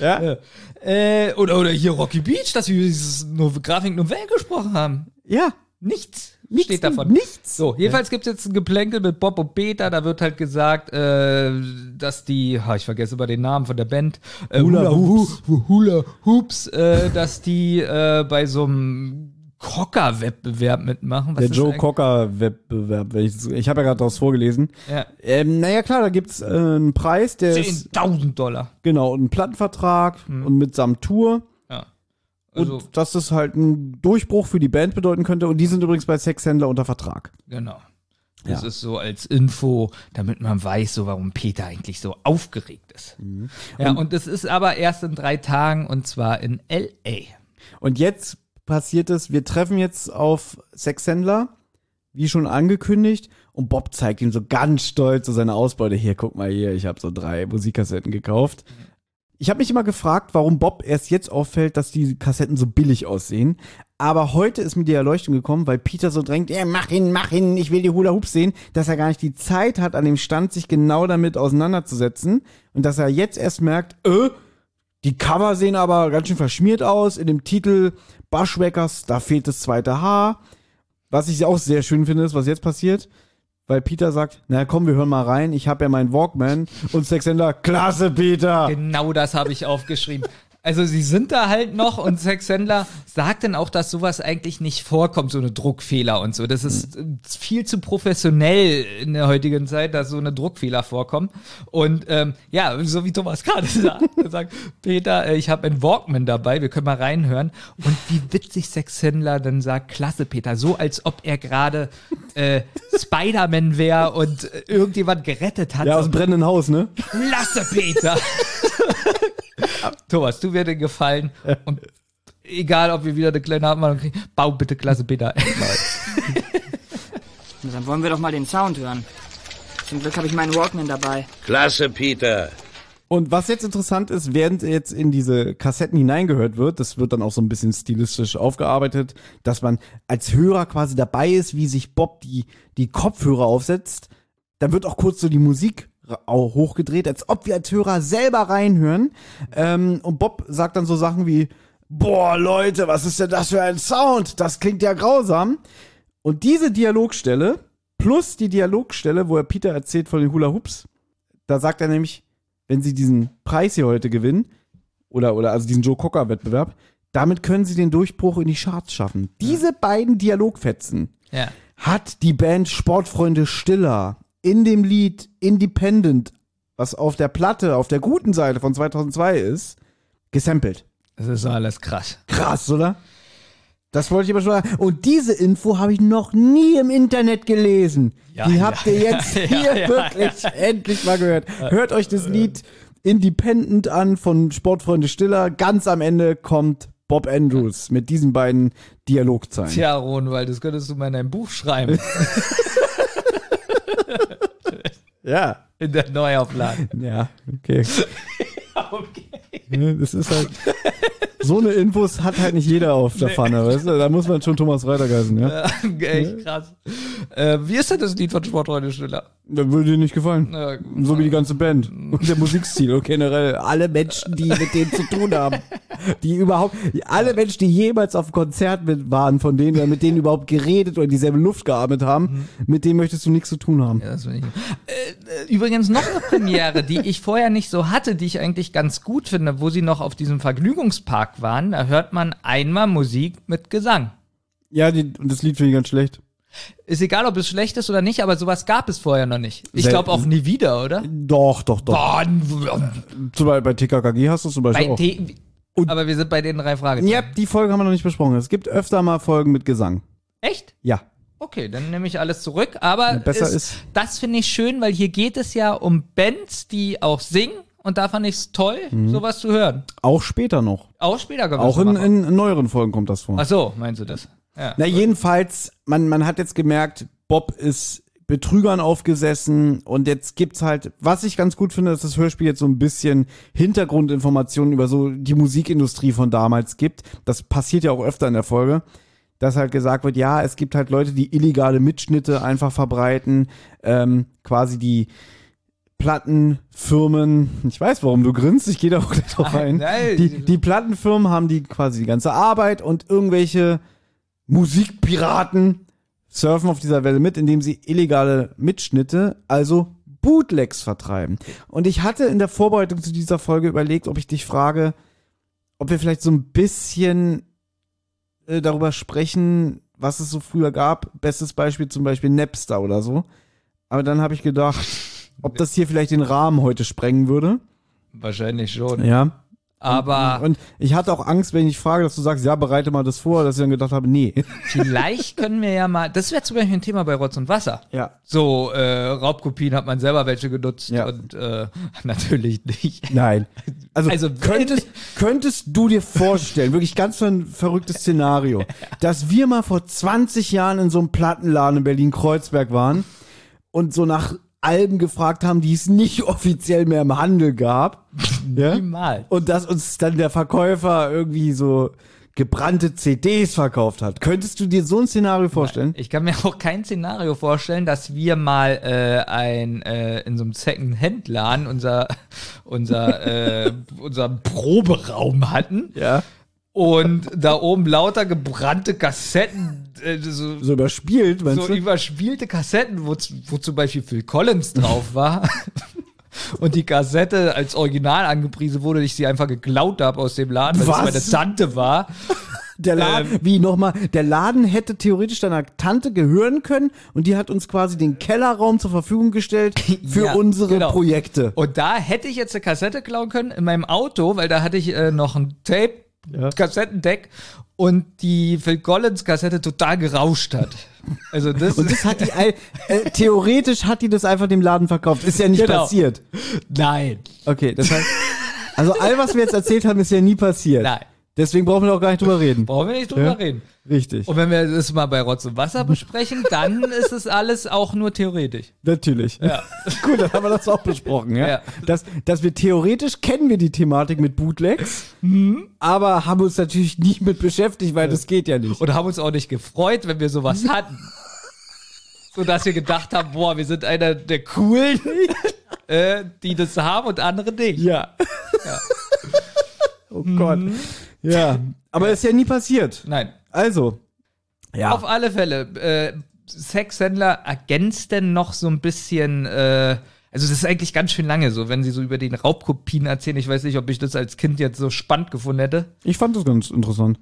ja. Äh, oder, oder hier Rocky Beach, dass wir über dieses Grafik Novelle gesprochen haben. ja. Nichts, Nichts, steht davon. nichts. So, jedenfalls gibt's jetzt ein Geplänkel mit Bob und Peter. Da wird halt gesagt, äh, dass die, ha, ich vergesse über den Namen von der Band, äh, Hula Hoops. Hu- Hula Hoops, äh, dass die äh, bei so einem Cocker-Wettbewerb mitmachen. Was Der Joe Cocker-Wettbewerb. Ich, ich habe ja gerade daraus vorgelesen. Ja. Ähm, naja, klar, da gibt's äh, einen Preis, der ist, 10.000 Dollar. genau, einen Plattenvertrag und mitsamt Tour. Ja. Also, und dass das halt ein Durchbruch für die Band bedeuten könnte. Und die sind übrigens bei Sexhändler unter Vertrag. genau. Das Ja. ist so als Info, damit man weiß, so warum Peter eigentlich so aufgeregt ist. Mhm. Ja, und es ist aber erst in drei Tagen und zwar in L.A. Und jetzt passiert es, wir treffen jetzt auf Sexhändler, wie schon angekündigt. Und Bob zeigt ihm so ganz stolz so seine Ausbeute. Hier, guck mal hier, ich habe so drei Musikkassetten gekauft. Ich habe mich immer gefragt, warum Bob erst jetzt auffällt, dass die Kassetten so billig aussehen. Aber heute ist mir die Erleuchtung gekommen, weil Peter so drängt, ja, mach ihn, mach ihn, ich will die Hula Hoops sehen, dass er gar nicht die Zeit hat, an dem Stand sich genau damit auseinanderzusetzen. Und dass er jetzt erst merkt, äh, die Cover sehen aber ganz schön verschmiert aus. In dem Titel Bushwhackers, da fehlt das zweite Haar. Was ich auch sehr schön finde, ist, was jetzt passiert. Weil Peter sagt, na komm, wir hören mal rein. Ich habe ja meinen Walkman. Und Sexhändler, klasse, Peter. Genau das habe ich aufgeschrieben. Also sie sind da halt noch und Sexhändler sagt dann auch, dass sowas eigentlich nicht vorkommt, so eine Druckfehler und so. Das ist äh, viel zu professionell in der heutigen Zeit, dass so eine Druckfehler vorkommen. Und ähm, ja, so wie Thomas gerade [laughs] sagt, er sagt, Peter, äh, ich habe einen Walkman dabei, wir können mal reinhören. Und wie witzig Sexhändler dann sagt, klasse Peter, so als ob er gerade äh, Spider-Man wäre und äh, irgendjemand gerettet hat. Ja, aus dem brennenden Haus, ne? Klasse, Peter. [laughs] [laughs] Thomas, tu mir den Gefallen und egal, ob wir wieder eine kleine Abmahnung kriegen, bau bitte Klasse, Peter. [laughs] Na, Dann wollen wir doch mal den Sound hören. Zum Glück habe ich meinen Walkman dabei. Klasse, Peter. Und was jetzt interessant ist, während jetzt in diese Kassetten hineingehört wird, das wird dann auch so ein bisschen stilistisch aufgearbeitet, dass man als Hörer quasi dabei ist, wie sich Bob die, die Kopfhörer aufsetzt. Dann wird auch kurz so die Musik auch hochgedreht, als ob wir als Hörer selber reinhören. Ähm, und Bob sagt dann so Sachen wie, boah, Leute, was ist denn das für ein Sound? Das klingt ja grausam. Und diese Dialogstelle plus die Dialogstelle, wo er Peter erzählt von den Hula Hoops, da sagt er nämlich, wenn sie diesen Preis hier heute gewinnen, oder, oder also diesen Joe Cocker-Wettbewerb, damit können sie den Durchbruch in die Charts schaffen. Diese beiden Dialogfetzen Ja. hat die Band Sportfreunde Stiller in dem Lied Independent, was auf der Platte, auf der guten Seite von 2002 ist, gesampelt. Das ist alles krass. Krass, oder? Das wollte ich aber schon sagen. Und diese Info habe ich noch nie im Internet gelesen. Ja, Die ja, habt ihr jetzt [laughs] ja, hier ja, wirklich endlich mal gehört. Hört euch das Lied Independent an von Sportfreunde Stiller. Ganz am Ende kommt Bob Andrews mit diesen beiden Dialogzeilen. Tja, Ronwald, das könntest du mal in deinem Buch schreiben. [laughs] Ja. in der Neuauflage. Ja, okay. [laughs] Ne, Das ist halt. So eine Infos hat halt nicht jeder auf der Pfanne, weißt du? Da muss man schon Thomas Reuter heißen, ja? [laughs] Echt krass. Äh, wie ist denn das Lied von Sportfreunde Stiller? Das würde dir nicht gefallen. Ja, So wie die ganze Band. Und der Musikstil und generell alle Menschen, die mit denen zu tun haben. Die überhaupt, alle Menschen, die jemals auf Konzert mit waren, von denen mit denen überhaupt geredet oder dieselbe Luft geatmet haben, mit denen möchtest du nichts zu tun haben. Ja, das will ich. Äh, äh, übrigens noch eine Premiere, die ich vorher nicht so hatte, die ich eigentlich ganz gut finde, wo sie noch auf diesem Vergnügungspark waren. Da hört man einmal Musik mit Gesang. Ja, die, und das Lied finde ich ganz schlecht. Ist egal, ob es schlecht ist oder nicht, aber sowas gab es vorher noch nicht. Ich glaube auch nie wieder, oder? Doch, doch, doch. Boah, Zum Beispiel bei TKKG hast du es zum Beispiel bei auch. T aber wir sind bei den drei Fragezeichen. Ja, die Folge haben wir noch nicht besprochen. Es gibt öfter mal Folgen mit Gesang. Echt? Ja. Okay, dann nehme ich alles zurück. Aber Besser es, ist- das finde ich schön, weil hier geht es ja um Bands, die auch singen. Und da fand ich es toll, sowas zu hören. Auch später noch. Auch später Mhm. Auch das in, in neueren Folgen kommt das vor. Ach so, meinst du das? Ja. Na, jedenfalls, man, man hat jetzt gemerkt, Bob ist Betrügern aufgesessen und jetzt gibt's halt, was ich ganz gut finde, dass das Hörspiel jetzt so ein bisschen Hintergrundinformationen über so die Musikindustrie von damals gibt. Das passiert ja auch öfter in der Folge, dass halt gesagt wird, ja, es gibt halt Leute, die illegale Mitschnitte einfach verbreiten, ähm, quasi die Plattenfirmen, ich weiß, warum du grinst, ich gehe da auch gleich drauf ein. nein. Die, die Plattenfirmen haben die quasi die ganze Arbeit und irgendwelche Musikpiraten surfen auf dieser Welle mit, indem sie illegale Mitschnitte, also Bootlegs vertreiben. Und ich hatte in der Vorbereitung zu dieser Folge überlegt, ob ich dich frage, ob wir vielleicht so ein bisschen äh, darüber sprechen, was es so früher gab. Bestes Beispiel zum Beispiel Napster oder so. Aber dann habe ich gedacht, ob das hier vielleicht den Rahmen heute sprengen würde. Wahrscheinlich schon. Ja. Aber Und ich hatte auch Angst, wenn ich frage, dass du sagst, ja, bereite mal das vor, dass ich dann gedacht habe, nee. [laughs] vielleicht können wir ja mal, das wäre zum Beispiel ein Thema bei Rotz und Wasser. Ja. So, äh, Raubkopien hat man selber welche genutzt Ja. und äh, [laughs] natürlich nicht. Nein. Also, Also, könntest, könntest du dir vorstellen, wirklich ganz so ein verrücktes Szenario, [laughs] dass wir mal vor 20 Jahren in so einem Plattenladen in Berlin-Kreuzberg waren und so nach Alben gefragt haben, die es nicht [laughs] offiziell mehr im Handel gab. [laughs] ja? Niemals. Und dass uns dann der Verkäufer irgendwie so gebrannte CDs verkauft hat. Könntest du dir so ein Szenario vorstellen? Ich kann mir [laughs] auch kein Szenario vorstellen, dass wir mal äh, ein äh, in so einem Second-Hand-Laden unser unser äh, unser Proberaum hatten Ja. Und da oben lauter gebrannte Kassetten, äh, so, So überspielt, meinst so du? überspielte Kassetten, wo, wo zum Beispiel Phil Collins drauf war. [laughs] Und die Kassette als Original angepriesen wurde, ich sie einfach geklaut habe aus dem Laden, weil Was? es meine Tante war. Der Laden, Ähm. wie nochmal, der Laden hätte theoretisch deiner Tante gehören können und die hat uns quasi den Kellerraum zur Verfügung gestellt für Ja, unsere genau. Projekte. Und da hätte ich jetzt eine Kassette klauen können in meinem Auto, weil da hatte ich äh, noch ein Tape, Ja. Kassettendeck und die Phil Collins Kassette total gerauscht hat. Also das, Und das hat die, [laughs] äh, theoretisch hat die das einfach dem Laden verkauft. Ist ja nicht Genau. passiert. nein, Okay, das heißt, also all was wir jetzt erzählt haben, ist ja nie passiert. nein, Deswegen brauchen wir auch gar nicht drüber reden. brauchen wir nicht drüber Ja. reden. Richtig. Und wenn wir das mal bei Rotz und Wasser besprechen, dann [laughs] ist es alles auch nur theoretisch. Natürlich. Ja. [laughs] Gut, dann haben wir das auch besprochen, ja. Ja. Dass, dass wir theoretisch kennen wir die Thematik mit Bootlegs, Mhm. aber haben uns natürlich nicht mit beschäftigt, weil das geht ja nicht. Und haben uns auch nicht gefreut, wenn wir sowas hatten. So dass wir gedacht haben, boah, wir sind einer der coolen, [laughs] äh, die das haben und andere nicht. Ja. oh Gott. Ja. [laughs] Aber ist ja nie passiert. Nein. Also. Ja. Auf alle Fälle, äh, Sexhändler ergänzt denn noch so ein bisschen, äh, also das ist eigentlich ganz schön lange so, wenn sie so über den Raubkopien erzählen. Ich weiß nicht, ob ich das als Kind jetzt so spannend gefunden hätte. Ich fand das ganz interessant.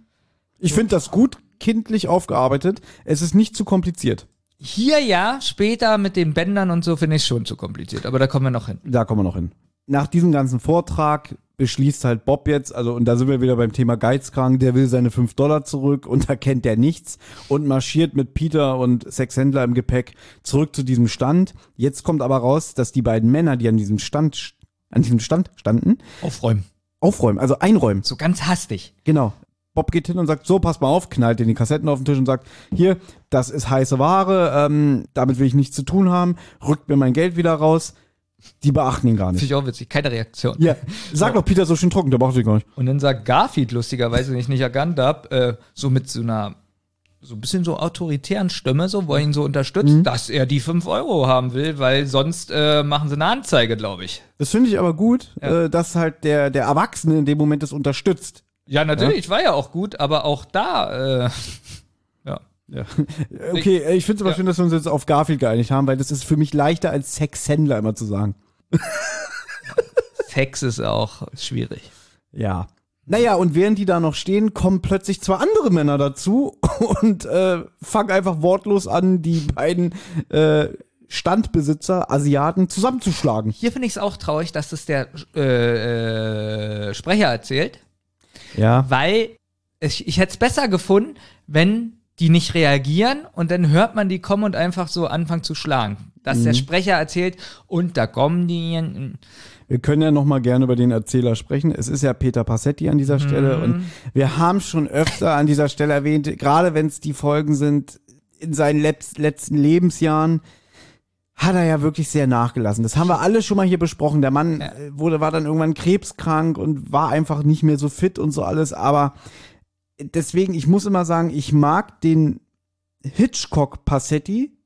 Ich finde das gut kindlich aufgearbeitet. Es ist nicht zu kompliziert. Hier ja, später mit den Bändern und so finde ich schon zu kompliziert, aber da kommen wir noch hin. Da kommen wir noch hin. Nach diesem ganzen Vortrag beschließt halt Bob jetzt, also und da sind wir wieder beim Thema Geizkrank, der will seine 5 Dollar zurück und da kennt er nichts und marschiert mit Peter und Sexhändler im Gepäck zurück zu diesem Stand. Jetzt kommt aber raus, dass die beiden Männer, die an diesem Stand, an diesem Stand standen, Aufräumen. aufräumen, also einräumen. So ganz hastig. Genau. Bob geht hin und sagt, so, pass mal auf, knallt in die Kassetten auf den Tisch und sagt, hier, das ist heiße Ware, ähm, damit will ich nichts zu tun haben, rückt mir mein Geld wieder raus. Die beachten ihn gar Finde nicht. ich auch witzig, keine Reaktion. Ja, [laughs] sag doch Peter so schön trocken, der beachtet ihn gar nicht. Und dann sagt Garfield lustigerweise, den ich nicht erkannt habe, äh, so mit so einer so ein bisschen so autoritären Stimme, so, wo er ihn so unterstützt, dass er die 5 Euro haben will, weil sonst äh, machen sie eine Anzeige, glaube ich. Das finde ich aber gut, Ja. äh, dass halt der, der Erwachsene in dem Moment das unterstützt. Ja, natürlich, war ja auch gut, aber auch da, äh, [laughs] ja. [laughs] Okay, äh, ich finde es aber Ja. schön, dass wir uns jetzt auf Garfield geeinigt haben, weil das ist für mich leichter als Sexhändler immer zu sagen. [laughs] Sex ist auch schwierig. Ja. Naja, und während die da noch stehen, kommen plötzlich zwei andere Männer dazu [laughs] und äh, fangen einfach wortlos an, die beiden äh, Standbesitzer, Asiaten, zusammenzuschlagen. Hier finde ich es auch traurig, dass es der äh, äh, Sprecher erzählt, Ja. weil ich, ich hätte es besser gefunden, wenn die nicht reagieren und dann hört man die kommen und einfach so anfangen zu schlagen. Dass der Sprecher erzählt und da kommen die. Wir können ja noch mal gerne über den Erzähler sprechen. Es ist ja Peter Passetti an dieser Stelle und wir haben schon öfter an dieser Stelle erwähnt, gerade wenn es die Folgen sind in seinen letz letzten Lebensjahren, hat er ja wirklich sehr nachgelassen. Das haben wir alle schon mal hier besprochen. Der Mann äh, wurde war dann irgendwann krebskrank und war einfach nicht mehr so fit und so alles, aber deswegen ich muss immer sagen, ich mag den Hitchcock Passetti,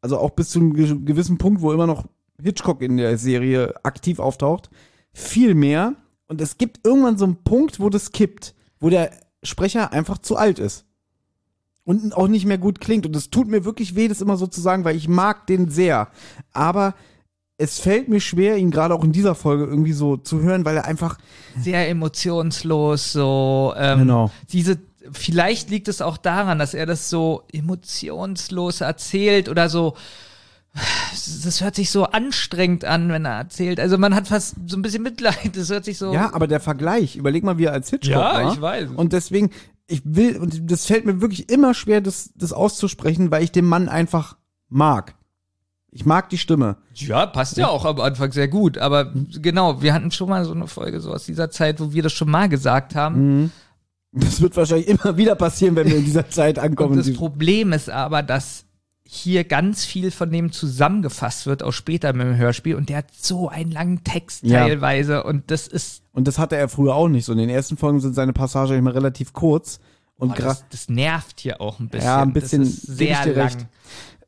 also auch bis zu einem ge- gewissen Punkt, wo immer noch Hitchcock in der Serie aktiv auftaucht, viel mehr. Und es gibt irgendwann so einen Punkt, wo das kippt, wo der Sprecher einfach zu alt ist. Und auch nicht mehr gut klingt. Und es tut mir wirklich weh, das immer so zu sagen, weil ich mag den sehr. Aber es fällt mir schwer, ihn gerade auch in dieser Folge irgendwie so zu hören, weil er einfach. sehr emotionslos, so ähm, Genau. diese vielleicht liegt es auch daran, dass er das so emotionslos erzählt oder so das hört sich so anstrengend an, wenn er erzählt. Also man hat fast so ein bisschen Mitleid. Das hört sich so Ja, aber der Vergleich, überleg mal, wie er als Hitchcock Ja, war. ich weiß. Und deswegen, ich will, und das fällt mir wirklich immer schwer, das, das auszusprechen, weil ich den Mann einfach mag. Ich mag die Stimme. Ja, passt ja auch am Anfang sehr gut. Aber genau, wir hatten schon mal so eine Folge so aus dieser Zeit, wo wir das schon mal gesagt haben. Das wird wahrscheinlich immer wieder passieren, wenn wir in dieser Zeit Und ankommen. das Problem ist aber, dass hier ganz viel von dem zusammengefasst wird, auch später mit dem Hörspiel. Und der hat so einen langen Text Ja. teilweise. Und das ist, Und das hatte er früher auch nicht so. In den ersten Folgen sind seine Passagen immer relativ kurz. Und gerade das, das nervt hier auch ein bisschen. Ja, ein bisschen, Das ist sehr lang. recht.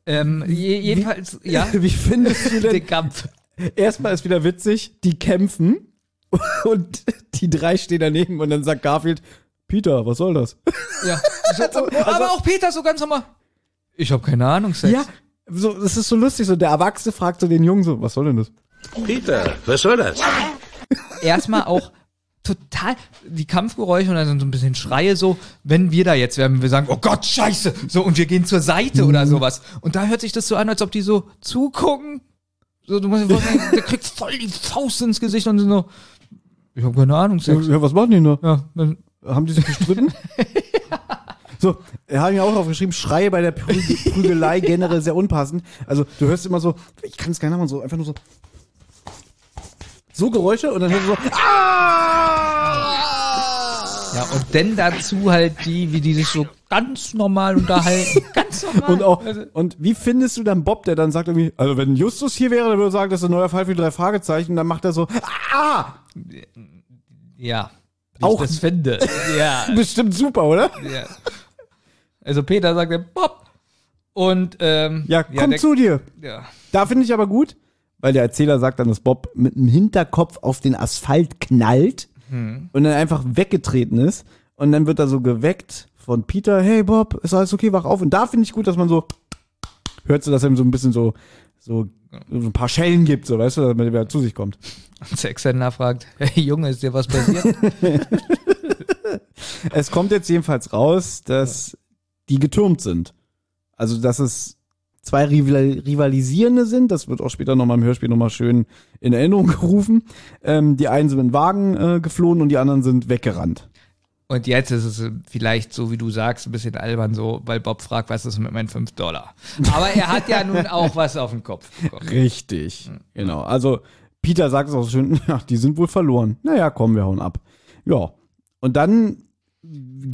Ähm, je, jedenfalls, ja, [laughs] Wie findest du denn? den Kampf. Erstmal ist wieder witzig, die kämpfen [laughs] und die drei stehen daneben und dann sagt Garfield, Peter, was soll das? [laughs] Ja. So, aber auch Peter so ganz normal. Ich habe keine Ahnung, Sex. Ja, so, das ist so lustig. So, der Erwachsene fragt so den Jungen so, was soll denn das? Peter, was soll das? erstmal auch total die Kampfgeräusche und dann so ein bisschen Schreie so, wenn wir da jetzt wären, wir sagen, oh Gott, scheiße, so und wir gehen zur Seite oder Mhm. sowas. Und da hört sich das so an, als ob die so zugucken. So, du musst dir vorstellen, [laughs] der kriegt voll die Faust ins Gesicht und so, ich habe keine Ahnung, Sex. Ja, was machen die da? Ja, dann, Haben die sich gestritten? [laughs] So, er hat mir auch aufgeschrieben, Schreie bei der Prü Prügelei generell sehr unpassend. Also du hörst immer so, ich kann es gar nicht machen, so einfach nur so so Geräusche und dann hörst du so ah! Ja, und dann dazu halt die, wie die sich so ganz normal unterhalten. [laughs] ganz normal. und auch Also, und wie findest du dann Bob, der dann sagt irgendwie, also wenn Justus hier wäre, dann würde er sagen, das ist ein neuer Fall für die drei Fragezeichen, dann macht er so ah, ja. Wie Auch- ich das finde. Ja. [laughs] bestimmt super, oder? Ja. Also Peter sagt der Bob und ähm, Ja, komm der, zu dir. Ja. Da finde ich aber gut, weil der Erzähler sagt dann, dass Bob mit dem Hinterkopf auf den Asphalt knallt und dann einfach weggetreten ist. Und dann wird er so geweckt von Peter, hey Bob, ist alles okay, wach auf. Und da finde ich gut, dass man so, hört so, dass er ihm so ein bisschen so, so, so ein paar Schellen gibt, so, weißt du, damit er zu sich kommt. Und Sexhändler fragt, hey Junge, ist dir was passiert? [laughs] Es kommt jetzt jedenfalls raus, dass die getürmt sind. Also, dass es zwei Rival Rivalisierende sind. Das wird auch später nochmal im Hörspiel nochmal schön in Erinnerung [laughs] gerufen. Ähm, die einen sind in den Wagen äh, geflohen und die anderen sind weggerannt. Und jetzt ist es vielleicht so, wie du sagst, ein bisschen albern so, weil Bob fragt, was ist mit meinen 5 Dollar? Aber er hat ja nun [laughs] auch was auf dem Kopf. bekommen. Richtig. Genau. Also, Peter sagt es auch so schön, [laughs] ja, die sind wohl verloren. Naja, komm, wir hauen ab. Ja. Und dann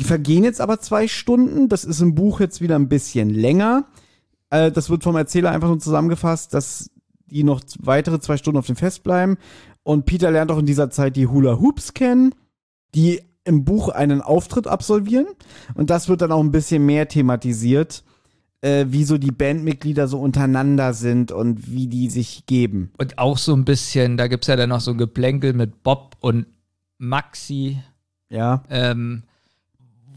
vergehen jetzt aber zwei Stunden. Das ist im Buch jetzt wieder ein bisschen länger. Äh, das wird vom Erzähler einfach nur zusammengefasst, dass die noch weitere zwei Stunden auf dem Fest bleiben. Und Peter lernt auch in dieser Zeit die Hula Hoops kennen, die im Buch einen Auftritt absolvieren und das wird dann auch ein bisschen mehr thematisiert, äh, wie so die Bandmitglieder so untereinander sind und wie die sich geben. Und auch so ein bisschen, da gibt's ja dann noch so ein Geplänkel mit Bob und Maxi, Ja. ähm,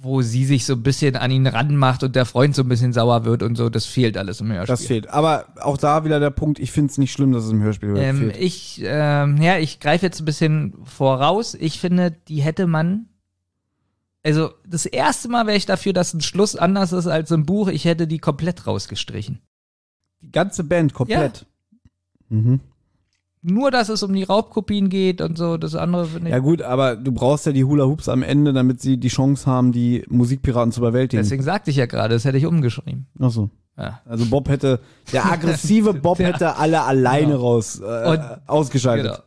wo sie sich so ein bisschen an ihn ranmacht und der Freund so ein bisschen sauer wird und so. Das fehlt alles im Hörspiel. Das fehlt. Aber auch da wieder der Punkt, ich finde es nicht schlimm, dass es im Hörspiel Ähm, fehlt. ich, ähm, ja, ich greife jetzt ein bisschen voraus. Ich finde, die hätte man. Also, das erste Mal wäre ich dafür, dass ein Schluss anders ist als im Buch. Ich hätte die komplett rausgestrichen. Die ganze Band komplett. Mhm. Nur, dass es um die Raubkopien geht und so. Das andere finde ich. Ja gut, aber du brauchst ja die Hula Hoops am Ende, damit sie die Chance haben, die Musikpiraten zu überwältigen. Deswegen sagte ich ja gerade, das hätte ich umgeschrieben. Ach so. Ja. Also Bob hätte, der aggressive [laughs] Bob Ja. hätte alle alleine Genau. raus äh, Und- ausgeschaltet. Genau.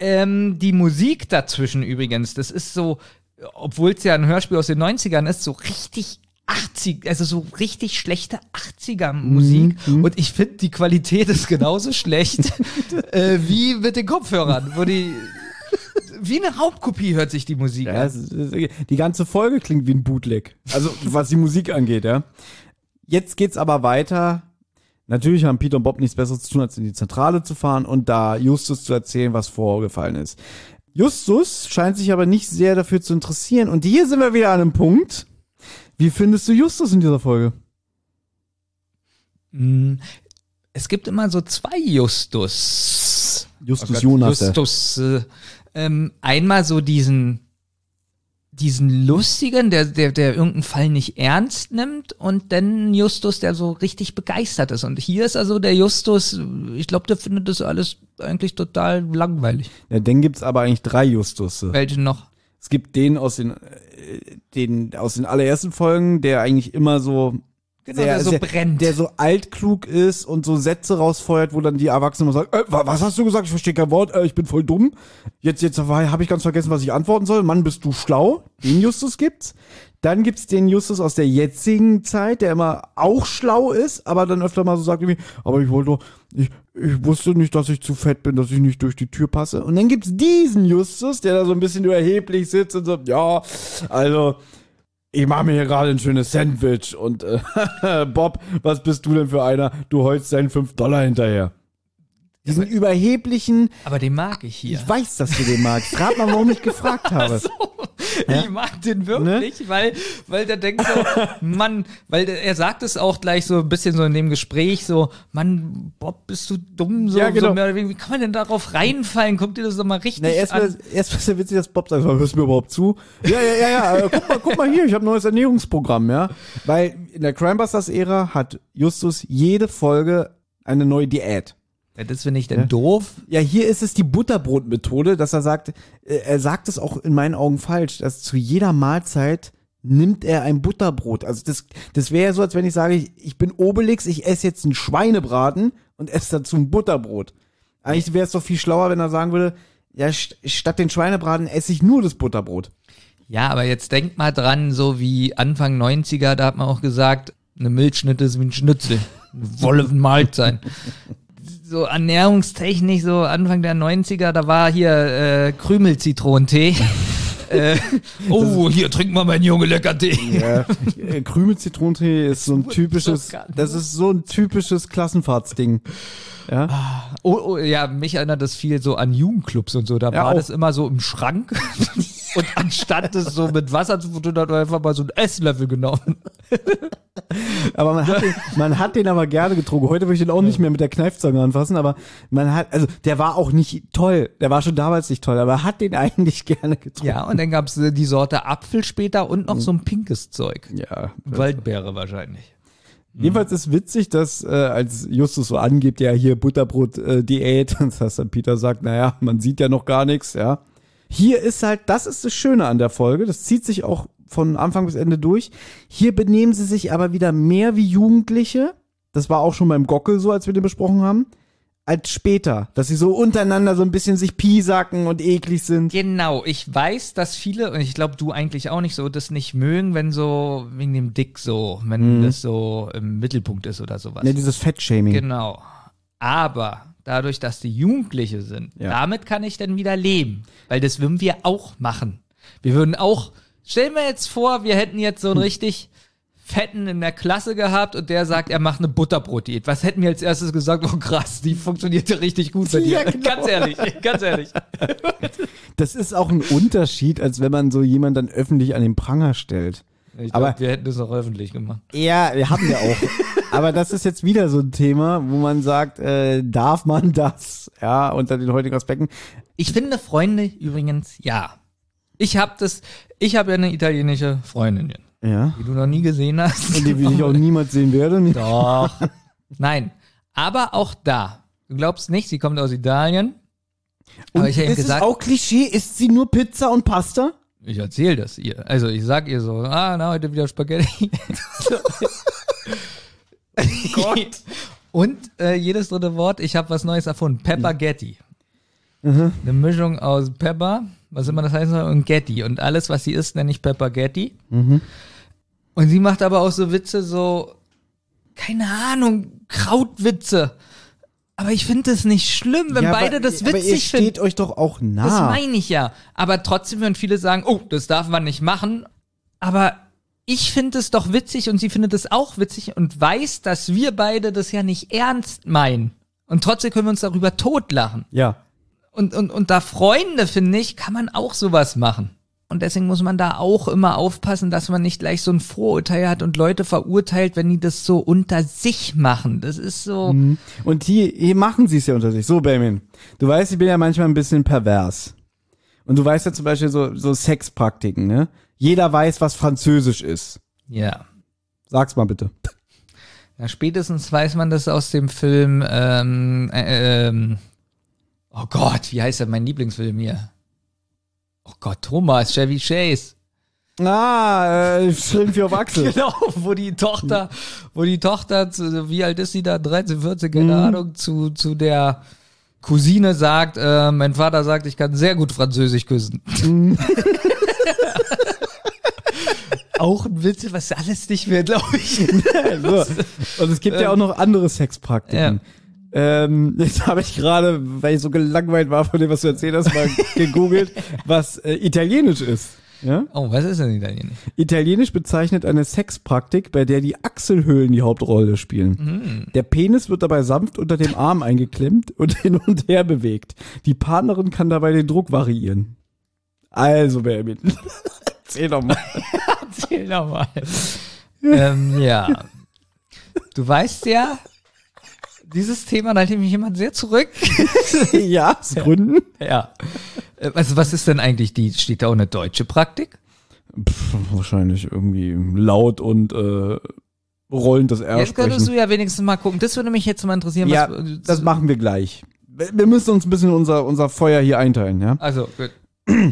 Ähm, die Musik dazwischen übrigens, das ist so, obwohl es ja ein Hörspiel aus den 90ern ist, so richtig 80, also so richtig schlechte 80er Musik. Mhm, Und ich finde, die Qualität ist genauso schlecht [laughs] äh, wie mit den Kopfhörern, wo die wie eine Raubkopie hört sich die Musik Ja, an. die ganze Folge klingt wie ein Bootleg. Also was die Musik angeht, ja. Jetzt geht's aber weiter. Natürlich haben Peter und Bob nichts Besseres zu tun, als in die Zentrale zu fahren und da Justus zu erzählen, was vorgefallen ist. Justus scheint sich aber nicht sehr dafür zu interessieren. Und hier sind wir wieder an einem Punkt. Wie findest du Justus in dieser Folge? Mm, Es gibt immer so zwei Justus. Justus Oh Gott, Jonas. Justus. Äh, ähm, einmal so diesen diesen lustigen, der, der, der irgendeinen Fall nicht ernst nimmt und dann Justus, der so richtig begeistert ist. Und hier ist also der Justus, ich glaube, der findet das alles eigentlich total langweilig. Ja, dann gibt's aber eigentlich drei Justusse. Welchen noch? Es gibt den aus den, den aus den allerersten Folgen, der eigentlich immer so Genau, der so brennt. der so altklug ist und so Sätze rausfeuert, wo dann die Erwachsenen sagen, äh, wa- was hast du gesagt? Ich verstehe kein Wort, äh, ich bin voll dumm. Jetzt jetzt habe ich ganz vergessen, was ich antworten soll. Mann, bist du schlau? Den Justus gibt's. Dann gibt's den Justus aus der jetzigen Zeit, der immer auch schlau ist, aber dann öfter mal so sagt irgendwie, aber ich wollte doch, ich, ich wusste nicht, dass ich zu fett bin, dass ich nicht durch die Tür passe. Und dann gibt's diesen Justus, der da so ein bisschen überheblich sitzt und so, ja, also ich mache mir hier gerade ein schönes Sandwich und äh, [laughs] Bob, was bist du denn für einer? Du heulst deinen 5 Dollar hinterher. Diesen überheblichen, Aber den mag ich hier. ich weiß, dass du den magst. Rat mal, warum ich gefragt habe. Ich mag den wirklich, Ne? weil, weil der denkt so, Mann, weil der, er sagt es auch gleich so ein bisschen so in dem Gespräch so, Mann, Bob, bist du dumm? So, Ja, genau. so mehr oder weniger, wie kann man denn darauf reinfallen? Guck dir das doch mal richtig Na, erstmal an. erst ist ja witzig, dass Bob sagt, hörst du mir überhaupt zu? Ja, ja, ja, ja, äh, guck mal, guck mal hier, ich habe ein neues Ernährungsprogramm, ja. Weil in der Crimebusters-Ära hat Justus jede Folge eine neue Diät. Ja, das finde ich denn doof. Ja, hier ist es die Butterbrotmethode, dass er sagt, äh, er sagt es auch in meinen Augen falsch, dass zu jeder Mahlzeit nimmt er ein Butterbrot. Also das, das wäre ja so, als wenn ich sage, ich, ich bin Obelix, ich esse jetzt einen Schweinebraten und esse dazu ein Butterbrot. Eigentlich wäre es doch viel schlauer, wenn er sagen würde, ja, st statt den Schweinebraten esse ich nur das Butterbrot. Ja, aber jetzt denk mal dran, so wie Anfang 90er, da hat man auch gesagt, eine Milchschnitte ist wie ein Schnitzel. Wolle Mahlzeit. [laughs] So ernährungstechnisch, so Anfang der 90er, da war hier äh, Krümelzitronentee. [laughs] äh, [laughs] oh, hier trink mal meinen Junge lecker Tee. Ja, äh, Krümel-Zitronentee ist so ein typisches, das ist so ein typisches Klassenfahrtsding. Ja. Oh, oh, ja, mich erinnert das viel so an Jugendclubs und so. Da Ja, war auch. das immer so im Schrank. [laughs] und anstatt es so mit Wasser zu tun, hat man einfach mal so einen Esslöffel genommen. Aber man hat, den, man hat den aber gerne getrunken. Heute würde ich den auch nicht mehr mit der Kneifzange anfassen, aber man hat, also der war auch nicht toll. Der war schon damals nicht toll, aber er hat den eigentlich gerne getrunken. Ja, und dann gab's äh, die Sorte Apfel später und noch so ein pinkes Zeug. Ja. Waldbeere wahrscheinlich. Jedenfalls ist witzig, dass äh, als Justus so angibt, ja hier Butterbrot-Diät, und [laughs] dass dann Peter sagt, naja, man sieht ja noch gar nichts, ja. Hier ist halt, das ist das Schöne an der Folge, das zieht sich auch von Anfang bis Ende durch. Hier benehmen sie sich aber wieder mehr wie Jugendliche. Das war auch schon beim Gockel so, als wir den besprochen haben. Als später, dass sie so untereinander so ein bisschen sich piesacken und eklig sind. Genau, ich weiß, dass viele, und ich glaube du eigentlich auch nicht so, das nicht mögen, wenn so, wegen dem Dick so, wenn das so im Mittelpunkt ist oder sowas. Ja, dieses Fettshaming. Genau. Aber dadurch, dass die Jugendliche sind, Ja. damit kann ich dann wieder leben. Weil das würden wir auch machen. Wir würden auch, stellen wir jetzt vor, wir hätten jetzt so einen richtig fetten in der Klasse gehabt und der sagt, er macht eine Butterbrot-Diät. Was hätten wir als erstes gesagt? Oh krass, die funktioniert ja richtig gut bei dir. Ja, genau. Ganz ehrlich, ganz ehrlich. Das ist auch ein Unterschied, als wenn man so jemanden dann öffentlich an den Pranger stellt. Ich Aber- glaub, wir hätten das auch öffentlich gemacht. Ja, wir haben ja auch. [laughs] Aber das ist jetzt wieder so ein Thema, wo man sagt, äh, darf man das? Ja, unter den heutigen Aspekten. Ich finde Freunde übrigens, ja. Ich habe das, ich habe ja eine italienische Freundin, Ja. die du noch nie gesehen hast. Und die will ich auch niemals sehen werde. [laughs] Doch. Nein. Aber auch da. Du glaubst nicht, sie kommt aus Italien. Und Aber ich habe ihm ist gesagt, es auch Klischee? Isst sie nur Pizza und Pasta? Ich erzähle das ihr. Also ich sag ihr so, ah, na, heute wieder Spaghetti. [laughs] Gott. Und äh, jedes dritte Wort, ich habe was Neues erfunden. Peppergetti. Eine Mischung aus Pepper, was immer das soll, und Getty. Und alles, was sie isst, nenne ich Peppergetti. Und sie macht aber auch so Witze, so, keine Ahnung, Krautwitze. Aber ich finde das nicht schlimm, wenn Ja, beide aber, das aber ihr witzig finden. steht euch doch auch nah. Das meine ich ja. Aber trotzdem würden viele sagen, oh, das darf man nicht machen. Aber ich finde es doch witzig und sie findet es auch witzig und weiß, dass wir beide das ja nicht ernst meinen. Und trotzdem können wir uns darüber totlachen. ja. Und, und, und da Freunde, finde ich, kann man auch sowas machen. Und deswegen muss man da auch immer aufpassen, dass man nicht gleich so ein Vorurteil hat und Leute verurteilt, wenn die das so unter sich machen. Das ist so. Und hier, hier machen sie es ja unter sich. So, Benjamin, du weißt, ich bin ja manchmal ein bisschen pervers. Und du weißt ja zum Beispiel so, so Sexpraktiken, ne? Jeder weiß, was Französisch ist. Ja. Sag's mal bitte. Na, spätestens weiß man das aus dem Film, ähm, äh, ähm, oh Gott, wie heißt der, mein Lieblingsfilm hier? Oh Gott, Thomas, Chevy Chase. Ah, äh, Film für Wachsel. [laughs] Genau, wo die Tochter, wo die Tochter, zu, wie alt ist sie da, 13, 14, keine Ahnung, zu, zu der Cousine sagt, äh, mein Vater sagt, ich kann sehr gut Französisch küssen. [laughs] Auch ein Witz, was alles nicht mehr, glaube ich. [laughs] so. Und es gibt ja auch noch andere Sexpraktiken. Ähm, [laughs] jetzt habe ich gerade, weil ich so gelangweilt war von dem, was du erzählt hast, mal [laughs] gegoogelt, was äh, Italienisch ist. Ja? Oh, was ist denn Italienisch? Italienisch bezeichnet eine Sexpraktik, bei der die Achselhöhlen die Hauptrolle spielen. Der Penis wird dabei sanft unter dem Arm eingeklemmt und [laughs] hin und her bewegt. Die Partnerin kann dabei den Druck variieren. Also, Baby. Erzähl doch mal. Erzähl doch mal. ähm, ja. Du weißt ja, dieses Thema, da ich mich jemand sehr zurück. [laughs] ja, aus Gründen. ja. Äh, Also, was ist denn eigentlich die, steht da auch eine deutsche Praktik? Pff, wahrscheinlich irgendwie laut und äh, rollend das R Jetzt könntest sprechen. du ja wenigstens mal gucken. Das würde mich jetzt mal interessieren. Ja, was, das machen wir gleich. Wir wir müssen uns ein bisschen unser, unser Feuer hier einteilen, ja? Also, gut.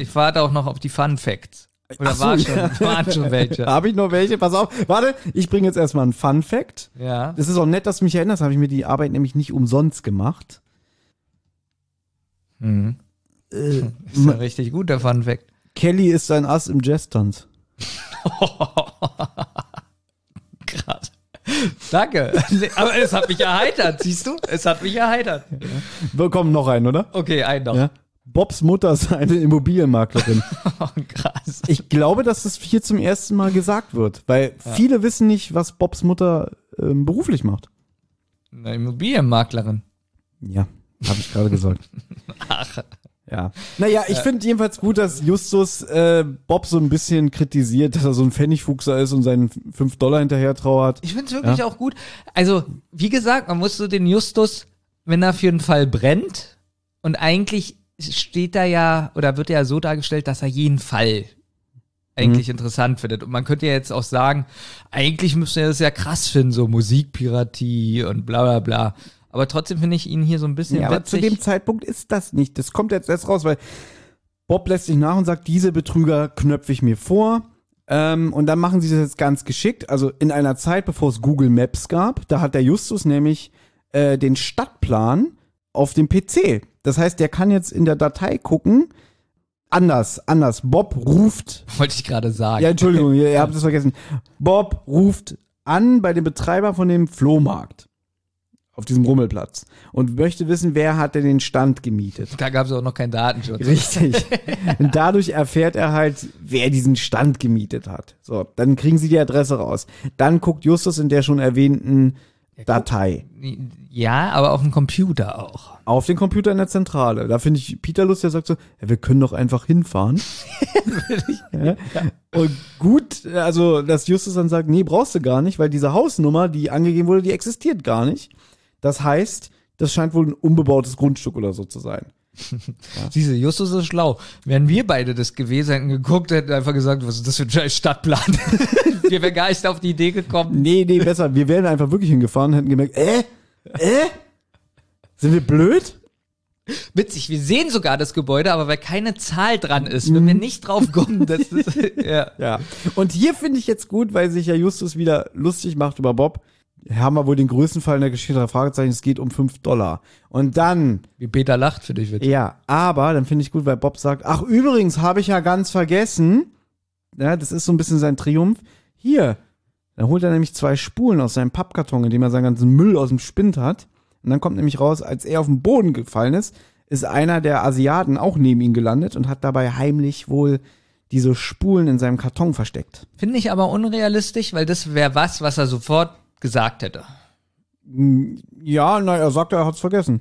Ich warte auch noch auf die Fun Facts. Oder so, war schon, ja. [laughs] waren schon welche? Habe ich noch welche? Pass auf. Warte, ich bringe jetzt erstmal einen Fun Fact. Ja. Das ist auch nett, dass du mich erinnerst, habe ich mir die Arbeit nämlich nicht umsonst gemacht. Mhm. Äh, [laughs] Ist ja richtig gut, der Fun Fact. Kelly ist ein Ass im Jazz-Tanz. [laughs] Krass. Danke. Aber es hat mich erheitert, siehst du? Es hat mich erheitert. Wir kommen noch ein, oder? Okay, ein noch. Ja. Bobs Mutter ist eine Immobilienmaklerin. [laughs] Oh, krass. Ich glaube, dass das hier zum ersten Mal gesagt wird, weil viele wissen nicht, was Bobs Mutter ähm, beruflich macht. Eine Immobilienmaklerin. Ja, habe ich gerade gesagt. [laughs] Ach. Ja. Naja, ich finde jedenfalls gut, dass Justus äh, Bob so ein bisschen kritisiert, dass er so ein Pfennigfuchser ist und seinen 5 Dollar hinterher trauert. Ich finde es wirklich auch gut. Also, wie gesagt, man muss so den Justus, wenn er für einen Fall brennt, und eigentlich steht da ja, oder wird ja so dargestellt, dass er jeden Fall eigentlich interessant findet. Und man könnte ja jetzt auch sagen, eigentlich müsste er das ja krass finden, so Musikpiratie und bla bla bla. Aber trotzdem finde ich ihn hier so ein bisschen Ja, aber zu dem Zeitpunkt ist das nicht. Das kommt jetzt erst raus, weil Bob lässt sich nach und sagt, diese Betrüger knöpfe ich mir vor. Ähm, und dann machen sie das jetzt ganz geschickt. Also in einer Zeit, bevor es Google Maps gab, da hat der Justus nämlich äh, den Stadtplan auf dem PC. Das heißt, der kann jetzt in der Datei gucken. Anders, anders. Bob ruft Wollte ich gerade sagen. Ja, Entschuldigung, ihr, ihr habt [laughs] es vergessen. Bob ruft an bei dem Betreiber von dem Flohmarkt. auf diesem Rummelplatz und möchte wissen, wer hat denn den Stand gemietet. Da gab es auch noch keinen Datenschutz. Richtig. [laughs] Und dadurch erfährt er halt, wer diesen Stand gemietet hat. So, dann kriegen sie die Adresse raus. Dann guckt Justus in der schon erwähnten Datei Ja, aber auf dem Computer auch. auf den Computer in der Zentrale. Da finde ich Peter Lust, der sagt so, ja, wir können doch einfach hinfahren. [laughs] ja. Und gut, also dass Justus dann sagt, nee, brauchst du gar nicht, weil diese Hausnummer, die angegeben wurde, die existiert gar nicht. Das heißt, das scheint wohl ein unbebautes Grundstück oder so zu sein. [laughs] Siehste, Justus ist schlau. Wären wir beide das gewesen, hätten geguckt, hätten einfach gesagt, was ist das für ein scheiß Stadtplan? [laughs] wir wären gar nicht auf die Idee gekommen. Nee, nee, besser. Wir wären einfach wirklich hingefahren, hätten gemerkt, äh? Äh? Sind wir blöd? Witzig, wir sehen sogar das Gebäude, aber weil keine Zahl dran ist, wenn wir nicht drauf kommen, das ist, [laughs] ja. Ja. Und hier finde ich jetzt gut, weil sich ja Justus wieder lustig macht über Bob. Haben wir wohl den größten Fall in der Geschichte der Fragezeichen, es geht um 5 Dollar. Und dann, Wie Peter lacht für dich, witzig. ja, aber dann finde ich gut, weil Bob sagt, ach übrigens, habe ich ja ganz vergessen. Ja, das ist so ein bisschen sein Triumph. Hier, dann holt er nämlich zwei Spulen aus seinem Pappkarton, in dem er seinen ganzen Müll aus dem Spind hat. Und dann kommt nämlich raus, als er auf den Boden gefallen ist, ist einer der Asiaten auch neben ihm gelandet und hat dabei heimlich wohl diese Spulen in seinem Karton versteckt. Finde ich aber unrealistisch, weil das wäre was, was er sofort gesagt hätte. Ja, na, er sagt, er hat's vergessen.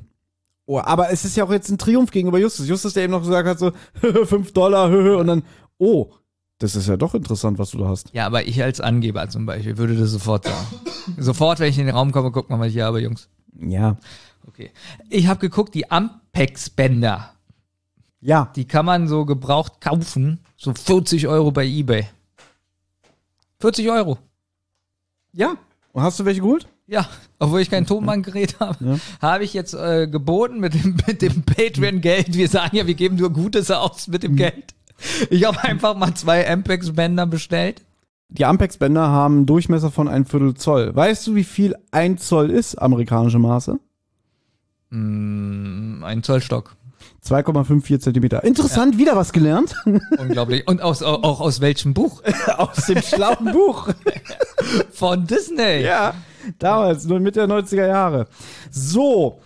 Oh, aber es ist ja auch jetzt ein Triumph gegenüber Justus. Justus, der eben noch gesagt hat, so, [laughs] 5 Dollar, [laughs] und dann, oh, das ist ja doch interessant, was du da hast. Ja, aber ich als Angeber zum Beispiel würde das sofort sagen. sofort, wenn ich in den Raum komme, guck mal, was ich hier habe, Jungs. Ja. Okay. Ich habe geguckt, die Ampex-Bänder, Ja. die kann man so gebraucht kaufen. So 40 Euro bei Ebay. 40 Euro. Ja. Und hast du welche geholt? Ja, obwohl ich kein Tonbandgerät habe, habe ich jetzt äh, geboten mit dem, mit dem Patreon-Geld. Wir sagen ja, wir geben nur Gutes aus mit dem Geld. Ich habe einfach mal zwei Ampex-Bänder bestellt. Die Ampex-Bänder haben einen Durchmesser von ein Viertel Zoll. Weißt du, wie viel ein Zoll ist, amerikanische Maße? Ein Zollstock. 2,54 Zentimeter. Interessant, wieder was gelernt. [laughs] Unglaublich. Und aus, auch, auch aus welchem Buch? [laughs] Aus dem schlauen Buch. [laughs] Von Disney. Ja, damals, nur Mitte der 90er Jahre. So,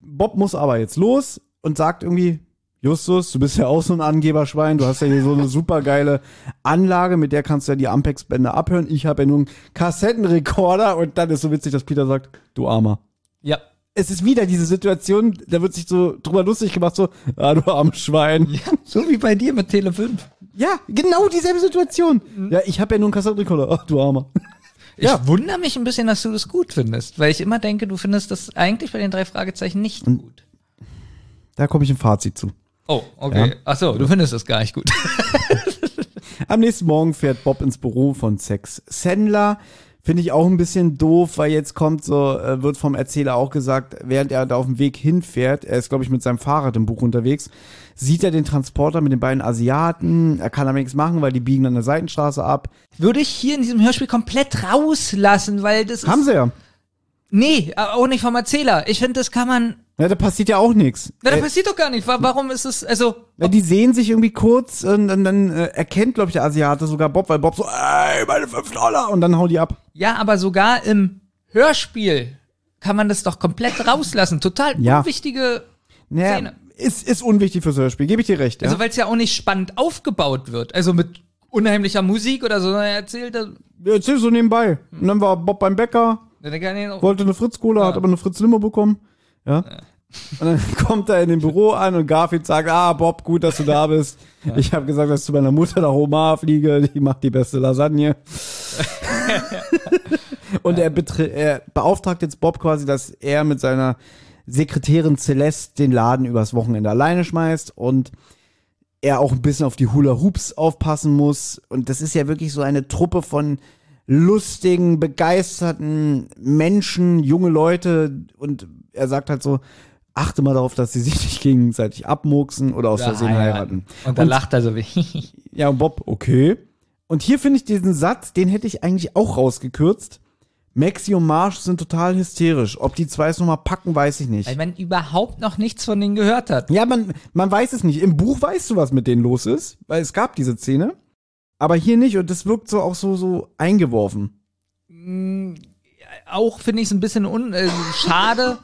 Bob muss aber jetzt los und sagt irgendwie, Justus, du bist ja auch so ein Angeberschwein, du hast ja hier so eine super geile Anlage, mit der kannst du ja die Ampex-Bänder abhören. Ich habe ja nur einen Kassettenrekorder und dann ist so witzig, dass Peter sagt, du Armer. Ja. Es ist wieder diese Situation, da wird sich so drüber lustig gemacht, so, ah, du armes Schwein. ja. So wie bei dir mit Tele 5. Ja, genau dieselbe Situation. Ja, ich habe ja nur einen Kassettenrekorder, ach du Armer. Ich Ja. wundere mich ein bisschen, dass du das gut findest, weil ich immer denke, du findest das eigentlich bei den drei Fragezeichen nicht gut. Da komme ich im Fazit zu. Oh, okay. Ja. Ach so, du findest das gar nicht gut. [laughs] Am nächsten Morgen fährt Bob ins Büro von Sex Sandler. Finde ich auch ein bisschen doof, weil jetzt kommt so, äh, wird vom Erzähler auch gesagt, während er da auf dem Weg hinfährt, er ist, glaube ich, mit seinem Fahrrad im Buch unterwegs, sieht er den Transporter mit den beiden Asiaten. Er kann aber nichts machen, weil die biegen an der Seitenstraße ab. Würde ich hier in diesem Hörspiel komplett rauslassen, weil das ist. Haben sie ja. Nee, auch nicht vom Erzähler. Ich finde, das kann man. Ja da passiert ja auch nichts. Na, das Äh, passiert doch gar nicht. Wa- Warum ist es, also. Ja, die sehen sich irgendwie kurz und, und dann äh, erkennt, glaube ich, der Asiate sogar Bob, weil Bob so, ey, meine 5 Dollar und dann hauen die ab. Ja, aber sogar im Hörspiel kann man das doch komplett rauslassen. Total Ja. unwichtige Naja, Szene. ist, ist unwichtig fürs Hörspiel, gebe ich dir recht. Ja? Also, weil es ja auch nicht spannend aufgebaut wird. Also mit unheimlicher Musik oder so, sondern er erzählt, das- Ja, Erzähl so nebenbei. Und dann war Bob beim Bäcker, dann noch, wollte eine Fritz-Cola, hat aber eine Fritz-Limo bekommen. Ja. Und dann [laughs] kommt er in dem Büro an und Garfield sagt, ah, Bob, gut, dass du da bist. Ich habe gesagt, dass ich zu meiner Mutter nach Omaha fliege, die macht die beste Lasagne. [laughs] und er, er beauftragt jetzt Bob quasi, dass er mit seiner Sekretärin Celeste den Laden übers Wochenende alleine schmeißt und er auch ein bisschen auf die Hula Hoops aufpassen muss. Und das ist ja wirklich so eine Truppe von lustigen, begeisterten Menschen, junge Leute. Und er sagt halt so, achte mal darauf, dass sie sich nicht gegenseitig abmurksen oder aus Versehen heiraten. Und dann lacht er so wie. [laughs] Ja, und Bob, okay. Und hier finde ich diesen Satz, den hätte ich eigentlich auch rausgekürzt. Maxi und Marsh sind total hysterisch. Ob die zwei es nochmal packen, weiß ich nicht. weil man überhaupt noch nichts von denen gehört hat. Ja, man, man weiß es nicht. Im Buch weißt du, was mit denen los ist, weil es gab diese Szene. Aber hier nicht und das wirkt so auch so, so eingeworfen. auch finde ich es ein bisschen un äh, schade.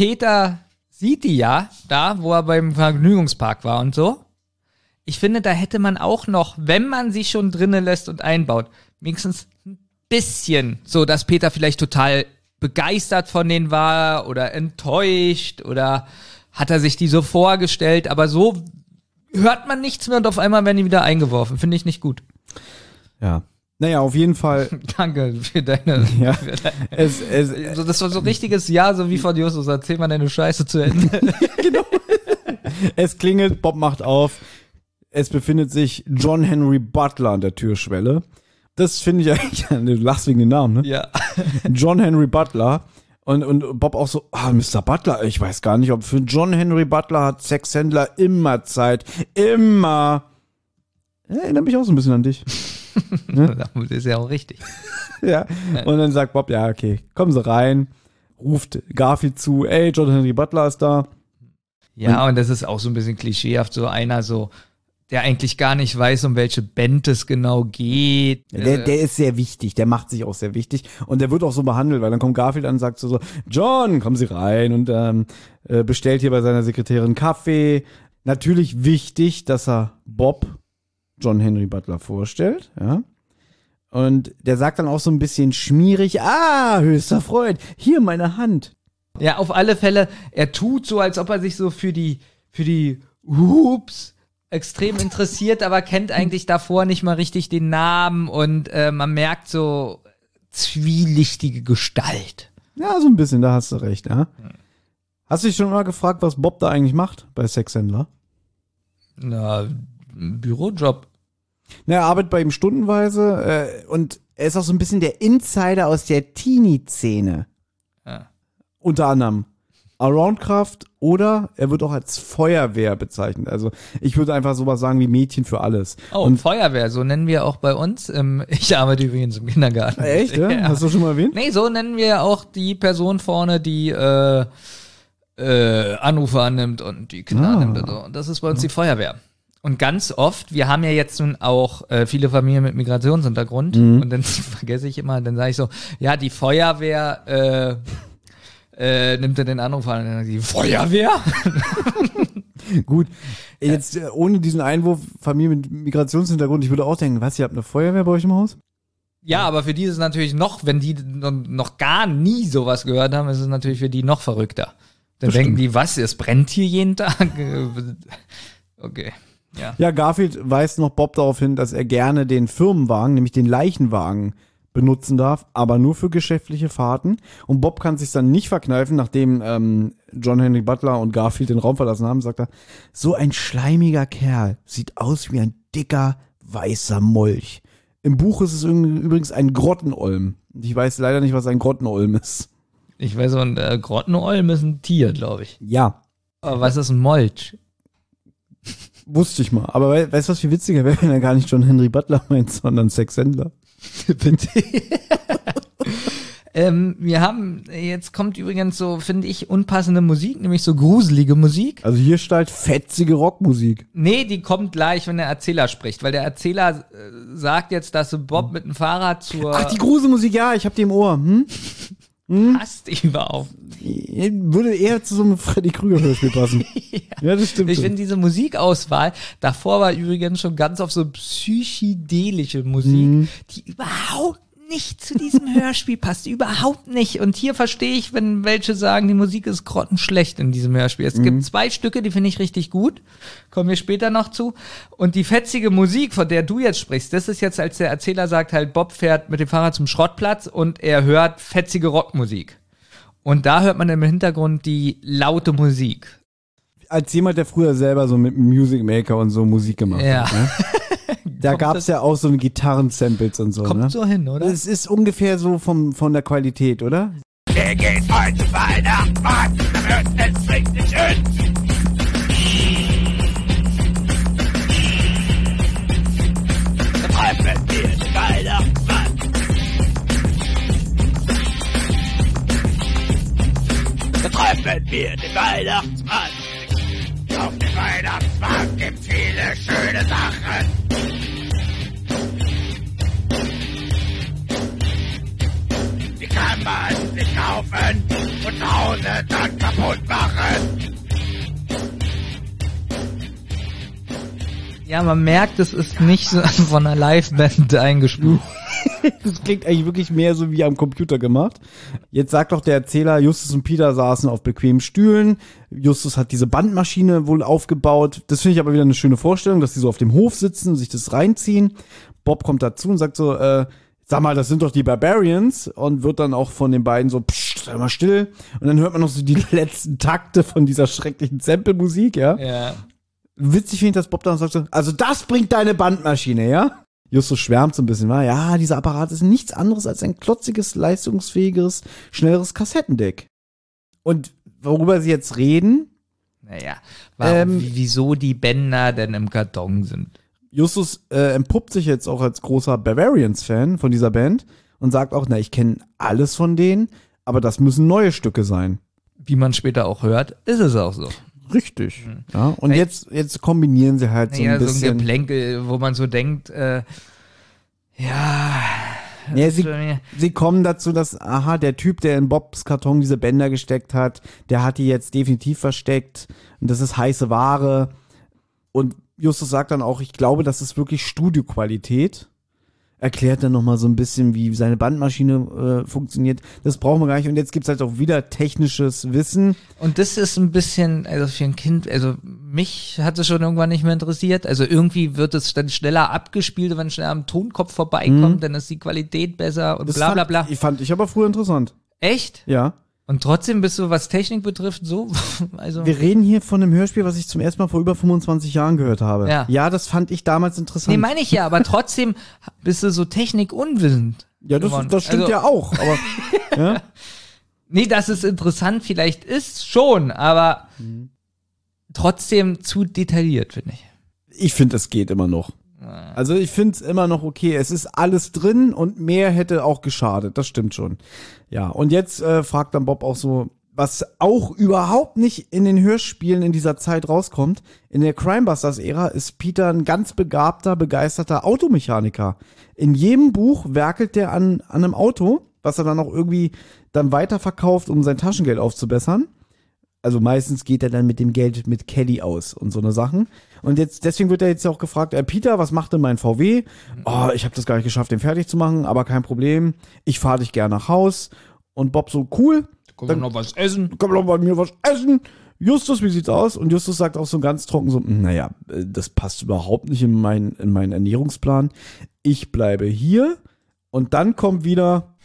Peter sieht die ja da, wo er beim Vergnügungspark war und so. Ich finde, da hätte man auch noch, wenn man sie schon drinnen lässt und einbaut, wenigstens ein bisschen, so dass Peter vielleicht total begeistert von denen war oder enttäuscht oder hat er sich die so vorgestellt, aber so hört man nichts mehr und auf einmal werden die wieder eingeworfen. Finde ich nicht gut. Ja. Naja, auf jeden Fall. [laughs] Danke für deine. [laughs] Ja. Für deine Es, es, so, das war so ein richtiges Ja, so wie von Justus. Erzähl mal deine Scheiße zu Ende. [laughs] es klingelt, Bob macht auf. Es befindet sich John Henry Butler an der Türschwelle. Das finde ich eigentlich, du lachst wegen den Namen, ne? ja. John Henry Butler. Und, und Bob auch so, ah, Mr. Butler, ich weiß gar nicht, ob für John Henry Butler hat Sexhändler immer Zeit. Immer. Erinnert mich auch so ein bisschen an dich. [laughs] Das ist ja auch richtig. [laughs] ja. Und dann sagt Bob, ja, okay, kommen Sie rein. Ruft Garfield zu, ey, John Henry Butler ist da. Ja, und das ist auch so ein bisschen klischeehaft, so einer so, der eigentlich gar nicht weiß, um welche Band es genau geht. Der, der ist sehr wichtig, der macht sich auch sehr wichtig und der wird auch so behandelt, weil dann kommt Garfield an und sagt so, so John, kommen Sie rein und ähm, äh, bestellt hier bei seiner Sekretärin Kaffee. Natürlich wichtig, dass er Bob John Henry Butler vorstellt, ja. Und der sagt dann auch so ein bisschen schmierig, ah, höchster Freund, hier meine Hand. Ja, auf alle Fälle, er tut so, als ob er sich so für die, für die Hoops extrem interessiert, aber kennt eigentlich davor nicht mal richtig den Namen und äh, man merkt so zwielichtige Gestalt. Ja, so ein bisschen, da hast du recht, ja. Hast du dich schon mal gefragt, was Bob da eigentlich macht bei Sexhändler? Na, Bürojob. Na, er arbeitet bei ihm stundenweise äh, und er ist auch so ein bisschen der Insider aus der Teenie-Szene. Ja. Unter anderem Aroundkraft oder er wird auch als Feuerwehr bezeichnet. Also ich würde einfach sowas sagen wie Mädchen für alles. Oh, und Feuerwehr, so nennen wir auch bei uns. Ähm, [laughs] ich arbeite übrigens im Kindergarten. echt, ja? [laughs] Ja. Hast du schon mal erwähnt? Nee, so nennen wir auch die Person vorne, die äh, äh, Anrufe annimmt und die Kinder Ah. annimmt und so. Und das ist bei uns die Feuerwehr. Und ganz oft, wir haben ja jetzt nun auch äh, viele Familien mit Migrationshintergrund Mhm. und dann [laughs] vergesse ich immer, dann sage ich so, ja, die Feuerwehr äh, äh, nimmt er den Anruf an und dann sagt die Feuerwehr? [laughs] Gut. Jetzt äh, ohne diesen Einwurf Familie mit Migrationshintergrund, ich würde auch denken, was, ihr habt eine Feuerwehr bei euch im Haus? Ja, aber für die ist es natürlich noch, wenn die noch- noch gar nie sowas gehört haben, ist es natürlich für die noch verrückter. Dann Das denken stimmt. die, was, es brennt hier jeden Tag? [laughs] okay. Ja. Ja, Garfield weist noch Bob darauf hin, dass er gerne den Firmenwagen, nämlich den Leichenwagen, benutzen darf, aber nur für geschäftliche Fahrten. Und Bob kann sich dann nicht verkneifen, nachdem ähm, John Henry Butler und Garfield den Raum verlassen haben, sagt er, so ein schleimiger Kerl sieht aus wie ein dicker, weißer Molch. Im Buch ist es üb- übrigens ein Grottenolm. Ich weiß leider nicht, was ein Grottenolm ist. Ich weiß, ein äh, Grottenolm ist ein Tier, glaube ich. Ja, Aber was ist ein Molch? Wusste ich mal. Aber we weißt du, was viel witziger wäre, wenn er gar nicht John Henry Butler meint, sondern Sexhändler? Bitte. [laughs] ähm, wir haben, jetzt kommt übrigens so, finde ich, unpassende Musik, nämlich so gruselige Musik. Also hier steht fetzige Rockmusik. Nee, die kommt gleich, wenn der Erzähler spricht, weil der Erzähler äh, sagt jetzt, dass Bob mit dem Fahrrad zur Ach, die Gruselmusik, ja, ich hab die im Ohr. Hm? Passt überhaupt. Würde eher zu so einem Freddy Krüger-Hörspiel passen. [laughs] ja. das stimmt. Ich finde diese Musikauswahl, davor war übrigens schon ganz auf so psychedelische Musik, Mhm. die überhaupt nicht zu diesem Hörspiel passt, überhaupt nicht. Und hier verstehe ich, wenn welche sagen, die Musik ist grottenschlecht in diesem Hörspiel. Es Mhm. gibt zwei Stücke, die finde ich richtig gut, kommen wir später noch zu. Und die fetzige Musik, von der du jetzt sprichst, das ist jetzt, als der Erzähler sagt, halt, Bob fährt mit dem Fahrrad zum Schrottplatz und er hört fetzige Rockmusik. Und da hört man im Hintergrund die laute Musik. Als jemand, der früher selber so mit Music Maker und so Musik gemacht Ja. hat. Ne? [laughs] Da gab's das- ja auch so Gitarren-Samples und so. Kommt ne? so hin, oder? Es ist ungefähr so vom, von der Qualität, oder? Wir gehen heute Weihnachtsmarkt, da wird es richtig schön. Treffen wir den Weihnachtsmann. Da treffen wir den Weihnachtsmann. Auf dem Weihnachtsmarkt gibt's viele schöne Sachen. Die kann man sich kaufen und zu Hause dann kaputt machen. Ja, man merkt, es ist nicht so [laughs] von einer Liveband eingespielt. [laughs] Das klingt eigentlich wirklich mehr so wie am Computer gemacht. Jetzt sagt doch der Erzähler, Justus und Peter saßen auf bequemen Stühlen. Justus hat diese Bandmaschine wohl aufgebaut. Das finde ich aber wieder eine schöne Vorstellung, dass die so auf dem Hof sitzen und sich das reinziehen. Bob kommt dazu und sagt so, äh, sag mal, das sind doch die Barbarians und wird dann auch von den beiden so, psst, sei mal still. Und dann hört man noch so die [laughs] letzten Takte von dieser schrecklichen Sample-Musik, ja. Ja. Witzig finde ich, dass Bob dann sagt so, also das bringt deine Bandmaschine, ja? Justus schwärmt so ein bisschen, war, ja, dieser Apparat ist nichts anderes als ein klotziges, leistungsfähigeres, schnelleres Kassettendeck. Und worüber sie jetzt reden, Naja, warum, Ähm, wie- wieso die Bänder denn im Karton sind? Justus äh, empuppt sich jetzt auch als großer Bavarians-Fan von dieser Band und sagt auch, na, ich kenne alles von denen, aber das müssen neue Stücke sein. Wie man später auch hört, ist es auch so. Richtig. Ja, und Weil- jetzt, jetzt kombinieren sie halt so Naja, ein so ein bisschen. Geplänkel, wo man so denkt, äh, ja, Ja, sie, sie kommen dazu, dass, aha, der Typ, der in Bobs Karton diese Bänder gesteckt hat, der hat die jetzt definitiv versteckt und das ist heiße Ware. Und Justus sagt dann auch, ich glaube, das ist wirklich Studioqualität. Erklärt dann nochmal so ein bisschen, wie seine Bandmaschine äh, funktioniert. Das brauchen wir gar nicht. Und jetzt gibt's halt auch wieder technisches Wissen. Und das ist ein bisschen, also für ein Kind, also mich hat es schon irgendwann nicht mehr interessiert. Also irgendwie wird es dann schneller abgespielt, wenn es schneller am Tonkopf vorbeikommt, dann ist die Qualität besser und Das bla bla fand, bla. Ich fand ich aber früher interessant. Echt? Ja. Und trotzdem bist du, was Technik betrifft, so, [laughs] also. Wir reden hier von einem Hörspiel, was ich zum ersten Mal vor über 25 Jahren gehört habe. Ja. ja das fand ich damals interessant. Nee, meine ich ja, aber trotzdem [laughs] bist du so technikunwissend. ja, das, geworden. das stimmt Also- ja auch. Aber [laughs] ja? Nee, dass es interessant vielleicht ist, schon, aber trotzdem zu detailliert, finde ich. ich finde, es geht immer noch. Also ich finde es immer noch okay. Es ist alles drin und mehr hätte auch geschadet. Das stimmt schon. Ja, und jetzt äh, fragt dann Bob auch so, was auch überhaupt nicht in den Hörspielen in dieser Zeit rauskommt. In der Crimebusters-Ära ist Peter ein ganz begabter, begeisterter Automechaniker. In jedem Buch werkelt der an, an einem Auto, was er dann auch irgendwie dann weiterverkauft, um sein Taschengeld aufzubessern also meistens geht er dann mit dem Geld mit Kelly aus und so eine Sachen. Und jetzt, deswegen wird er jetzt auch gefragt, äh, Peter, was macht denn mein VW? Oh, ich habe das gar nicht geschafft, den fertig zu machen, aber kein Problem. Ich fahre dich gerne nach Haus. Und Bob so, cool, Können wir noch was essen? komm doch bei mir was essen. Justus, wie sieht's aus? Und Justus sagt auch so ganz trocken so, naja, äh, das passt überhaupt nicht in, mein, in meinen Ernährungsplan. Ich bleibe hier. Und dann kommt wieder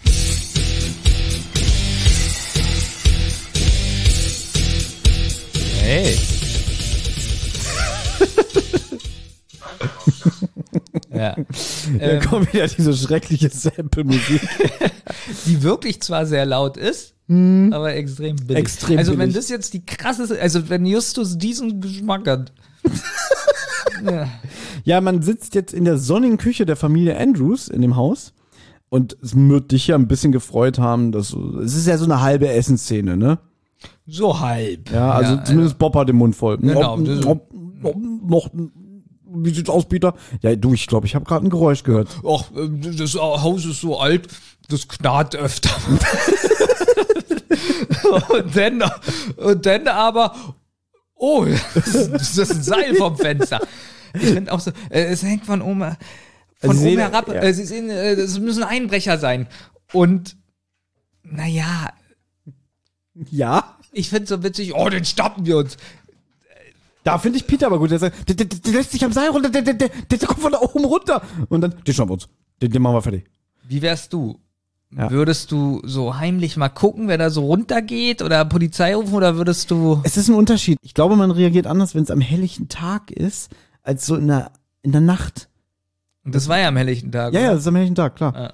Hey. [laughs] ja. Dann Ähm, kommt wieder diese schreckliche Sample-Musik. [laughs] die wirklich zwar sehr laut ist, aber extrem billig. Extrem also wenn billig. das jetzt die krasseste, also wenn Justus diesen Geschmack hat. [laughs] ja. Ja, man sitzt jetzt in der sonnigen Küche der Familie Andrews in dem Haus. Und es wird dich ja ein bisschen gefreut haben, dass es ist ja so eine halbe Essensszene, ne? So halb. Ja, also zumindest Bob hat den Mund voll. Genau, noch, noch, noch, wie sieht's aus, Peter? Ja, du, ich glaube, ich habe gerade ein Geräusch gehört. Ach, äh, das Haus ist so alt, das knarrt öfter. [laughs] und, dann, und dann aber, oh, das ist, ein Seil vom Fenster. Ich finde auch so, äh, es hängt von oben, von Also oben sehen- herab. ja. Äh, Sie sehen, äh, es müssen Einbrecher sein. Und, naja, Ja, ich finde so witzig, oh, den stoppen wir uns. da finde ich Peter aber gut. Der, sagt, der, der, der lässt sich am Seil runter, der, der, der, der kommt von da oben runter. Und dann, den schnappen wir uns. Den, den machen wir fertig. Wie wärst du? Ja. Würdest du so heimlich mal gucken, wer da so runtergeht oder Polizei rufen oder würdest du Es ist ein Unterschied. Ich glaube, man reagiert anders, wenn es am helllichen Tag ist, als so in der, in der Nacht. Und das war ja am helllichten Tag. Ja, ja, oder? das ist am helllichen Tag, klar. Ja.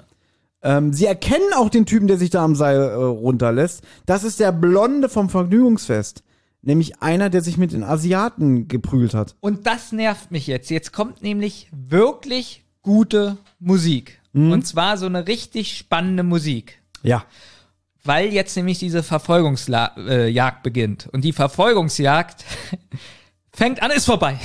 Ähm, sie erkennen auch den Typen, der sich da am Seil äh, runterlässt. Das ist der Blonde vom Vergnügungsfest. Nämlich einer, der sich mit den Asiaten geprügelt hat. Und das nervt mich jetzt. Jetzt kommt nämlich wirklich gute Musik. Mhm. Und zwar so eine richtig spannende Musik. Ja. Weil jetzt nämlich diese Verfolgungsjagd äh, beginnt. Und die Verfolgungsjagd [laughs] fängt an, ist vorbei.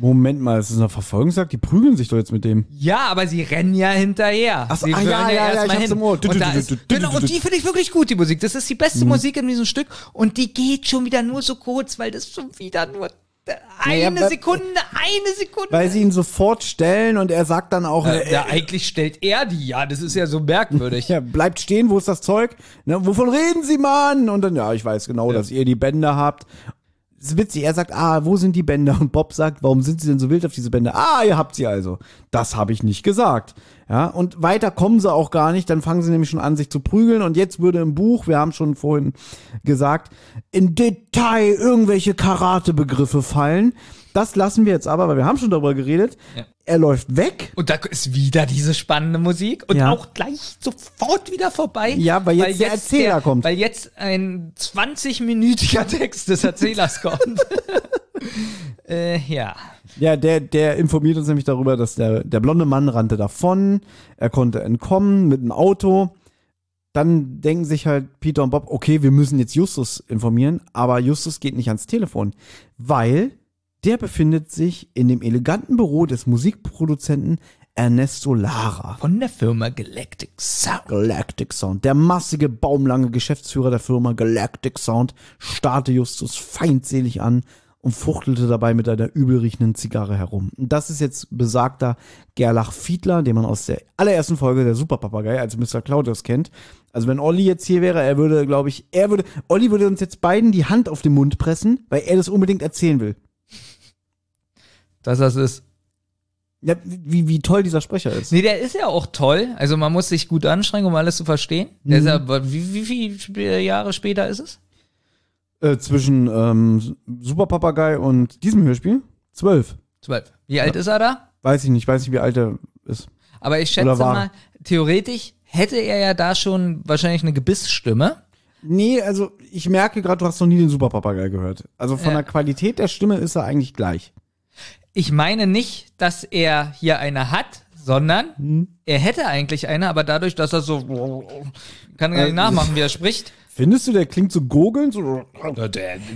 Moment mal, es ist eine Verfolgungsjagd? Die prügeln sich doch jetzt mit dem. Ja, aber sie rennen ja hinterher. Ach so, sie ah, ja, ja, ja, erst ich hab's hin. im Ohr. Und, da ist, genau, und die finde ich wirklich gut, die Musik. Das ist die beste Mhm. Musik in diesem Stück. Und die geht schon wieder nur so kurz, weil das schon wieder nur Eine Naja, Sekunde, eine Sekunde. Weil sie ihn sofort stellen und er sagt dann auch, äh, ja, eigentlich stellt er die, ja, das ist ja so merkwürdig. [laughs] ja, bleibt stehen, wo ist das Zeug? Ne, wovon reden Sie, Mann? Und dann, ja, ich weiß genau, dass ihr die Bänder habt. Ist witzig, er sagt, ah, wo sind die Bänder? Und Bob sagt, warum sind sie denn so wild auf diese Bänder? Ah, ihr habt sie also. Das habe ich nicht gesagt. Ja, und weiter kommen sie auch gar nicht, dann fangen sie nämlich schon an, sich zu prügeln. Und jetzt würde im Buch, wir haben schon vorhin gesagt, in Detail irgendwelche Karatebegriffe fallen. Das lassen wir jetzt aber, weil wir haben schon darüber geredet. Ja. Er läuft weg. Und da ist wieder diese spannende Musik und Ja. auch gleich sofort wieder vorbei. Ja, weil jetzt der Erzähler kommt. Weil jetzt ein 20-minütiger [laughs] Text des Erzählers kommt. [laughs] äh, ja. Ja, der, der informiert uns nämlich darüber, dass der, der blonde Mann rannte davon, er konnte entkommen mit einem Auto. Dann denken sich halt Peter und Bob, okay, wir müssen jetzt Justus informieren, aber Justus geht nicht ans Telefon, weil der befindet sich in dem eleganten Büro des Musikproduzenten Ernesto Lara. Von der Firma Galactic Sound. Galactic Sound. Der massige, baumlange Geschäftsführer der Firma Galactic Sound starrte Justus feindselig an und fuchtelte dabei mit einer übelriechenden Zigarre herum. Und das ist jetzt besagter Gerlach Fiedler, den man aus der allerersten Folge der Superpapagei als Mr. Claudius kennt. Also wenn Olli jetzt hier wäre, er würde, glaube ich, er würde, Olli würde uns jetzt beiden die Hand auf den Mund pressen, weil er das unbedingt erzählen will. Dass das ist. Ja, wie, wie toll dieser Sprecher ist. Nee, der ist ja auch toll. Also man muss sich gut anstrengen, um alles zu verstehen. Der ist Mhm. ja, wie, wie viele Jahre später ist es? Äh, zwischen ähm, Superpapagei und diesem Hörspiel? Zwölf. Zwölf. Wie alt ist er da? Weiß ich nicht, weiß nicht, wie alt er ist. Aber ich schätze mal, theoretisch hätte er ja da schon wahrscheinlich eine Gebissstimme. Nee, also ich merke gerade, du hast noch nie den Superpapagei gehört. Also von Ja. der Qualität der Stimme ist er eigentlich gleich. Ich meine nicht, dass er hier eine hat, sondern Hm. er hätte eigentlich eine, aber dadurch, dass er so kann gar nicht Äh, nachmachen, wie er spricht. Findest du, der klingt so gurgelnd? So,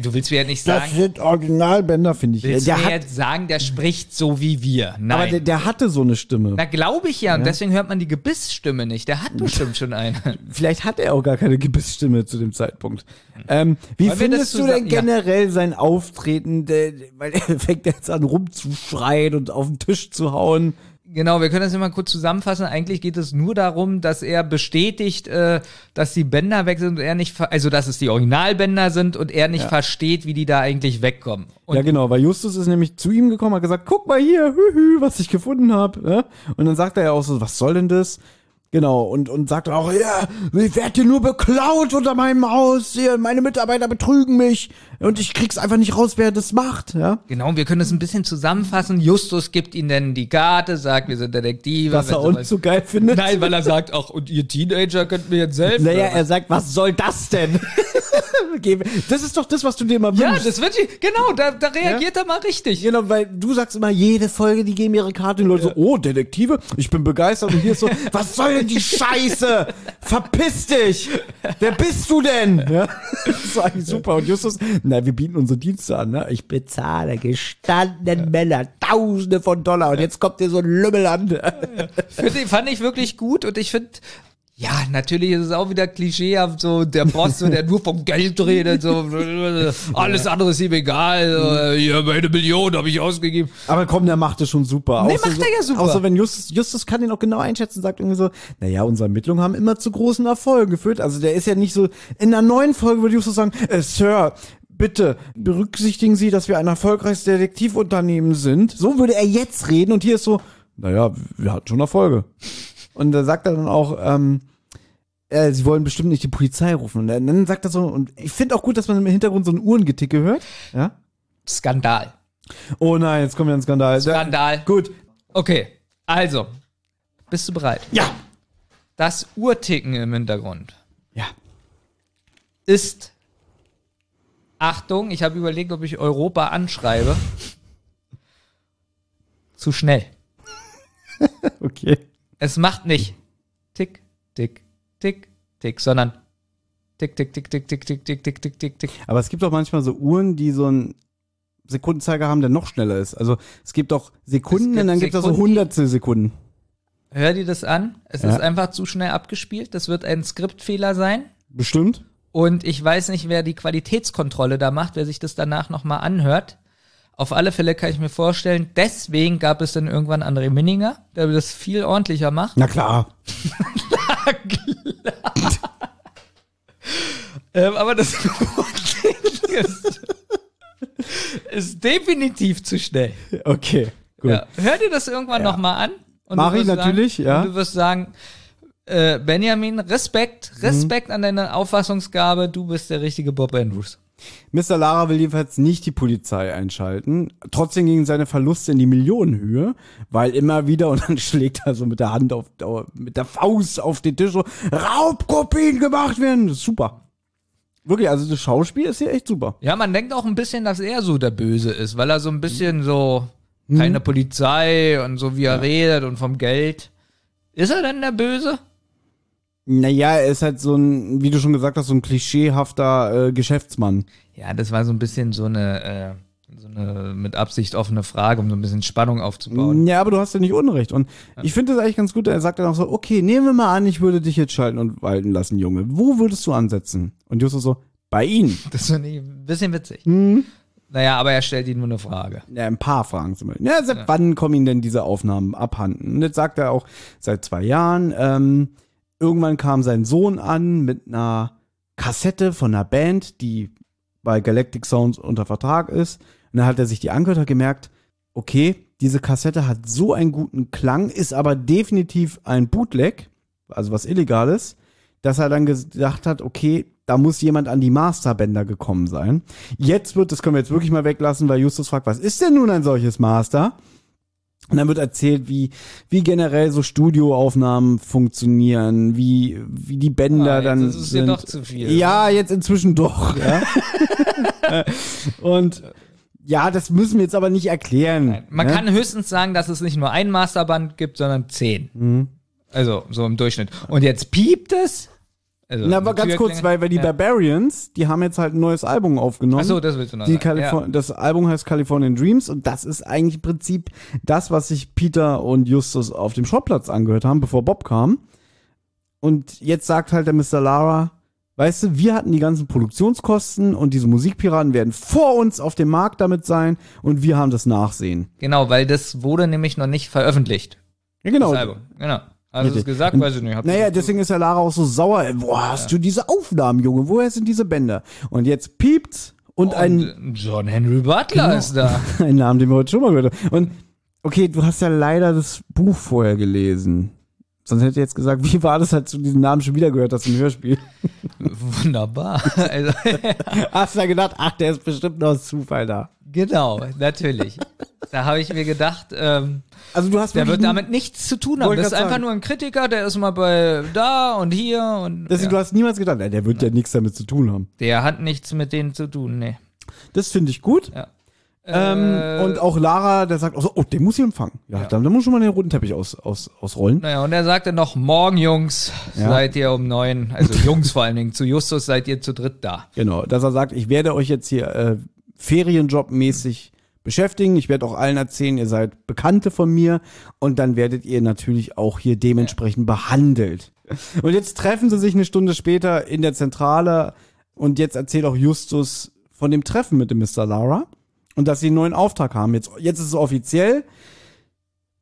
Du willst mir ja nicht das sagen, sind Originalbänder, finde ich. willst Der mir hat, jetzt sagen, der spricht so wie wir. Nein. aber der, der hatte so eine Stimme. Na, glaube ich ja, und deswegen hört man die Gebissstimme nicht. Der hat bestimmt schon eine. [laughs] Vielleicht hat er auch gar keine Gebissstimme zu dem Zeitpunkt. Ähm, wie Wollen das findest du denn zusammen- ja. generell sein Auftreten? Der, weil er [laughs] fängt jetzt an rumzuschreien und auf den Tisch zu hauen. Genau, wir können das immer kurz zusammenfassen. Eigentlich geht es nur darum, dass er bestätigt, äh, dass die Bänder weg sind und er nicht, also dass es die Originalbänder sind und er nicht Ja. versteht, wie die da eigentlich wegkommen. Und ja, genau, weil Justus ist nämlich zu ihm gekommen, hat gesagt, guck mal hier, hü, hü, was ich gefunden habe. Ja? Und dann sagt er ja auch so, was soll denn das? Genau, und, und sagt auch, ja, ich werde hier nur beklaut unter meinem Haus, hier, meine Mitarbeiter betrügen mich und ich krieg's einfach nicht raus, wer das macht, ja. Genau, wir können es ein bisschen zusammenfassen. Justus gibt ihnen dann die Karte, sagt, wir sind Detektive. Was er uns so geil findet. Nein, weil er sagt, ach, und ihr Teenager könnt mir jetzt helfen. Naja, er sagt, was soll das denn? [laughs] Das ist doch das, was du dir mal was? ja, wünschst. das wird, genau, da, da reagiert er mal richtig. Genau, weil du sagst immer, jede Folge, die geben ihre Karte und Leute so, oh, Detektive, ich bin begeistert und hier ist so, [laughs] was soll denn die Scheiße? Verpiss dich! Wer bist du denn? Ja? [laughs] Das ist eigentlich super. Und Justus, na, wir bieten unsere Dienste an, ne? Ich bezahle gestandenen Männer Tausende von Dollar und jetzt kommt dir so ein Lümmel an. Find, fand ich wirklich gut und ich finde, ja, natürlich ist es auch wieder klischeehaft, so der Boss, so, der nur vom Geld redet, so, alles andere ist ihm egal, so, hier, meine Million habe ich ausgegeben. Aber komm, der macht es schon super. Nee, so- macht er ja super. Außer wenn Justus, Justus kann den auch genau einschätzen, sagt irgendwie so, naja, unsere Ermittlungen haben immer zu großen Erfolgen geführt. Also der ist ja nicht so, in der neuen Folge würde Justus sagen, äh, Sir, bitte berücksichtigen Sie, dass wir ein erfolgreiches Detektivunternehmen sind. So würde er jetzt reden und hier ist so, naja, wir hatten schon Erfolge. Und da sagt er dann auch, ähm, äh, sie wollen bestimmt nicht die Polizei rufen. Und dann sagt er so, und ich finde auch gut, dass man im Hintergrund so ein Uhrengeticke hört. Ja? Skandal. Oh nein, jetzt kommt ja ein Skandal. Skandal. Gut. Okay, also, bist du bereit? Ja. Das Uhrticken im Hintergrund Ja. ist, Achtung, ich habe überlegt, ob ich Europa anschreibe, zu schnell. [laughs] Okay. Es macht nicht tick, tick, tick, tick, sondern tick, tick, tick, tick, tick, tick, tick, tick, tick, tick, tick. Aber es gibt auch manchmal so Uhren, die so einen Sekundenzeiger haben, der noch schneller ist. Also es gibt auch Sekunden gibt und dann gibt es auch so hundertstel Sekunden. Hör dir das an. Es Ja. ist einfach zu schnell abgespielt. Das wird ein Skriptfehler sein. Bestimmt. Und ich weiß nicht, wer die Qualitätskontrolle da macht, wer sich das danach nochmal anhört. Auf alle Fälle kann ich mir vorstellen, deswegen gab es dann irgendwann André Minninger, der das viel ordentlicher macht. Na klar. [laughs] Ähm, aber das ist, ist definitiv zu schnell. Okay, gut. Ja. Hör dir das irgendwann noch mal an. Und Mach du ich wirst natürlich, sagen, ja. Du wirst sagen, äh, Benjamin, Respekt, Respekt Mhm. an deine Auffassungsgabe, du bist der richtige Bob Andrews. Mr. Lara will jedenfalls nicht die Polizei einschalten. Trotzdem gingen seine Verluste in die Millionenhöhe, weil immer wieder, und dann [laughs] schlägt er so mit der Hand auf, mit der Faust auf den Tisch so, Raubkopien gemacht werden. Das ist super. Wirklich, also das Schauspiel ist hier echt super. Ja, man denkt auch ein bisschen, dass er so der Böse ist, weil er so ein bisschen so Mhm. keine Polizei und so wie er redet und vom Geld. Ist er denn der Böse? Naja, er ist halt so ein, wie du schon gesagt hast, so ein klischeehafter äh, Geschäftsmann. Ja, das war so ein bisschen so eine, äh, so eine mit Absicht offene Frage, um so ein bisschen Spannung aufzubauen. Ja, aber du hast ja nicht Unrecht. Und ich finde das eigentlich ganz gut. Er sagt dann auch so, okay, nehmen wir mal an, ich würde dich jetzt schalten und walten lassen, Junge. Wo würdest du ansetzen? Und Justus so, bei Ihnen. [laughs] Das ist ein bisschen witzig. Mhm. Naja, aber er stellt ihm nur eine Frage. Ja, ein paar Fragen zum Beispiel. Ja, seit wann kommen Ihnen denn diese Aufnahmen abhanden? Und jetzt sagt er auch, seit zwei Jahren. Ähm, irgendwann kam sein Sohn an mit einer Kassette von einer Band, die bei Galactic Sounds unter Vertrag ist. Und dann hat er sich die angehört und gemerkt, okay, diese Kassette hat so einen guten Klang, ist aber definitiv ein Bootleg, also was Illegales, dass er dann gedacht hat, okay, da muss jemand an die Masterbänder gekommen sein. Jetzt wird, das können wir jetzt wirklich mal weglassen, weil Justus fragt, was ist denn nun ein solches Master? Und dann wird erzählt, wie, wie generell so Studioaufnahmen funktionieren, wie, wie die Bänder Ah, dann ist es dir sind. doch zu viel. Ja, jetzt inzwischen doch. Ja. [laughs] Und ja, das müssen wir jetzt aber nicht erklären. Man ne? kann höchstens sagen, dass es nicht nur ein Masterband gibt, sondern zehn. Mhm. Also so im Durchschnitt. Und jetzt piept es. Also, Na, aber ganz kurz, weil, weil die ja. Barbarians, die haben jetzt halt ein neues Album aufgenommen. Ach so, das willst du noch die sagen, ja. Das Album heißt Californian Dreams und das ist eigentlich im Prinzip das, was sich Peter und Justus auf dem Schrottplatz angehört haben, bevor Bob kam. Und jetzt sagt halt der Mr. Lara, weißt du, wir hatten die ganzen Produktionskosten und diese Musikpiraten werden vor uns auf dem Markt damit sein und wir haben das Nachsehen. Genau, weil das wurde nämlich noch nicht veröffentlicht. Ja, genau. Das Album. Genau. Also es gesagt, weiß ich nicht. Hab Naja, deswegen ist der Lara auch so sauer. Woher hast du diese Aufnahmen, Junge? Woher sind diese Bänder? Und jetzt piept's und ein, Und John Henry Butler Genau. ist da. [laughs] ein Name, den wir heute schon mal gehört haben. Und okay, du hast ja leider das Buch vorher gelesen. Sonst hätte ich jetzt gesagt, [laughs] wie war das, als du diesen Namen schon wieder gehört hast im Hörspiel? [laughs] Wunderbar. Also, Hast du da gedacht, ach, der ist bestimmt nur aus Zufall da. genau, natürlich. Da habe ich mir gedacht, ähm, Also du hast der wird damit nichts zu tun haben. Das ist einfach sagen. nur ein Kritiker, der ist mal bei da und hier und Deswegen, ja. du hast niemals gedacht, der wird ja nichts damit zu tun haben. der hat nichts mit denen zu tun, nee. Das finde ich gut. Ja. Ähm, Äh, und auch Lara, der sagt auch so, oh, den muss ich empfangen. Ja, Dann, dann muss schon mal den roten Teppich aus, aus, ausrollen. Naja, und er sagte noch, morgen Jungs, Ja. seid ihr um neun, also Jungs vor allen Dingen, zu Justus seid ihr zu dritt da. Genau, dass er sagt, ich werde euch jetzt hier äh, Ferienjob-mäßig beschäftigen. Ich werde auch allen erzählen, ihr seid Bekannte von mir und dann werdet ihr natürlich auch hier dementsprechend behandelt. Und jetzt treffen sie sich eine Stunde später in der Zentrale und jetzt erzählt auch Justus von dem Treffen mit dem Mr. Lara und dass sie einen neuen Auftrag haben. Jetzt, jetzt ist es offiziell.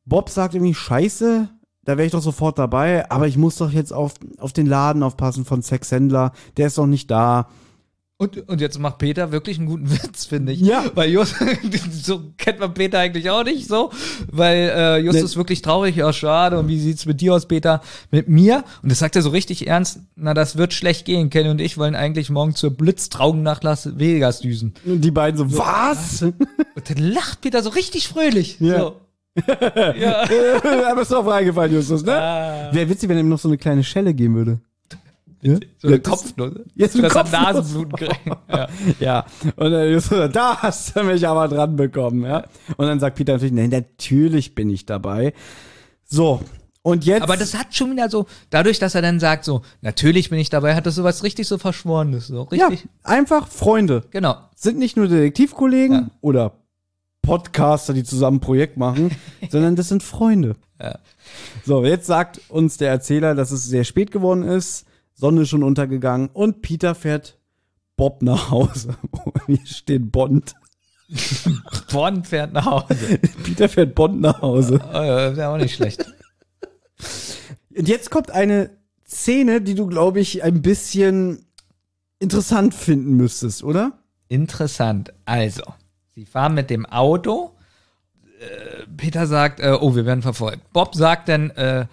Bob sagt irgendwie, scheiße, da wäre ich doch sofort dabei, aber ich muss doch jetzt auf, auf den Laden aufpassen von Sexhändler, der ist doch nicht da. Und, und jetzt macht Peter wirklich einen guten [laughs] Witz, finde ich. Ja. Weil Justus, [laughs] so kennt man Peter eigentlich auch nicht so, weil äh, Justus Nee. wirklich traurig, ja schade, und wie sieht's mit dir aus, Peter? Mit mir? Und das sagt er so richtig ernst, na das wird schlecht gehen, Kenny und ich wollen eigentlich morgen zur Blitztrauung nach Las Vegas düsen. Und die beiden so, was? Und dann lacht Peter so richtig fröhlich. Ja. So. [laughs] ja. da bist du auch reingefallen, Justus, ne? Ah. Wäre witzig, wenn er ihm noch so eine kleine Schelle geben würde. Ja? So eine Ja, Kopfnuss. Jetzt er Kopfnuss. Nasenbluten kriegt. [laughs] Ja. Ja. Und dann Justus, sagt, da hast du mich aber dran bekommen, ja? Und dann sagt Peter natürlich, nee, natürlich bin ich dabei. So. Und jetzt. Aber das hat schon wieder so, dadurch, dass er dann sagt, so, natürlich bin ich dabei, hat das sowas richtig so Verschworenes, so ja, richtig. einfach Freunde. Genau. Sind nicht nur Detektivkollegen Ja. oder Podcaster, die zusammen ein Projekt machen, [laughs] sondern das sind Freunde. Ja. So, jetzt sagt uns der Erzähler, dass es sehr spät geworden ist, Sonne schon untergegangen und Peter fährt Bob nach Hause. [laughs] Hier steht Bond. [laughs] Bond fährt nach Hause. [laughs] Peter fährt Bond nach Hause. Oh, ja, Wäre auch nicht schlecht. Und jetzt kommt eine Szene, die du, glaube ich, ein bisschen interessant finden müsstest, oder? Interessant. Also, sie fahren mit dem Auto. Äh, Peter sagt, äh, oh, wir werden verfolgt. Bob sagt dann, äh,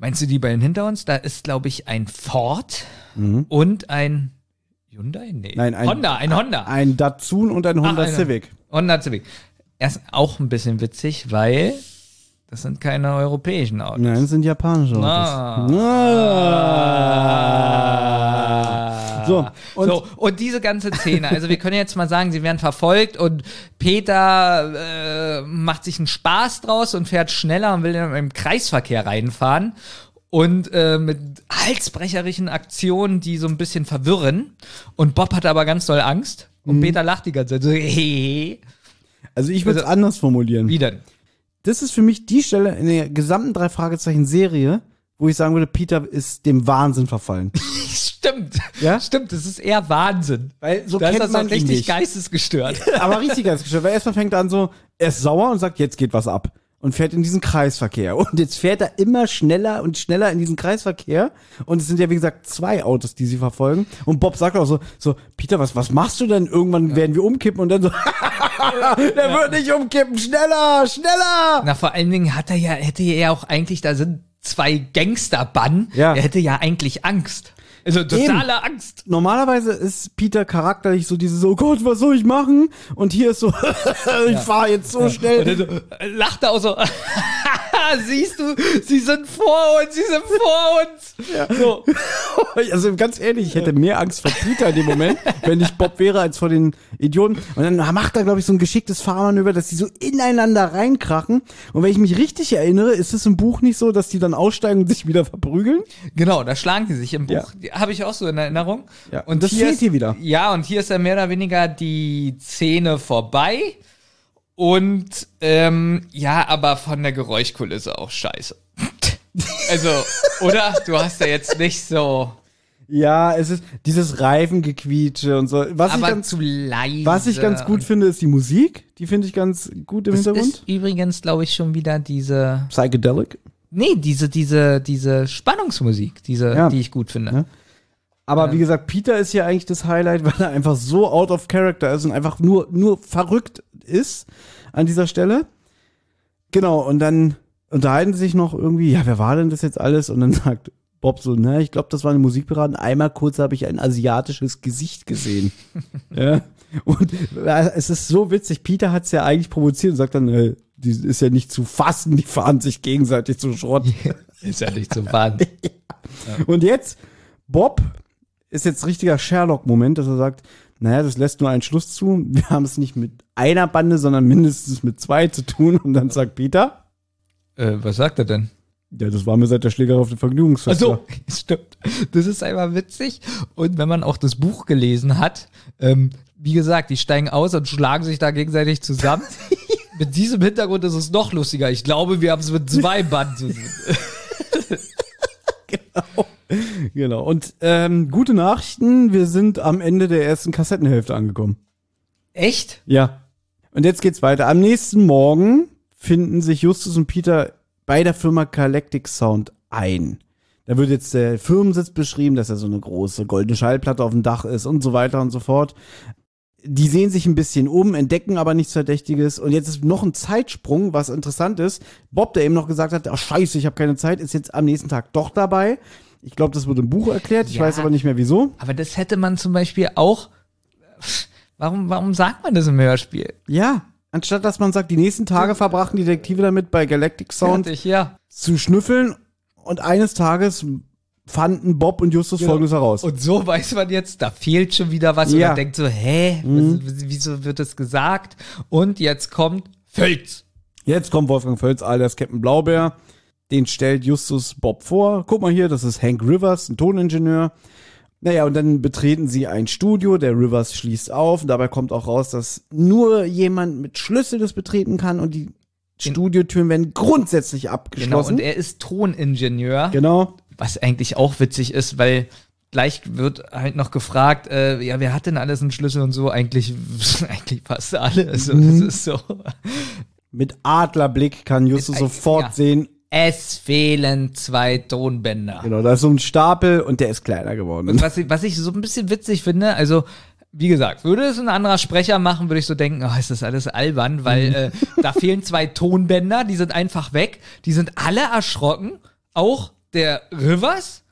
meinst du die beiden hinter uns? Da ist, glaube ich, ein Ford und ein Hyundai? Nee. Mhm. Nein, ein- Honda, ein Honda. Ein Datsun und ein Honda eine- Civic. Honda Civic. Erst auch ein bisschen witzig, weil das sind keine europäischen Autos. Nein, das sind japanische Autos. Ah. Ah. So, und so, und diese ganze Szene, also wir können jetzt mal sagen, sie werden verfolgt und Peter äh, macht sich einen Spaß draus und fährt schneller und will dann im Kreisverkehr reinfahren und äh, mit halsbrecherischen Aktionen, die so ein bisschen verwirren. Und Bob hat aber ganz doll Angst und Mhm. Peter lacht die ganze Zeit so, hehehe. [laughs] also ich würde es also- anders formulieren. Wie denn? Das ist für mich die Stelle in der gesamten drei Fragezeichen Serie, wo ich sagen würde, Peter ist dem Wahnsinn verfallen. [laughs] Stimmt. Ja? Stimmt, das ist eher Wahnsinn. Weil so da ist kennt das man richtig nicht. geistesgestört. [laughs] Aber richtig ganz gestört, weil erstmal fängt er an so, er ist sauer und sagt, jetzt geht was ab. Und fährt in diesen Kreisverkehr. Und jetzt fährt er immer schneller und schneller in diesen Kreisverkehr. Und es sind ja, wie gesagt, zwei Autos, die sie verfolgen. Und Bob sagt auch so, so, Peter, was, was machst du denn? Irgendwann werden wir umkippen. Und dann so, [laughs] der wird nicht umkippen. Schneller, schneller. Na, vor allen Dingen hat er ja, hätte er ja auch eigentlich, da sind zwei Gangsterbann. Ja. Er hätte ja eigentlich Angst. Also totale Angst. Normalerweise ist Peter charakterlich so dieses, oh Gott, was soll ich machen? Und hier ist so, [laughs] ich fahr jetzt so schnell. Und dann so, lacht er auch so. [laughs] Siehst du, sie sind vor uns, sie sind vor uns. So. [laughs] Also ganz ehrlich, ich hätte mehr Angst vor Peter in dem Moment, [laughs] wenn ich Bob wäre, als vor den Idioten. Und dann macht er, glaube ich, so ein geschicktes Fahrmanöver, dass die so ineinander reinkrachen. Und wenn ich mich richtig erinnere, ist es im Buch nicht so, dass die dann aussteigen und sich wieder verprügeln? Genau, da schlagen die sich im Buch. Ja. Habe ich auch so in Erinnerung. Ja, und das fehlt ist, hier wieder. Ja, und hier ist ja mehr oder weniger die Szene vorbei. Und ähm, ja, aber von der Geräuschkulisse auch scheiße. also, oder? Du hast ja jetzt nicht so. Ja, es ist dieses Reifengequietsche und so. Was, ich aber ganz, zu leise. was ich ganz gut finde, ist die Musik. Die finde ich ganz gut im Das Hintergrund. ist übrigens, glaube ich, schon wieder diese. Psychedelic. Nee, diese, diese, diese Spannungsmusik, diese, Ja. die ich gut finde. Ja. Aber wie gesagt, Peter ist ja eigentlich das Highlight, weil er einfach so out of character ist und einfach nur, nur verrückt ist an dieser Stelle. Genau, und dann unterhalten sie sich noch irgendwie, ja, wer war denn das jetzt alles? Und dann [laughs] sagt Bob so, ne, ich glaube, das war eine Musikberatung. Einmal kurz habe ich ein asiatisches Gesicht gesehen. [laughs] ja. Und äh, es ist so witzig, Peter hat es ja eigentlich provoziert und sagt dann, äh, die ist ja nicht zu fassen, die fahren sich gegenseitig zu Schrott. [laughs] Ist ja nicht so wahnsinnig. Und jetzt, Bob ist jetzt richtiger Sherlock-Moment, dass er sagt, naja, das lässt nur einen Schluss zu. Wir haben es nicht mit einer Bande, sondern mindestens mit zwei zu tun. Und dann sagt Peter, äh, was sagt er denn? ja, das war mir seit der Schlägerei auf dem Vergnügungsfest. Also, [laughs] stimmt. Das ist einfach witzig. Und wenn man auch das Buch gelesen hat, ähm, wie gesagt, die steigen aus und schlagen sich da gegenseitig zusammen. [laughs] mit diesem Hintergrund ist es noch lustiger. Ich glaube, wir haben es mit zwei Band zu tun. [laughs] [laughs] Genau. Und ähm, gute Nachrichten, wir sind am Ende der ersten Kassettenhälfte angekommen. Echt? Ja. Und jetzt geht's weiter. Am nächsten Morgen finden sich Justus und Peter bei der Firma Galactic Sound ein. Da wird jetzt der Firmensitz beschrieben, dass er so eine große goldene Schallplatte auf dem Dach ist und so weiter und so fort. Die sehen sich ein bisschen um, entdecken aber nichts Verdächtiges. Und jetzt ist noch ein Zeitsprung, was interessant ist. Bob, der eben noch gesagt hat, ach scheiße, ich habe keine Zeit, ist jetzt am nächsten Tag doch dabei. Ich glaube, das wird im Buch erklärt. Ich Ja. weiß aber nicht mehr wieso. Aber das hätte man zum Beispiel auch. Warum, warum sagt man das im Hörspiel? Ja, anstatt dass man sagt, die nächsten Tage verbrachten die Detektive damit bei Galactic Sound Fertig, ja. zu schnüffeln und eines Tages fanden Bob und Justus folgendes heraus. Und so weiß man jetzt, da fehlt schon wieder was. Ja. Und man denkt so, hä, was, wieso wird das gesagt? Und jetzt kommt Fölz. Jetzt kommt Wolfgang Völz, alias Captain Blaubeer. Den stellt Justus Bob vor. Guck mal hier, das ist Hank Rivers, ein Toningenieur. Naja, und dann betreten sie ein Studio, der Rivers schließt auf. Und dabei kommt auch raus, dass nur jemand mit Schlüssel das betreten kann und die Studiotüren werden grundsätzlich Genau, abgeschlossen. und er ist Toningenieur. Genau. Was eigentlich auch witzig ist, weil gleich wird halt noch gefragt, äh, ja, wer hat denn alles einen Schlüssel und so? Eigentlich, [laughs] eigentlich fast alle. Also, Mhm. das ist so. Mit Adlerblick kann Justus sofort ja. sehen, Es fehlen zwei Tonbänder. genau, da ist so ein Stapel und der ist kleiner geworden. Und was ich, was ich so ein bisschen witzig finde, also wie gesagt, würde es ein anderer Sprecher machen, würde ich so denken, oh, ist das alles albern, weil äh, da fehlen zwei Tonbänder, die sind einfach weg, die sind alle erschrocken, auch der Rivers,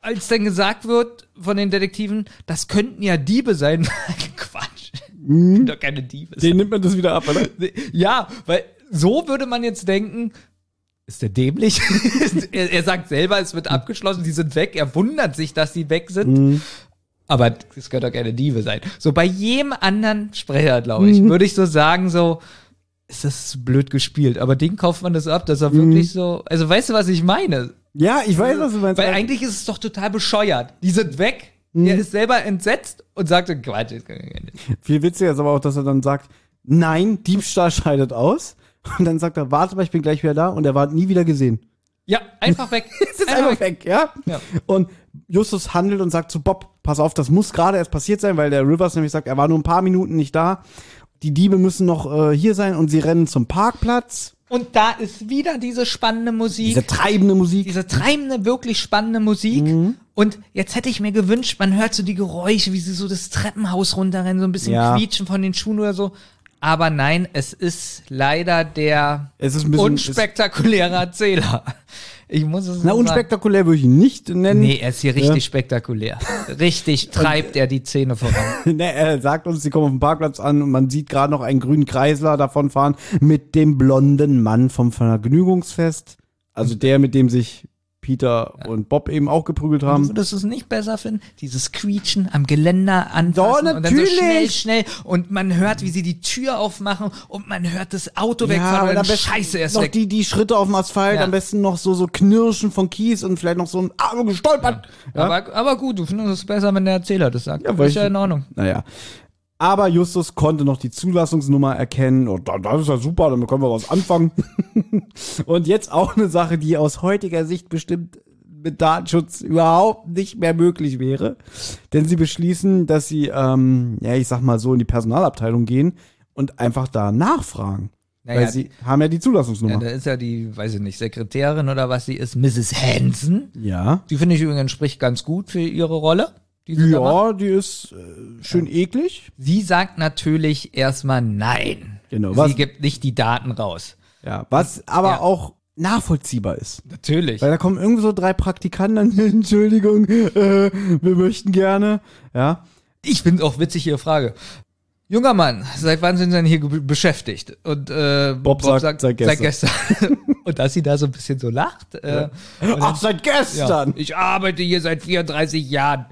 als dann gesagt wird von den Detektiven, das könnten ja Diebe sein. [laughs] Quatsch. Können Doch keine Diebe. Den nimmt man das wieder ab, oder? Ja, weil so würde man jetzt denken, ist der dämlich? [laughs] er, er sagt selber, es wird abgeschlossen, die sind weg. Er wundert sich, dass sie weg sind. Aber es könnte doch keine Diebe sein. So bei jedem anderen Sprecher, glaube ich, würde ich so sagen, so, ist das blöd gespielt. Aber den kauft man das ab, dass er wirklich so, also weißt du, was ich meine? Ja, ich weiß, was du meinst. Weil eigentlich ist es doch total bescheuert. Die sind weg. Er ist selber entsetzt und sagt, Quatsch, das kann ich nicht. Viel witziger ist aber auch, dass er dann sagt, nein, Diebstahl [laughs] scheidet aus. Und dann sagt er, warte mal, ich bin gleich wieder da. Und er war nie wieder gesehen. Ja, einfach weg. [laughs] Es ist einfach weg, ja? Ja. Und Justus handelt und sagt zu Bob, pass auf, das muss gerade erst passiert sein, weil der Rivers nämlich sagt, er war nur ein paar Minuten nicht da. Die Diebe müssen noch äh, hier sein und sie rennen zum Parkplatz. Und da ist wieder diese spannende Musik. Diese treibende Musik. diese treibende, wirklich spannende Musik. Mhm. Und jetzt hätte ich mir gewünscht, man hört so die Geräusche, wie sie so das Treppenhaus runterrennen, so ein bisschen Ja. quietschen von den Schuhen oder so. Aber nein, es ist leider der Es ist ein bisschen- unspektakuläre Erzähler. Ich muss es Na, unspektakulär würde ich ihn nicht nennen. Nee, er ist hier richtig Ja. spektakulär. Richtig treibt er die Zähne voran. [laughs] Ne, er sagt uns, sie kommen auf dem Parkplatz an und man sieht gerade noch einen grünen Kreisler davonfahren mit dem blonden Mann vom Vergnügungsfest. Also der, mit dem sich Peter und Bob eben auch geprügelt haben. Würdest du es nicht besser finden? Dieses Quietschen am Geländer anfassen Doch, und dann so natürlich. schnell, schnell und man hört, wie sie die Tür aufmachen und man hört das Auto wegfahren aber und dann scheiße, er ist noch weg. die, die Schritte auf dem Asphalt, Ja. am besten noch so, so Knirschen von Kies und vielleicht noch so ein Ah, gestolpert. Ja. Aber, aber gut, du findest es besser, wenn der Erzähler das sagt. Ja, Ja, ist ja in Ordnung. Naja. Aber Justus konnte noch die Zulassungsnummer erkennen. Und da- das ist ja super, damit können wir was anfangen. [laughs] und jetzt auch eine Sache, die aus heutiger Sicht bestimmt mit Datenschutz überhaupt nicht mehr möglich wäre. Denn sie beschließen, dass sie, ähm, ja, ich sag mal so, in die Personalabteilung gehen und einfach da nachfragen. Naja, weil sie haben ja die Ja, Zulassungsnummer. da ist ja die, weiß ich nicht, Sekretärin oder was sie ist, Mrs. Hansen. Ja. Die finde ich übrigens spricht ganz gut für ihre Rolle. Sie. Ja, die ist äh, schön eklig. Sie sagt natürlich erstmal nein. Genau, Sie was- gibt nicht die Daten raus. Ja, was aber Ja. auch nachvollziehbar ist. Natürlich. Weil da kommen irgendwie so drei Praktikanten, [laughs] Entschuldigung, äh, wir möchten gerne, ja. Ich finde auch witzig Ihre Frage. Junger Mann, seit wann sind Sie denn hier beschäftigt? Und äh, Bob sagt, seit Seit gestern. [laughs] und dass sie da so ein bisschen so lacht. Äh, und Ach, seit gestern. Ja, ich arbeite hier seit 34 Jahren.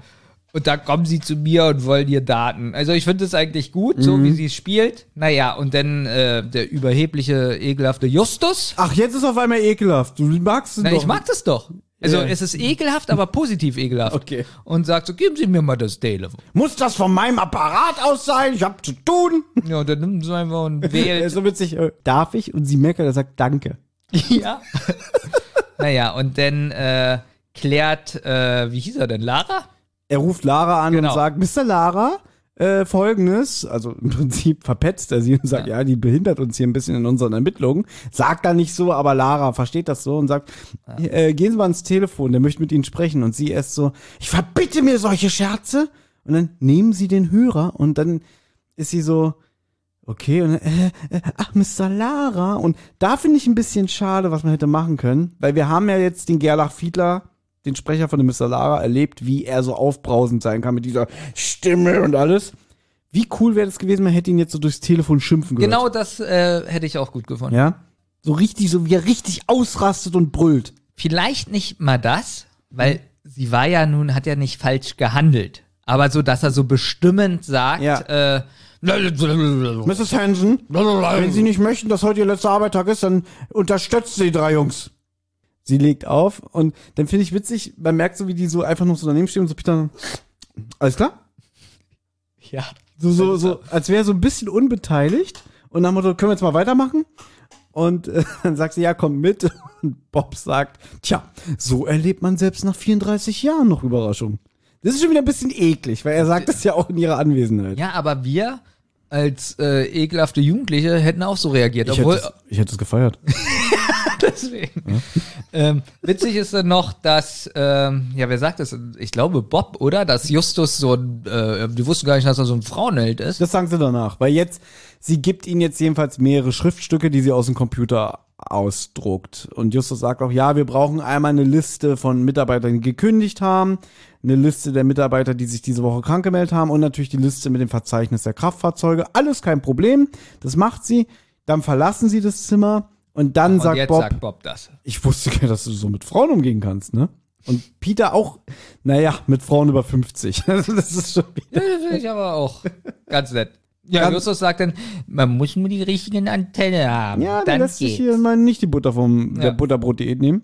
Und da kommen sie zu mir und wollen hier Daten. Also ich finde es eigentlich gut, Mhm. so wie sie es spielt. Naja, und dann äh, der überhebliche, ekelhafte Justus. Ach, jetzt ist auf einmal ekelhaft. Du magst es Na, doch. ich mag das doch. Also Ja. es ist ekelhaft, aber positiv ekelhaft. Okay. Und sagt so, geben Sie mir mal das Telefon. Muss das von meinem Apparat aus sein? Ich hab zu tun. Ja, und dann nimmt sie einfach und wählt. [laughs] so witzig. äh, Darf ich? Und sie merkt, er sagt Danke. [laughs] ja. naja, und dann äh, klärt, äh, wie hieß er denn, Lara? Er ruft Lara an Genau. und sagt, Mr. Lara, äh, folgendes, also im Prinzip verpetzt er sie und sagt, ja. die behindert uns hier ein bisschen in unseren Ermittlungen. Sagt er nicht so, aber Lara versteht das so und sagt, äh, gehen Sie mal ans Telefon, der möchte mit Ihnen sprechen. Und sie erst so, ich verbitte mir solche Scherze. Und dann nehmen sie den Hörer und dann ist sie so, okay, und dann, äh, äh, ach, Mr. Lara. Und da finde ich ein bisschen schade, was man hätte machen können, weil wir haben ja jetzt den Gerlach Fiedler, den Sprecher von dem Mr. Lara, erlebt, wie er so aufbrausend sein kann mit dieser Stimme und alles. Wie cool wäre das gewesen, man hätte ihn jetzt so durchs Telefon schimpfen gehört. Genau das äh, hätte ich auch gut gefunden. Ja? So richtig, so wie er richtig ausrastet und brüllt. Vielleicht nicht mal das, weil sie war ja nun, hat ja nicht falsch gehandelt. Aber so, dass er so bestimmend sagt, Ja. äh, Mrs. Hansen, wenn Sie nicht möchten, dass heute Ihr letzter Arbeitstag ist, dann unterstützt Sie die drei Jungs. Sie legt auf und dann finde ich witzig, man merkt so, wie die so einfach noch so daneben stehen und so Peter, alles klar? ja. So, so, so, als wäre er so ein bisschen unbeteiligt und dem Motto, können wir jetzt mal weitermachen? Und äh, [laughs] dann sagt sie, ja, komm mit. Und Bob sagt, tja, so erlebt man selbst nach 34 Jahren noch Überraschung. Das ist schon wieder ein bisschen eklig, weil er sagt das ja auch in ihrer Anwesenheit. Ja, aber wir als äh, ekelhafte Jugendliche hätten auch so reagiert. Ich obwohl, hätte, es, ich hätte es gefeiert. [laughs] deswegen. Ähm, witzig ist dann noch, dass, ähm, ja, wer sagt das? Ich glaube Bob, oder? Dass Justus so ein, äh, die wussten gar nicht, dass er so ein Frauenheld ist. Das sagen sie danach, weil jetzt, sie gibt ihnen jetzt jedenfalls mehrere Schriftstücke, die sie aus dem Computer ausdruckt. Und Justus sagt auch, ja, wir brauchen einmal eine Liste von Mitarbeitern, die gekündigt haben, eine Liste der Mitarbeiter, die sich diese Woche krank gemeldet haben und natürlich die Liste mit dem Verzeichnis der Kraftfahrzeuge. Alles kein Problem. Das macht sie. Dann verlassen sie das Zimmer und dann Und sagt jetzt Bob, sagt Bob das. ich wusste gar nicht, dass du so mit Frauen umgehen kannst, ne? Und Peter auch, naja, mit Frauen über 50. [laughs] das ist schon wieder. Ja, das finde ich aber auch ganz nett. Ja, Ganz- Justus sagt dann, man muss nur die richtigen Antenne haben. Ja, dann lässt sich hier mal nicht die Butter vom Ja. der Butterbrot-Diät nehmen.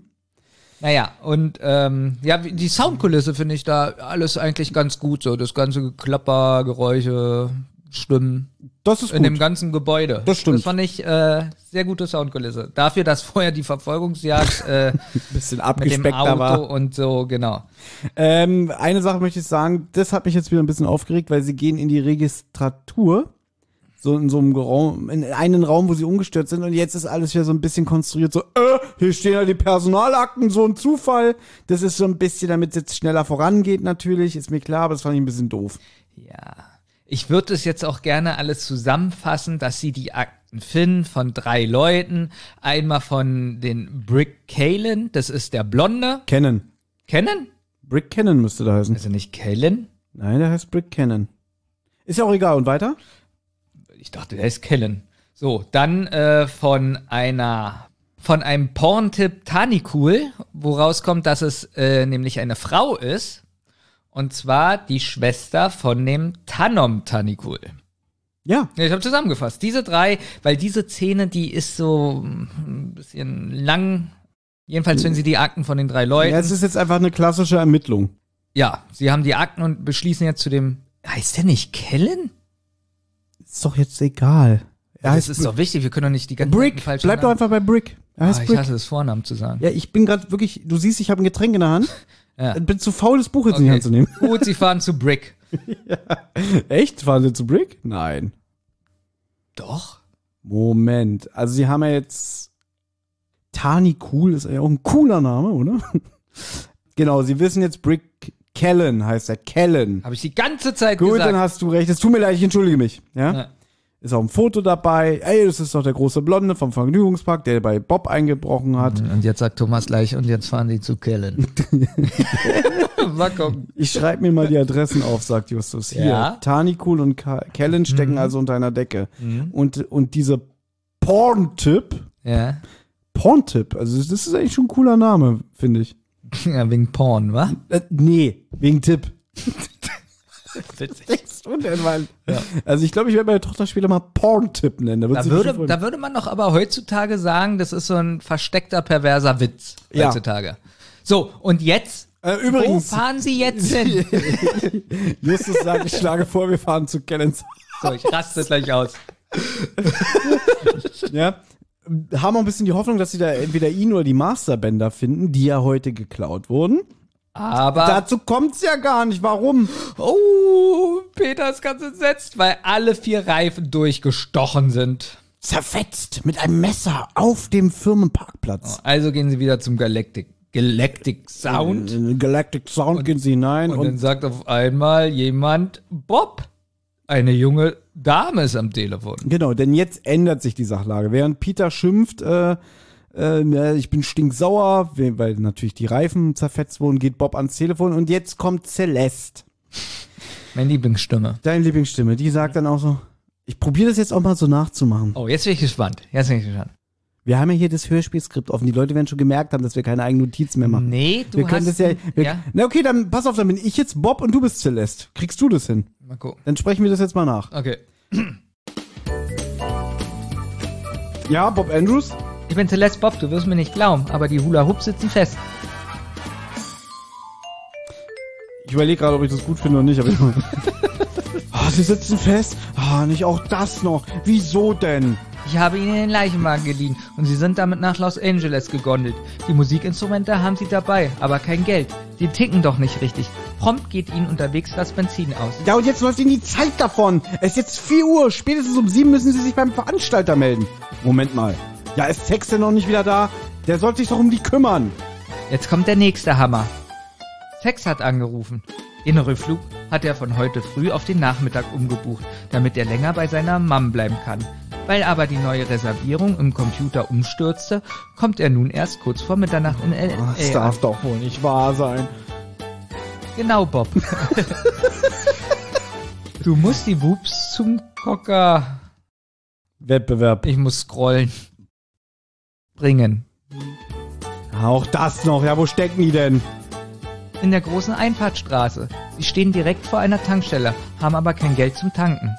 Naja, und ähm, ja, die Soundkulisse finde ich da alles eigentlich ganz gut. So das ganze Geklapper, Geräusche, Stimmen Das ist in gut. dem ganzen Gebäude. Das stimmt. Das fand ich äh, sehr gute Soundkulisse. Dafür, dass vorher die Verfolgungsjagd äh, [laughs] bisschen mit dem Auto war. und so, genau. Ähm, eine Sache möchte ich sagen, das hat mich jetzt wieder ein bisschen aufgeregt, weil sie gehen in die Registratur. So in so einem Raum, in einen Raum, wo sie ungestört sind und jetzt ist alles wieder so ein bisschen konstruiert, so, äh, hier stehen ja die Personalakten, so ein Zufall. Das ist so ein bisschen, damit es jetzt schneller vorangeht natürlich, ist mir klar, aber das fand ich ein bisschen doof. Ja. Ich würde es jetzt auch gerne alles zusammenfassen, dass sie die Akten finden von drei Leuten. Einmal von den Brick Kalen, das ist der Blonde. Cannon. Kennen? Brick Cannon müsste da heißen. Also nicht Kalen? Nein, der heißt Brick Cannon. Ist ja auch egal. Und weiter? Ich dachte, der ist Kellen. So, dann äh, von einer von einem Porntipp Tanikul, woraus kommt, dass es äh, nämlich eine Frau ist. Und zwar die Schwester von dem Tanom Tanikul. Ja. Ja, ich habe zusammengefasst. Diese drei, weil diese Szene, die ist so mm, ein bisschen lang. Jedenfalls, wenn sie die Akten von den drei Leuten. Ja, es ist jetzt einfach eine klassische Ermittlung. ja, sie haben die Akten und beschließen jetzt zu dem. Heißt der nicht Kellen? Ist doch jetzt egal. Er das heißt ist doch wichtig, wir können doch nicht die ganzen Brick. falschen Bleib doch einfach bei Brick. Er heißt Ah, ich Brick. hasse es, Vornamen zu sagen. Ja, ich bin gerade wirklich, du siehst, ich habe ein Getränk in der Hand. [laughs] Ja. Bin zu faul, das Buch jetzt in die Okay. Hand zu nehmen. Gut, sie fahren zu Brick. [laughs] Echt? Fahren sie zu Brick? Nein. Doch. Moment. Also sie haben ja jetzt Tani Cool, ist ja auch ein cooler Name, oder? [laughs] genau, sie wissen jetzt Brick Kellen heißt er. Kellen. Habe ich die ganze Zeit Gut, gesagt. dann hast du recht. Es tut mir leid, ich entschuldige mich. Ja? Ja. Ist auch ein Foto dabei. Ey, das ist doch der große Blonde vom Vergnügungspark, der bei Bob eingebrochen hat. Und jetzt sagt Thomas gleich, und jetzt fahren sie zu Kellen. [laughs] Mal gucken. Ich schreibe mir mal die Adressen auf, sagt Justus. Hier, Ja. Tanikul und Ka Kellen stecken Mhm. also unter einer Decke. Und, und dieser Porn-Tipp, Ja. Porn-Tipp, also das ist eigentlich schon ein cooler Name, finde ich. Ja, wegen Porn, wa? Äh, nee, wegen Tipp. [laughs] Denn, Mann? Also ich glaube, ich werde meine Tochter später mal Porn-Tipp nennen. Da, Da würde, da würde man doch aber heutzutage sagen, das ist so ein versteckter, perverser Witz Ja. heutzutage. So, und jetzt? Äh, übrigens- Wo fahren sie jetzt hin? [laughs] Justus sagt, ich schlage vor, wir fahren zu Kellens. so, ich raste gleich aus. Ja. Haben auch ein bisschen die Hoffnung, dass sie da entweder ihn oder die Masterbänder finden, die ja heute geklaut wurden. Aber. Dazu kommt's ja gar nicht. Warum? oh, Peter ist ganz entsetzt, weil alle vier Reifen durchgestochen sind. Zerfetzt mit einem Messer auf dem Firmenparkplatz. Also gehen sie wieder zum Galactic, Galactic Sound. In den Galactic Sound gehen sie hinein Und, und, dann sagt auf einmal jemand, Bob, eine junge Dame ist am Telefon. genau, denn jetzt ändert sich die Sachlage. Während Peter schimpft, äh, äh, ja, ich bin stinksauer, we- weil natürlich die Reifen zerfetzt wurden, geht Bob ans Telefon und jetzt kommt Celeste, Meine Lieblingsstimme. deine Lieblingsstimme, die sagt dann auch so, ich probiere das jetzt auch mal so nachzumachen. Oh, jetzt bin ich gespannt. Jetzt bin ich gespannt. Wir haben ja hier das Hörspielskript offen. Die Leute werden schon gemerkt haben, dass wir keine eigenen Notizen mehr machen. Nee, du wir können hast... das ja, wir, ja, Na okay, dann pass auf, dann bin ich jetzt Bob und du bist Celeste. Kriegst du das hin? Mal gucken. Dann sprechen wir das jetzt mal nach. Okay. Ja, Bob Andrews? Ich bin Celeste Bob, du wirst mir nicht glauben, aber die Hula Hoops sitzen fest. Ich überlege gerade, ob ich das gut finde oder nicht, aber ich [laughs] Ah, sie sitzen fest. Ah, nicht auch das noch. Wieso denn? Ich habe ihnen den Leichenwagen geliehen und sie sind damit nach Los Angeles gegondelt. Die Musikinstrumente haben sie dabei, aber kein Geld. Sie ticken doch nicht richtig. Prompt geht ihnen unterwegs das Benzin aus. Ja, und jetzt läuft ihnen die Zeit davon. Es ist jetzt 4 Uhr. Spätestens um 7 müssen sie sich beim Veranstalter melden. Moment mal. Ja, ist Tex denn noch nicht wieder da? Der sollte sich doch um die kümmern. Jetzt kommt der nächste Hammer. Sex hat angerufen. Den Rückflug hat er von heute früh auf den Nachmittag umgebucht, damit er länger bei seiner Mom bleiben kann. Weil aber die neue Reservierung im Computer umstürzte, kommt er nun erst kurz vor Mitternacht in L.A. Das darf doch wohl nicht wahr sein. Genau, Bob. du musst die Wups zum Cocker. Wettbewerb. Ich muss scrollen. Bringen. Auch das noch. Ja, wo stecken die denn? In der großen Einfahrtstraße. Sie stehen direkt vor einer Tankstelle, haben aber kein Geld zum Tanken.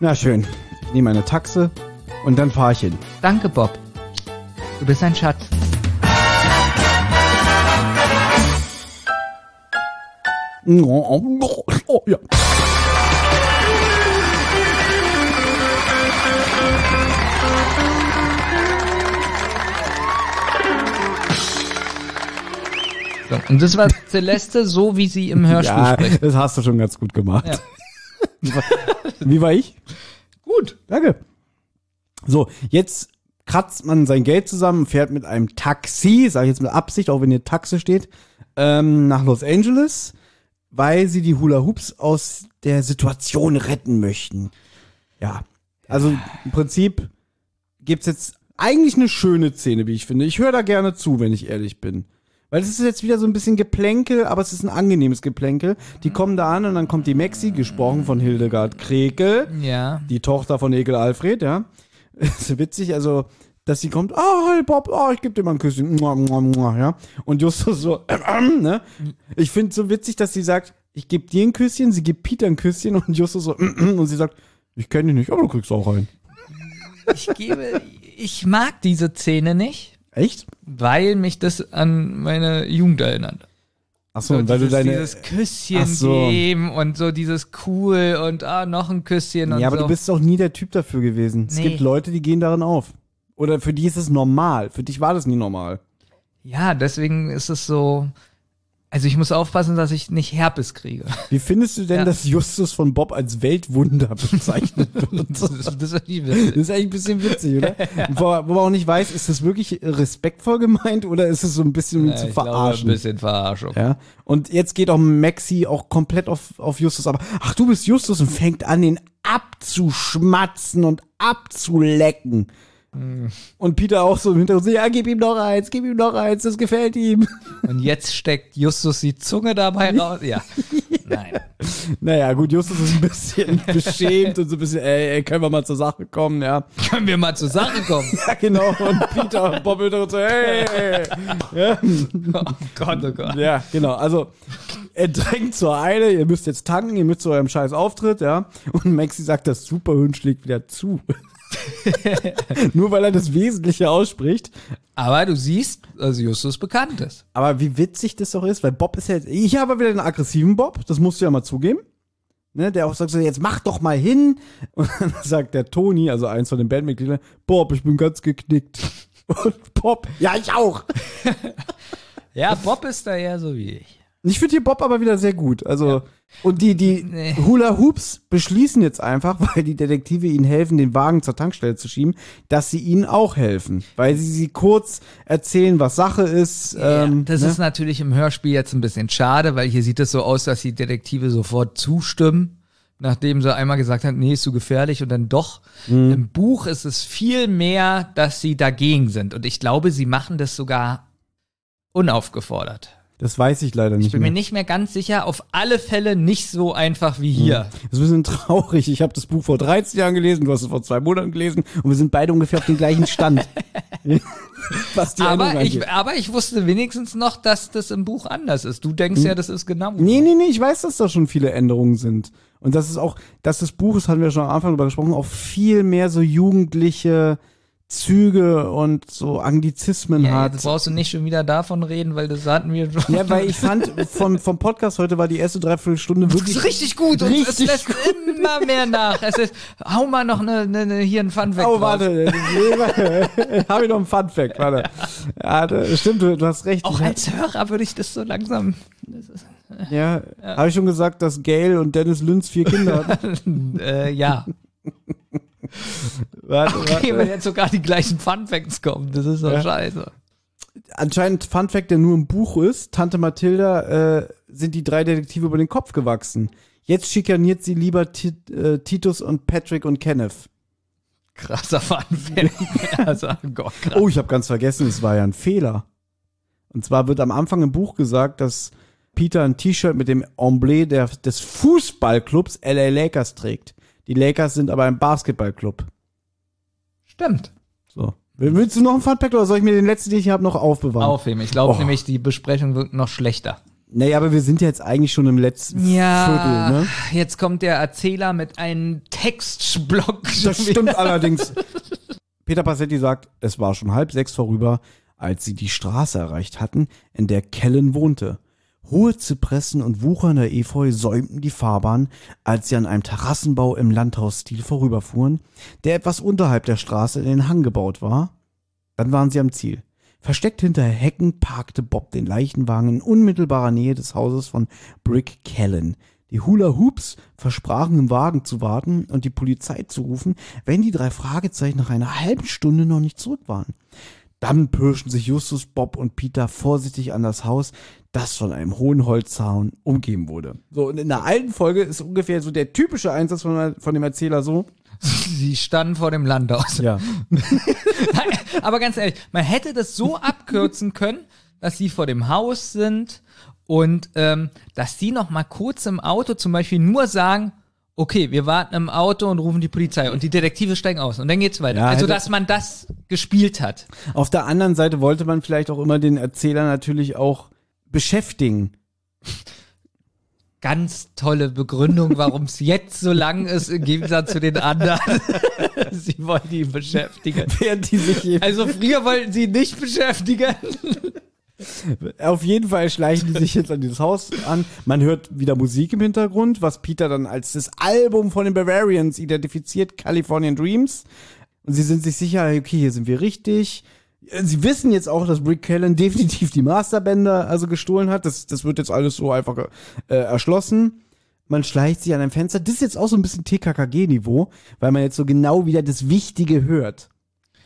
Na schön. Ich nehme eine Taxe und dann fahre ich hin. Danke, Bob. Du bist ein Schatz. Oh, ja. So, und das war Celeste so, wie sie im Hörspiel Ja, spricht. das hast du schon ganz gut gemacht. Ja. [laughs] Wie war ich? Gut. Danke. So, jetzt kratzt man sein Geld zusammen, fährt mit einem Taxi, sage ich jetzt mit Absicht, auch wenn hier Taxe steht, ähm, nach Los Angeles, weil sie die Hula Hoops aus der Situation retten möchten. Ja, also im Prinzip gibt's jetzt eigentlich eine schöne Szene, wie ich finde. Ich höre da gerne zu, wenn ich ehrlich bin. Weil es ist jetzt wieder so ein bisschen Geplänkel, aber es ist ein angenehmes Geplänkel. Die kommen da an und dann kommt die Maxi, gesprochen von Hildegard Krekel Ja. die Tochter von Egel Alfred, ja. [laughs] Ist so witzig, also, dass sie kommt, ah, hi Bob, ah, ich geb dir mal ein Küsschen, ja. Und Justus so, ähm, [clears throat] ähm, ne. Ich finde so witzig, dass sie sagt, ich geb dir ein Küsschen, sie gibt Peter ein Küsschen und Justus so, ähm, [clears throat] und sie sagt, ich kenne dich nicht, aber du kriegst auch einen. Ich gebe, ich mag diese Szene nicht, Echt? weil mich das an meine Jugend erinnert. Achso, So, und weil dieses, du deine. dieses Küsschen Ach so. geben und so dieses cool und ah, noch ein Küsschen und ja, aber so. du bist doch nie der Typ dafür gewesen. Es Nee. gibt Leute, die gehen darin auf. Oder für die ist es normal. Für dich war das nie normal. ja, deswegen ist es so. Also ich muss aufpassen, dass ich nicht Herpes kriege. Wie findest du denn, Ja. dass Justus von Bob als Weltwunder [laughs] bezeichnet wird? [laughs] Das, ist- das ist Das ist eigentlich ein bisschen witzig, oder? wo, wo man auch nicht weiß, ist das wirklich respektvoll gemeint oder ist es so ein bisschen um ihn zu ich glaube, verarschen? Ein bisschen Verarschung. ja. Und jetzt geht auch Maxi auch komplett auf, auf Justus, aber ach, du bist Justus und fängt an, ihn abzuschmatzen und abzulecken. Hm. Und Peter auch so im Hintergrund, ja, gib ihm noch eins, gib ihm noch eins, das gefällt ihm. Und jetzt steckt Justus die Zunge dabei raus. Ja. Nein. Naja, gut, Justus ist ein bisschen [laughs] beschämt und so ein bisschen, ey, ey, können wir mal zur Sache kommen, ja. Können wir mal zur Sache kommen? Ja, genau. Und Peter und Bob wieder so, hey. Ja. Oh Gott, oh Gott. Ja, genau. Also er drängt zur Eile, ihr müsst jetzt tanken, ihr müsst zu eurem scheiß Auftritt, ja. Und Maxi sagt, das Superhund schlägt wieder zu. [laughs] Nur weil er das Wesentliche ausspricht. Aber du siehst, dass Justus bekannt ist. Aber wie witzig das doch ist, weil Bob ist ja jetzt, ich habe wieder den aggressiven Bob, das musst du ja mal zugeben. Ne, der auch sagt so, jetzt mach doch mal hin. [laughs] Und dann sagt der Toni, also eins von den Bandmitgliedern, Bob, ich bin ganz geknickt. [laughs] Und Bob, ja, ich auch. Ja, Bob ist da eher so wie ich. Ich finde hier Bob aber wieder sehr gut. Also, und die, die Nee. Hula Hoops beschließen jetzt einfach, [laughs] weil die Detektive ihnen helfen, den Wagen zur Tankstelle zu schieben, dass sie ihnen auch helfen. Weil sie sie kurz erzählen, was Sache ist. ähm, das ne? ist natürlich im Hörspiel jetzt ein bisschen schade, weil hier sieht es so aus, dass die Detektive sofort zustimmen, nachdem sie einmal gesagt haben, nee, ist zu gefährlich und dann doch. Mhm. Im Buch ist es viel mehr, dass sie dagegen sind. Und ich glaube, sie machen das sogar unaufgefordert. Das weiß ich leider nicht Ich bin mehr. mir nicht mehr ganz sicher, auf alle Fälle nicht so einfach wie hier. Das ist ein bisschen traurig. Ich habe das Buch vor 13 Jahren gelesen, du hast es vor zwei Monaten gelesen und wir sind beide ungefähr auf dem gleichen Stand. [laughs] was die Aber ich, aber ich wusste wenigstens noch, dass das im Buch anders ist. Du denkst ja, das ist genau. Hm. Nee, nee, nee, ich weiß, dass da schon viele Änderungen sind. Und das ist auch, dass das Buch, das hatten wir schon am Anfang darüber gesprochen, auch viel mehr so jugendliche Züge und so Anglizismen Ja, hat. jetzt brauchst du nicht schon wieder davon reden, weil das hatten wir schon. Ja, weil ich fand, vom, vom Podcast heute war die erste Dreiviertelstunde Das wirklich ist richtig gut und es Richtig lässt immer mehr nach. Es ist, hau mal noch eine, eine, eine hier ein Fun Fact Oh, warte, [laughs] habe ich noch einen Fun Fact, warte. Ja, da- stimmt, du, du hast recht. Auch als Hörer würde ich das so langsam. hab, ja, habe ich schon gesagt, dass Gail und Dennis Lünz vier Kinder hatten? [laughs] Äh, ja. Warte, Okay, wenn warte. jetzt sogar die gleichen Fun Facts kommen, das ist doch Ja. scheiße. Anscheinend Fun Fact, der nur im Buch ist, Tante Mathilda äh, sind die drei Detektive über den Kopf gewachsen. Jetzt schikaniert sie lieber Ti äh, Titus und Patrick und Kenneth. Krasser Fun Fact. [laughs] also, oh Gott, krass. Oh, ich habe ganz vergessen, es war ja ein Fehler. Und zwar wird am Anfang im Buch gesagt, dass Peter ein T-Shirt mit dem Emblem der, des Fußballclubs LA Lakers trägt. Die Lakers sind aber ein Basketballclub. Stimmt. So. Will- Willst du noch einen Funfact oder soll ich mir den letzten, den ich habe, noch aufbewahren? Aufheben. Ich glaube Oh. nämlich, die Besprechung wird noch schlechter. Nee, aber wir sind ja jetzt eigentlich schon im letzten Ja, Viertel, ne? jetzt kommt der Erzähler mit einem Textblock. Das [laughs] stimmt allerdings. Peter Passetti sagt, es war schon halb sechs vorüber, als sie die Straße erreicht hatten, in der Kellen wohnte. Hohe Zypressen und wuchernder Efeu säumten die Fahrbahn, als sie an einem Terrassenbau im Landhausstil vorüberfuhren, der etwas unterhalb der Straße in den Hang gebaut war. Dann waren sie am Ziel. Versteckt hinter Hecken parkte Bob den Leichenwagen in unmittelbarer Nähe des Hauses von Brick Kellen. Die Hula Hoops versprachen im Wagen zu warten und die Polizei zu rufen, wenn die drei Fragezeichen nach einer halben Stunde noch nicht zurück waren. Dann pirschen sich Justus, Bob und Peter vorsichtig an das Haus, das von einem hohen Holzzaun umgeben wurde. So, und in der alten Folge ist ungefähr so der typische Einsatz von, von dem Erzähler so. [laughs] Sie standen vor dem Landhaus. Ja. [laughs] Aber ganz ehrlich, man hätte das so abkürzen können, dass sie vor dem Haus sind und ähm, dass die noch mal kurz im Auto zum Beispiel nur sagen, okay, wir warten im Auto und rufen die Polizei und die Detektive steigen aus und dann geht's weiter. Ja, also, dass man das gespielt hat. Auf der anderen Seite wollte man vielleicht auch immer den Erzähler natürlich auch beschäftigen. Ganz tolle Begründung, warum es jetzt so lang ist im Gegensatz zu den anderen. [laughs] sie wollen die beschäftigen. Während die sich Also früher wollten sie nicht beschäftigen. Auf jeden Fall schleichen die sich jetzt an dieses Haus an. Man hört wieder Musik im Hintergrund, was Peter dann als das Album von den Bavarians identifiziert, Californian Dreams. Und sie sind sich sicher, okay, hier sind wir richtig. Sie wissen jetzt auch, dass Brick Callen definitiv die Masterbänder also gestohlen hat. Das, das wird jetzt alles so einfach äh, erschlossen. Man schleicht sich an ein Fenster. Das ist jetzt auch so ein bisschen TKKG-Niveau, weil man jetzt so genau wieder das Wichtige hört.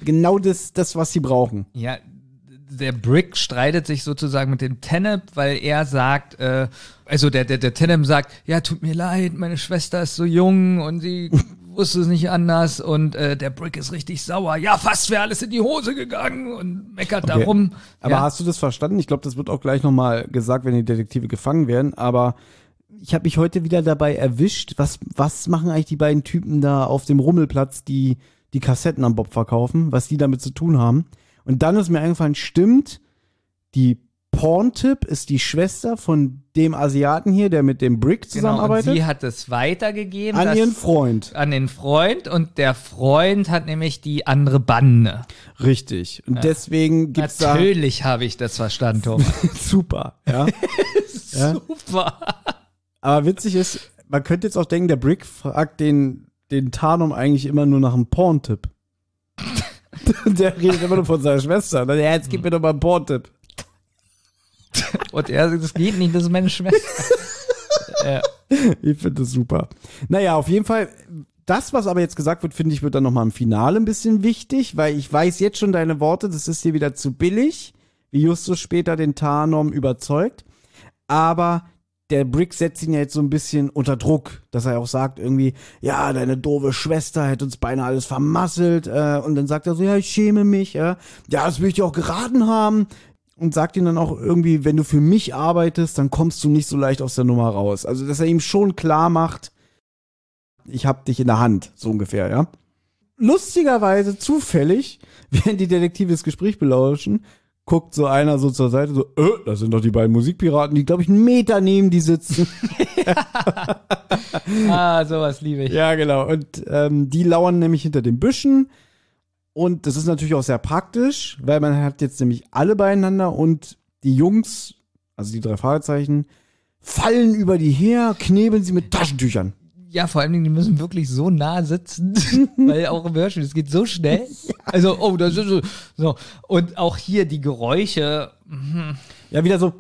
Genau das, das was sie brauchen. Ja, der Brick streitet sich sozusagen mit dem Tennep, weil er sagt, äh, also der, der, der Tennep sagt, ja, tut mir leid, meine Schwester ist so jung und sie [laughs] wusste es nicht anders und äh, der Brick ist richtig sauer. Ja, fast wäre alles in die Hose gegangen und meckert Okay. darum. Aber ja. hast du das verstanden? Ich glaube, das wird auch gleich nochmal gesagt, wenn die Detektive gefangen werden. Aber ich habe mich heute wieder dabei erwischt. Was, was machen eigentlich die beiden Typen da auf dem Rummelplatz, die die Kassetten am Bob verkaufen? Was die damit zu tun haben? Und dann ist mir eingefallen, stimmt, die Porn-Tip ist die Schwester von dem Asiaten hier, der mit dem Brick Genau, und zusammenarbeitet, sie hat es weitergegeben an ihren Freund. an den Freund und der Freund hat nämlich die andere Bande. Richtig. Und deswegen gibt's da Natürlich habe ich das verstanden, Thomas. [laughs] super, ja. [laughs] Ja. Super. Aber witzig ist, man könnte jetzt auch denken, der Brick fragt den, den Tarnum eigentlich immer nur nach einem Porn-Tipp. [laughs] der redet immer nur von seiner Schwester. Dann, ja, jetzt gib mir doch mal einen Porn-Tipp. [laughs] Und er sagt, das geht nicht, das ist meine Schwester. [laughs] ja. Ich finde das super. Naja, auf jeden Fall, das, was aber jetzt gesagt wird, finde ich, wird dann nochmal im Finale ein bisschen wichtig, weil ich weiß jetzt schon deine Worte, das ist hier wieder zu billig, wie Justus später den Tarnum überzeugt. Aber der Brick setzt ihn ja jetzt so ein bisschen unter Druck, dass er auch sagt irgendwie, ja, deine doofe Schwester hätte uns beinahe alles vermasselt. Äh, und dann sagt er so, ja, ich schäme mich. Ja, ja das will ich dir auch geraten haben. Und sagt ihm dann auch irgendwie, wenn du für mich arbeitest, dann kommst du nicht so leicht aus der Nummer raus. Also, dass er ihm schon klar macht, ich hab dich in der Hand, so ungefähr, ja. Lustigerweise, zufällig, [laughs] während die Detektive das Gespräch belauschen, guckt so einer so zur Seite, so, äh, das sind doch die beiden Musikpiraten, die, glaube ich, einen Meter neben die sitzen. [laughs] Ah, sowas liebe ich. ja, genau. Und ähm, die lauern nämlich hinter den Büschen. Und das ist natürlich auch sehr praktisch, weil man hat jetzt nämlich alle beieinander und die Jungs, also die drei Fragezeichen, fallen über die her, knebeln sie mit Taschentüchern. Ja, vor allen Dingen, die müssen wirklich so nah sitzen, [laughs] weil auch im Hörspiel, es geht so schnell. Also, oh, das ist so, so. Und auch hier die Geräusche. mhm. Ja, wieder so.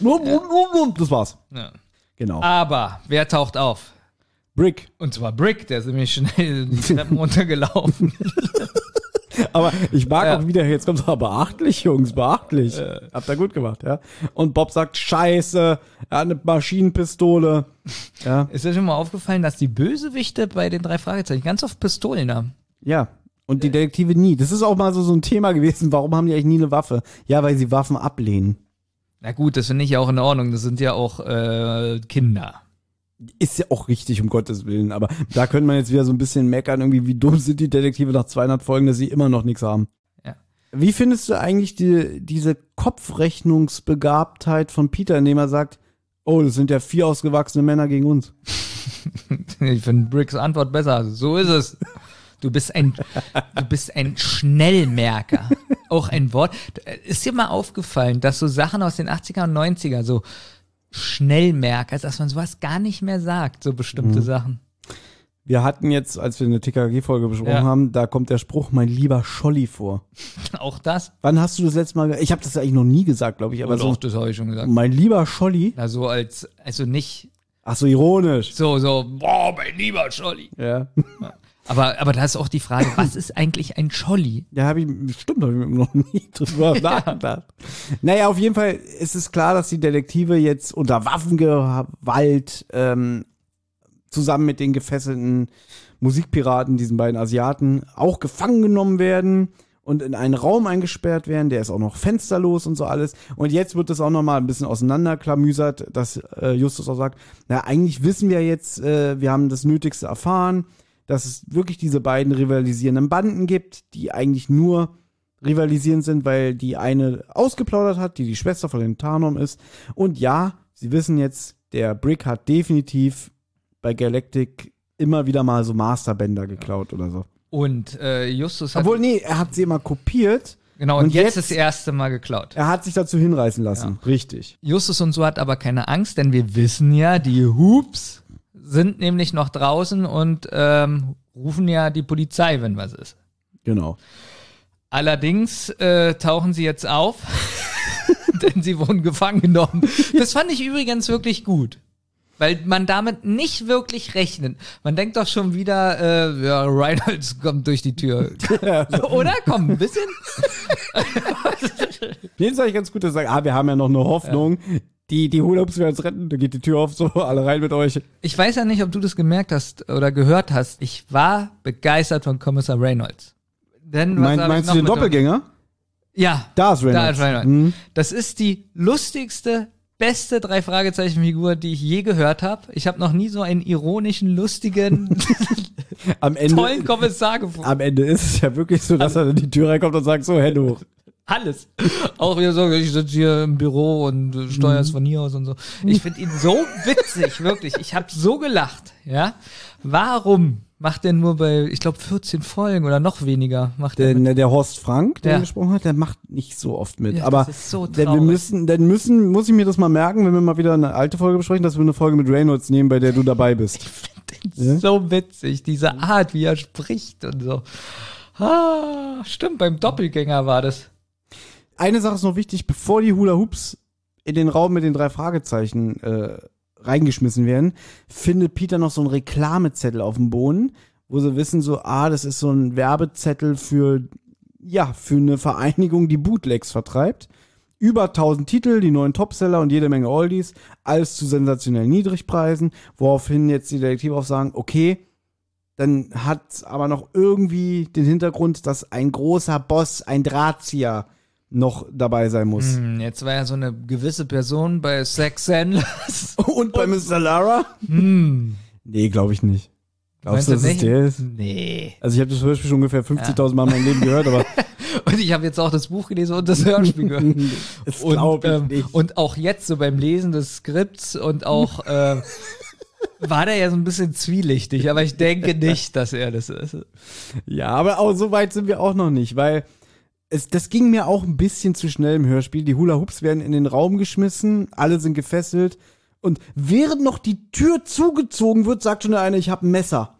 Das war's. Ja. Genau. Aber wer taucht auf? Brick. Und zwar Brick, der ist nämlich schnell die Treppen [laughs] runtergelaufen. [laughs] Aber ich mag Ja. auch wieder, jetzt kommt so, beachtlich, Jungs, beachtlich. Habt ihr gut gemacht, ja. Und Bob sagt, scheiße, er hat eine Maschinenpistole. Ja, Ist dir schon mal aufgefallen, dass die Bösewichte bei den drei Fragezeichen ganz oft Pistolen haben? ja. Und die Detektive nie. Das ist auch mal so, so ein Thema gewesen. Warum haben die eigentlich nie eine Waffe? Ja, weil sie Waffen ablehnen. Na gut, das finde ich ja auch in Ordnung. Das sind ja auch äh, Kinder. Ist ja auch richtig, um Gottes Willen. Aber da könnte man jetzt wieder so ein bisschen meckern, irgendwie, wie dumm sind die Detektive nach 200 Folgen, dass sie immer noch nichts haben. Ja. Wie findest du eigentlich die, diese Kopfrechnungsbegabtheit von Peter, indem er sagt, oh, das sind ja vier ausgewachsene Männer gegen uns? [laughs] Ich finde Bricks Antwort besser. So ist es. Du bist ein, du bist ein Schnellmerker. Auch ein Wort. Ist dir mal aufgefallen, dass so Sachen aus den 80er und 90er, so Schnellmerker, also dass man sowas gar nicht mehr sagt, so bestimmte Sachen. Wir hatten jetzt, als wir eine TKG-Folge besprochen Ja. haben, da kommt der Spruch, mein lieber Scholli vor. [laughs] Auch das? Wann hast du das letzte Mal, ich habe das eigentlich noch nie gesagt, glaube ich, aber Aber so, doch, das habe ich schon gesagt. mein lieber Scholli, Na, so als, also nicht ach so ironisch. so, so, boah, mein lieber Scholli. Ja. [laughs] Aber, aber da ist auch die Frage, was ist eigentlich ein Scholli? Ja, habe ich, stimmt, habe ich noch nie [laughs] drüber [laughs] nachgedacht. Naja, auf jeden Fall ist es klar, dass die Detektive jetzt unter Waffengewalt ähm, zusammen mit den gefesselten Musikpiraten, diesen beiden Asiaten, auch gefangen genommen werden und in einen Raum eingesperrt werden, der ist auch noch fensterlos und so alles. Und jetzt wird es auch noch mal ein bisschen auseinanderklamüsert, dass äh, Justus auch sagt, na, eigentlich wissen wir jetzt, äh, wir haben das Nötigste erfahren, dass es wirklich diese beiden rivalisierenden Banden gibt, die eigentlich nur rivalisierend sind, weil die eine ausgeplaudert hat, die die Schwester von den Tarnum ist. Und ja, sie wissen jetzt, der Brick hat definitiv bei Galactic immer wieder mal so Masterbänder geklaut oder so. Und äh, Justus hat, Obwohl, nee, er hat sie immer kopiert. genau, und, und jetzt, jetzt- das erste Mal geklaut. Er hat sich dazu hinreißen lassen. Richtig. Justus und so hat aber keine Angst, denn wir wissen ja, die Hoops sind nämlich noch draußen und ähm, rufen ja die Polizei, wenn was ist. Genau. Allerdings äh, tauchen sie jetzt auf, [laughs] denn sie wurden gefangen genommen. Das fand ich übrigens wirklich gut. Weil man damit nicht wirklich rechnet. Man denkt doch schon wieder, äh, ja, Reynolds kommt durch die Tür. [laughs] Oder? Komm, ein bisschen. Den ist eigentlich ganz gut, dass er sagt, ah, wir haben ja noch eine Hoffnung. Die, die Hula-Hoops werden uns retten, da geht die Tür auf, so, alle rein mit euch. Ich weiß ja nicht, ob du das gemerkt hast oder gehört hast. Ich war begeistert von Kommissar Reynolds. Denn, was Mein, meinst du den Doppelgänger? Ja. Da ist Reynolds. Da ist Reynolds. Mhm. Das ist die lustigste, beste drei Fragezeichen Figur, die ich je gehört habe. Ich habe noch nie so einen ironischen, lustigen, [laughs] Am Ende, tollen Kommissar gefunden. am Ende ist es ja wirklich so, dass er in die Tür reinkommt und sagt, so, Hände hoch. Alles. [laughs] Auch wieder so, ich sitze hier im Büro und steuere es von hier aus und so. Ich finde ihn so witzig, wirklich. Ich habe so gelacht, ja. Warum macht er nur bei, ich glaube, 14 Folgen oder noch weniger macht er Der, mit? der Horst Frank, der Ja. gesprochen hat, der macht nicht so oft mit. Ja, Aber das ist so denn wir müssen, dann müssen, muss ich mir das mal merken, wenn wir mal wieder eine alte Folge besprechen, dass wir eine Folge mit Reynolds nehmen, bei der du dabei bist. So witzig, diese Art, wie er spricht und so. Ah, stimmt, beim Doppelgänger war das. Eine Sache ist noch wichtig, bevor die Hula Hoops in den Raum mit den drei Fragezeichen äh, reingeschmissen werden, findet Peter noch so einen Reklamezettel auf dem Boden, wo sie wissen so, ah, das ist so ein Werbezettel für, ja, für eine Vereinigung, die Bootlegs vertreibt. Über 1000 Titel, die neuen Topseller und jede Menge Oldies, alles zu sensationellen Niedrigpreisen, woraufhin jetzt die Detektive auch sagen, okay, dann hat aber noch irgendwie den Hintergrund, dass ein großer Boss, ein Drahtzieher noch dabei sein muss. Hm, jetzt war ja so eine gewisse Person bei Sex Endless. [laughs] Und bei Mr. Lara? Hm. Nee, glaube ich nicht. Glaubst du, dass es der ist? Nee. Also ich habe das Hörspiel schon ungefähr 50.000 Mal in meinem Leben gehört, aber [laughs] Und ich habe jetzt auch das Buch gelesen und das Hörspiel gehört. [laughs] das Und, ich ähm, nicht. und auch jetzt so beim Lesen des Skripts und auch äh, war der ja so ein bisschen zwielichtig, aber ich denke nicht, dass er das ist. Ja, aber auch so weit sind wir auch noch nicht, weil es, das ging mir auch ein bisschen zu schnell im Hörspiel. Die Hula Hoops werden in den Raum geschmissen, alle sind gefesselt und während noch die Tür zugezogen wird, sagt schon der eine, ich habe ein Messer.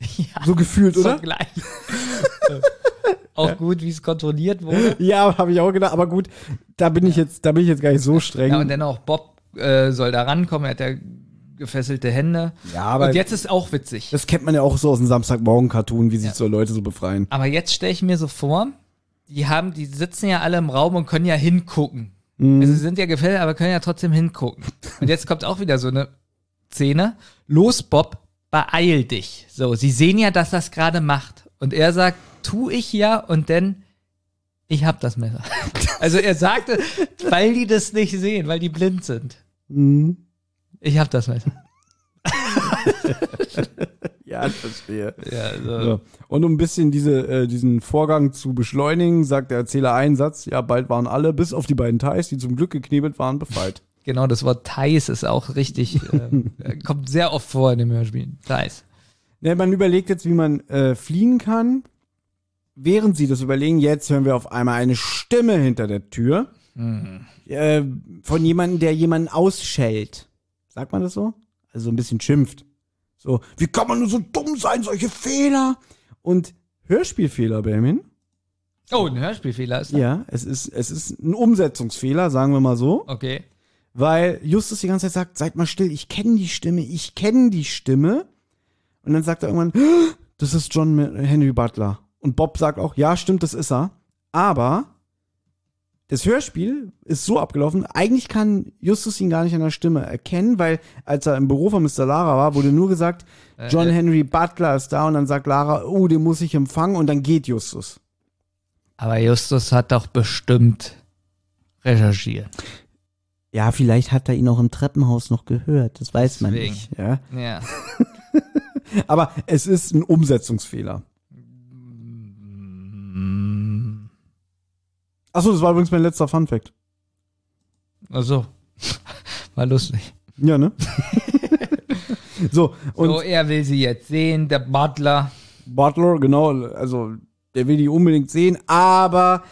[laughs] Ja, So gefühlt, oder? so gleich. [laughs] Auch gut, wie es kontrolliert wurde. Ja, habe ich auch gedacht, aber gut, da bin ich jetzt, da bin ich jetzt gar nicht so streng. Ja, und dann auch Bob äh, soll da rankommen, er hat ja gefesselte Hände. Ja, aber und jetzt ist auch witzig. das kennt man ja auch so aus dem Samstagmorgen-Cartoon, wie sich so Leute so befreien. Aber jetzt stelle ich mir so vor, die haben, die sitzen ja alle im Raum und können ja hingucken. Mhm. Also sie sind ja gefällt, aber können ja trotzdem hingucken. Und jetzt kommt auch wieder so eine Szene. Los, Bob, beeil dich. So, sie sehen ja, dass das gerade macht. Und er sagt, tu ich ja und dann, ich hab das Messer. [laughs] Also er sagte, weil die das nicht sehen, weil die blind sind. Mhm. Ich hab das Messer. [laughs] Ja, ich verstehe. Ja, so. Ja. Und um ein bisschen diese, äh, diesen Vorgang zu beschleunigen, sagt der Erzähler einen Satz, ja, bald waren alle, bis auf die beiden Thais, die zum Glück geknebelt waren, befreit. Genau, das Wort Thais ist auch richtig, äh, [laughs] kommt sehr oft vor in dem Hörspiel. Thais. Ne, man überlegt jetzt, wie man äh, fliehen kann. Während sie das überlegen, jetzt hören wir auf einmal eine Stimme hinter der Tür. Äh, von jemandem, der jemanden ausschellt. Sagt man das so? Also so ein bisschen schimpft. So, wie kann man nur so dumm sein, solche Fehler? Und Hörspielfehler, Benjamin? Oh, ein Hörspielfehler ist da. Ja, es ist, es ist ein Umsetzungsfehler, sagen wir mal so. Okay. Weil Justus die ganze Zeit sagt, seid mal still, ich kenne die Stimme, ich kenne die Stimme. Und dann sagt er irgendwann, das ist John Henry Butler. Und Bob sagt auch, ja, stimmt, das ist er. Aber das Hörspiel ist so abgelaufen, eigentlich kann Justus ihn gar nicht an der Stimme erkennen, weil als er im Büro von Mr. Lara war, wurde nur gesagt, John Henry Butler ist da und dann sagt Lara, oh, den muss ich empfangen und dann geht Justus. Aber Justus hat doch bestimmt recherchiert. Ja, vielleicht hat er ihn auch im Treppenhaus noch gehört, das weiß man Deswegen. nicht. Ja? Ja. [laughs] Aber es ist ein Umsetzungsfehler. Achso, das war übrigens mein letzter Funfact. Also, [laughs] war lustig. Ja, ne? [laughs] so, und so, er will sie jetzt sehen, der Butler. Butler, genau, also der will die unbedingt sehen, aber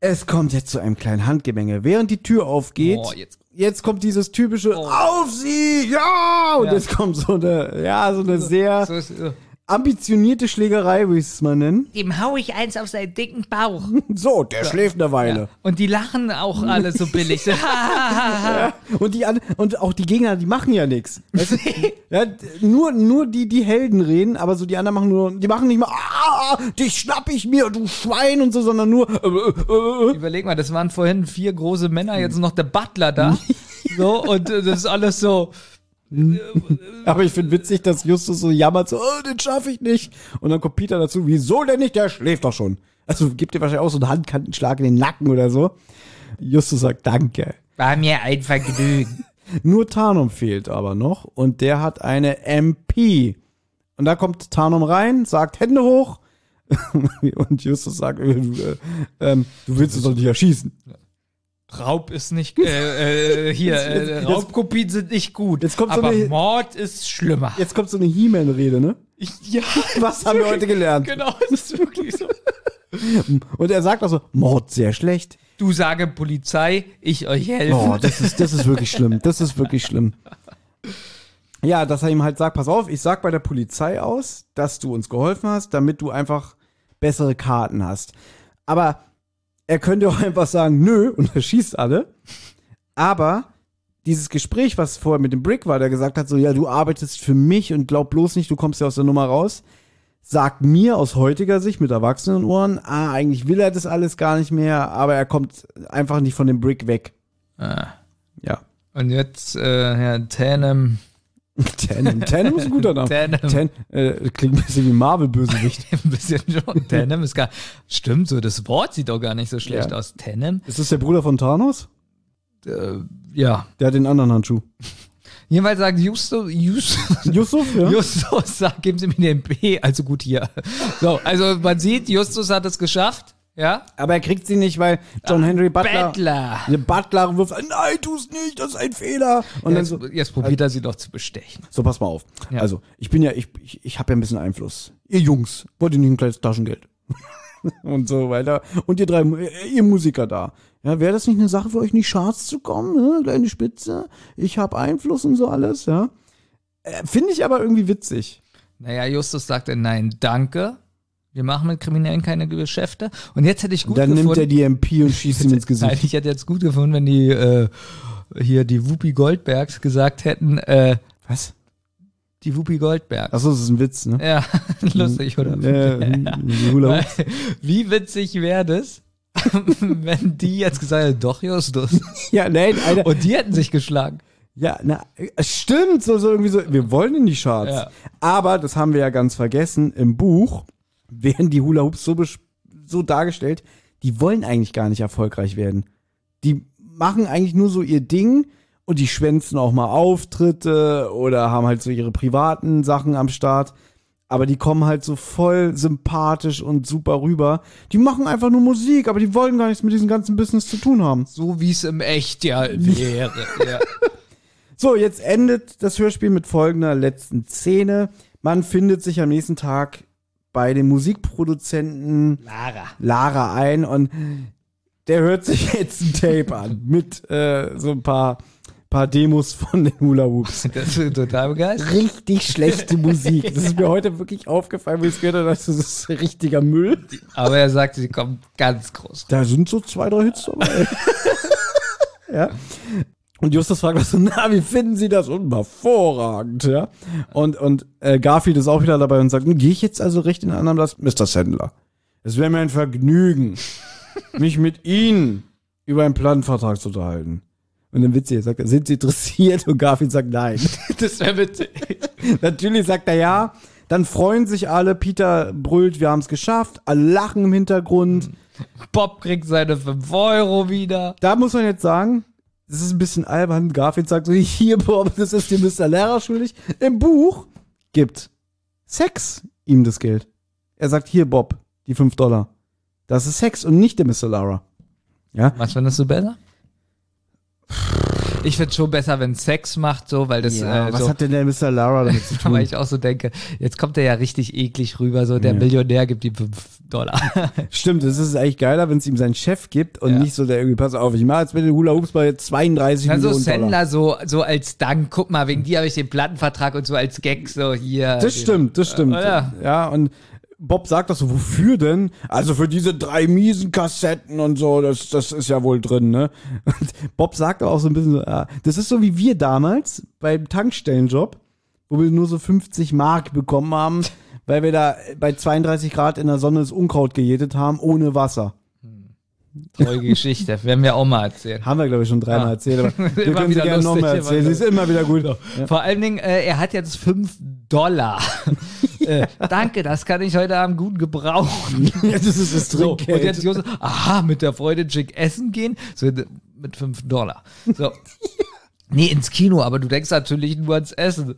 es kommt jetzt zu einem kleinen Handgemenge. Während die Tür aufgeht, Oh, jetzt- jetzt kommt dieses typische Oh. Auf sie! Ja! Und Ja. jetzt kommt so eine, ja, so eine sehr So ist, so. Ambitionierte Schlägerei, würde ich es mal nennen. Dem hau ich eins auf seinen dicken Bauch. [laughs] So, der schläft eine Weile. Und die lachen auch alle so billig. So, [laughs] [laughs] ha. Und die und auch die Gegner, die machen ja nichts. Weißt du? ja, nur nur die die Helden reden, aber so die anderen machen nur, die machen nicht mal, ah, dich schnapp ich mir, du Schwein und so, sondern nur. Äh, äh, äh. Überleg mal, das waren vorhin vier große Männer, jetzt noch der Butler da. So, und äh, das ist alles so. Aber ich finde witzig, dass Justus so jammert, so, oh, den schaffe ich nicht. Und dann kommt Peter dazu, wieso denn nicht? Der schläft doch schon. Also gibt dir wahrscheinlich auch so einen Handkantenschlag in den Nacken oder so. Justus sagt Danke. War mir ein Vergnügen. [laughs] Nur Tarnum fehlt aber noch und der hat eine MP. Und da kommt Tarnum rein, sagt Hände hoch [laughs] und Justus sagt, äh, du, äh, ähm, du willst es doch nicht erschießen. Raub ist nicht, äh, äh, hier, äh, Raubkopien sind nicht gut. Jetzt kommt so aber eine- Mord ist schlimmer. Jetzt kommt so eine He-Man-Rede, ne? Ja, [laughs] Was haben wir heute gelernt? genau, das ist wirklich so. [laughs] Und er sagt auch so, Mord sehr schlecht. Du sage Polizei, ich euch helfe. Oh, das ist, das ist wirklich schlimm. Das ist wirklich schlimm. Ja, dass er ihm halt sagt, pass auf, ich sag bei der Polizei aus, dass du uns geholfen hast, damit du einfach bessere Karten hast. Aber er könnte auch [laughs] einfach sagen, nö, und er schießt alle. Aber dieses Gespräch, was vorher mit dem Brick war, der gesagt hat, so, ja, du arbeitest für mich und glaub bloß nicht, du kommst ja aus der Nummer raus, sagt mir aus heutiger Sicht mit erwachsenen Ohren, ah, eigentlich will er das alles gar nicht mehr, aber er kommt einfach nicht von dem Brick weg. Ah. Ja. Und jetzt, äh, Herr Tanem, Tannen. Tannen ist ein guter Name. Tannen. Tan, äh, klingt ein bisschen wie Marvel-Bösewicht. [laughs] ein bisschen schon. Tanem ist gar, stimmt so, das Wort sieht doch gar nicht so schlecht Ja. aus. Tanem, Ist das der Bruder von Thanos? äh, ja. Der hat den anderen Handschuh. [laughs] Jedenfalls sagt Justus, Justus, Yusuf, ja? Justus sagt, geben Sie mir den B, also gut hier. So, also man sieht, Justus hat es geschafft. Ja? Aber er kriegt sie nicht, weil John Henry Butler. Bettler. Der Butler wirft, ein, nein, tu's nicht, das ist ein Fehler. Und dann Jetzt, so, jetzt probiert er sie doch zu bestechen. so, pass mal auf. Ja. Also, ich bin ja, ich, ich, ich habe ja ein bisschen Einfluss. Ihr Jungs, wollt ihr nicht ein kleines Taschengeld? [laughs] und so weiter. Und ihr drei, äh, ihr Musiker da. Ja, wäre das nicht eine Sache für euch, nicht Charts zu kommen? Ne? Kleine Spitze. Ich habe Einfluss und so alles, ja. Äh, Finde ich aber irgendwie witzig. Naja, Justus sagte, nein, danke. Wir machen mit Kriminellen keine Geschäfte. Und jetzt hätte ich gut Dann gefunden. nimmt er die MP und schießt ihm [laughs] ins Gesicht. ich hätte jetzt gut gefunden, wenn die äh, hier die Whoopi Goldbergs gesagt hätten, äh, Was? die Whoopi Goldberg. Achso, das ist ein Witz, ne? Ja, [laughs] lustig, oder? Äh, Hoop. [laughs] Wie witzig wäre das, wenn die jetzt gesagt hätten, doch Justus. Ja, nein, Alter. Und die hätten sich geschlagen. Ja, na, es stimmt, so, so irgendwie so, wir wollen in die Charts. Ja. Aber, das haben wir ja ganz vergessen, im Buch werden die Hula Hoops so, so dargestellt, die wollen eigentlich gar nicht erfolgreich werden. Die machen eigentlich nur so ihr Ding und die schwänzen auch mal Auftritte oder haben halt so ihre privaten Sachen am Start. Aber die kommen halt so voll sympathisch und super rüber. Die machen einfach nur Musik, aber die wollen gar nichts mit diesem ganzen Business zu tun haben. So wie es im Echtjahr wäre. [laughs] ja. So, jetzt endet das Hörspiel mit folgender letzten Szene. Man findet sich am nächsten Tag bei dem Musikproduzenten Lara. Lara ein und der hört sich [laughs] jetzt ein Tape an mit äh, so ein paar, paar Demos von den Hula Hoops. [laughs] Das ist total begeistert. Richtig schlechte Musik. [laughs] Das ist mir heute wirklich aufgefallen, wie ich es gehört habe. Das ist richtiger Müll. Aber er sagt, sie kommt ganz groß. Da sind so zwei, drei Hits dabei. ja. Und Justus fragt was so, [laughs] na, wie finden Sie das? Und hervorragend, ja. Und, und äh, Garfield ist auch wieder dabei und sagt, gehe ich jetzt also recht in anderen Platz? Mr. Sandler, es wäre mir ein Vergnügen, [laughs] mich mit Ihnen über einen Plattenvertrag zu unterhalten. Und dann witzig, er sagt, sind Sie interessiert? Und Garfield sagt nein. [laughs] Das wäre witzig. Natürlich sagt er ja. Dann freuen sich alle. Peter brüllt, wir haben es geschafft. Alle lachen im Hintergrund. Bob kriegt seine 5 Euro wieder. Da muss man jetzt sagen, das ist ein bisschen albern. Garfield sagt so, hier, Bob, das ist dir Mr. Lehrer schuldig. Im Buch gibt Sex ihm das Geld. Er sagt, hier, Bob, die 5 Dollar. Das ist Sex und nicht der Mr. Lara. Ja? Was findest du besser? Ich finde schon besser, wenn Sex macht, so, weil das ja äh, was so, hat denn der Mr. Lara damit zu [laughs] tun? weil ich auch so denke, jetzt kommt er ja richtig eklig rüber, so der Ja. Millionär gibt ihm 5 Dollar. [laughs] Stimmt, es ist eigentlich geiler, wenn es ihm sein Chef gibt und Ja. nicht so der irgendwie, pass auf, ich mache jetzt mit den Hula Hoops bei 32 Also Millionen Dollar. Sendler so, so als Dank, guck mal, wegen dir habe ich den Plattenvertrag und so als Gag so hier. Das stimmt, das stimmt. Oder? Ja, und Bob sagt das so, wofür denn? Also für diese drei miesen Kassetten und so, das, das ist ja wohl drin, ne? [laughs] Und Bob sagt auch so ein bisschen so, ja, das ist so wie wir damals beim Tankstellenjob, wo wir nur so 50 Mark bekommen haben, weil wir da bei 32 Grad in der Sonne das Unkraut gejätet haben, ohne Wasser. Traurige Geschichte, [laughs] werden wir auch mal erzählen. Haben wir, glaube ich, schon dreimal Ja. erzählt, aber [laughs] wir können sie gerne nochmal erzählen. Sie ist immer wieder gut. Ja. Vor allen Dingen, äh, er hat jetzt 5 Dollar. [laughs] äh, danke, das kann ich heute Abend gut gebrauchen. Das ist das So, und Trinkgeld. jetzt Josef, aha, mit der Freundin schick essen gehen, so mit 5 Dollar. So. Nee, ins Kino, aber du denkst natürlich nur ans Essen.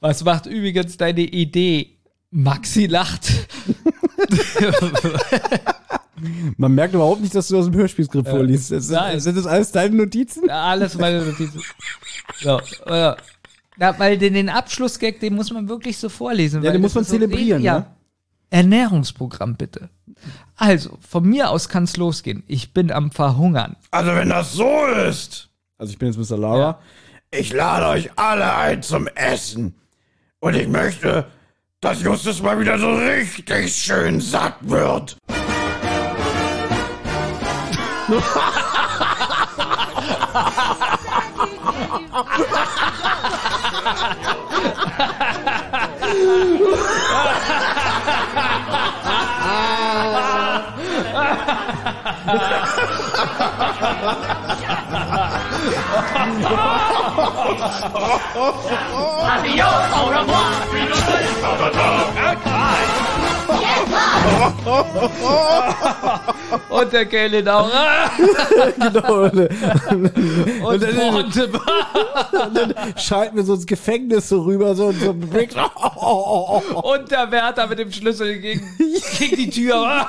Was macht übrigens deine Idee? Maxi lacht. [laughs] Man merkt überhaupt nicht, dass du aus dem Hörspielskript vorliest. Es, Nein. sind das alles deine Notizen? Ja, alles meine Notizen. So, äh, ja, weil den, den Abschlussgag, den muss man wirklich so vorlesen. Ja, weil den muss man ist so- zelebrieren, Ja. ne? Ernährungsprogramm bitte. Also, von mir aus kann's losgehen. Ich bin am Verhungern. Also wenn das so ist, Also ich bin jetzt Mr. Lara. ich lade euch alle ein zum Essen. Und ich möchte, dass Justus mal wieder so richtig schön satt wird. [laughs] Adios, au revoir. [laughs] Und der Kellen auch. [laughs] genau. Und, Und dann, dann schalten wir so ins Gefängnis so rüber, so, so ein Brick. [laughs] Und der Wärter mit dem Schlüssel gegen, gegen die Tür.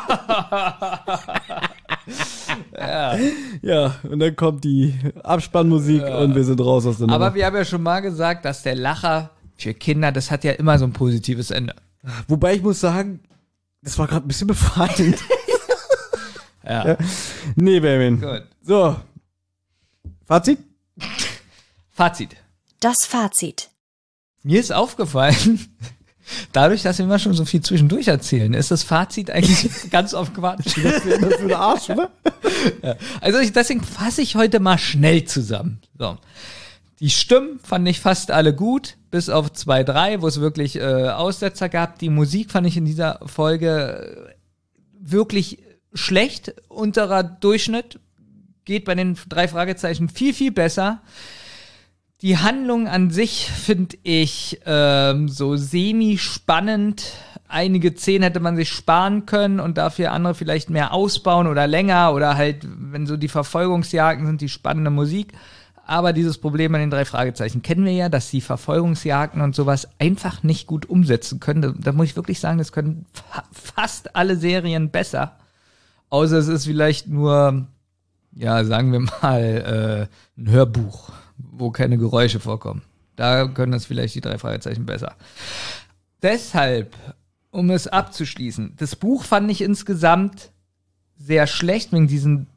ja. Ja, und dann kommt die Abspannmusik und wir sind raus aus der Nummer. Aber wir haben ja schon mal gesagt, dass der Lacher für Kinder, das hat ja immer so ein positives Ende. Wobei ich muss sagen, das war gerade ein bisschen befreiend. [laughs] Ja. nee, Benjamin. Gut. So. Fazit? Fazit. Das Fazit. Mir ist aufgefallen, [laughs] dadurch, dass wir immer schon so viel zwischendurch erzählen, ist das Fazit eigentlich [laughs] ganz oft Quatsch. Das für ein Arsch, oder? Ja. Also ich, deswegen fasse ich heute mal schnell zusammen. So. Die Stimmen fand ich fast alle gut, bis auf zwei, drei, wo es wirklich äh, Aussetzer gab. Die Musik fand ich in dieser Folge äh, wirklich schlecht, unterer Durchschnitt. Geht bei den drei Fragezeichen viel, viel besser. Die Handlung an sich finde ich ähm, so semi-spannend. Einige Szenen hätte man sich sparen können und dafür andere vielleicht mehr ausbauen oder länger oder halt, wenn so die Verfolgungsjagden sind, die spannende Musik. Aber dieses Problem an den drei Fragezeichen kennen wir ja, dass die Verfolgungsjagden und sowas einfach nicht gut umsetzen können. Da, da muss ich wirklich sagen, das können fa fast alle Serien besser. Außer es ist vielleicht nur, ja, sagen wir mal, äh, ein Hörbuch, wo keine Geräusche vorkommen. Da können das vielleicht die drei Fragezeichen besser. Deshalb, um es abzuschließen, das Buch fand ich insgesamt sehr schlecht wegen diesem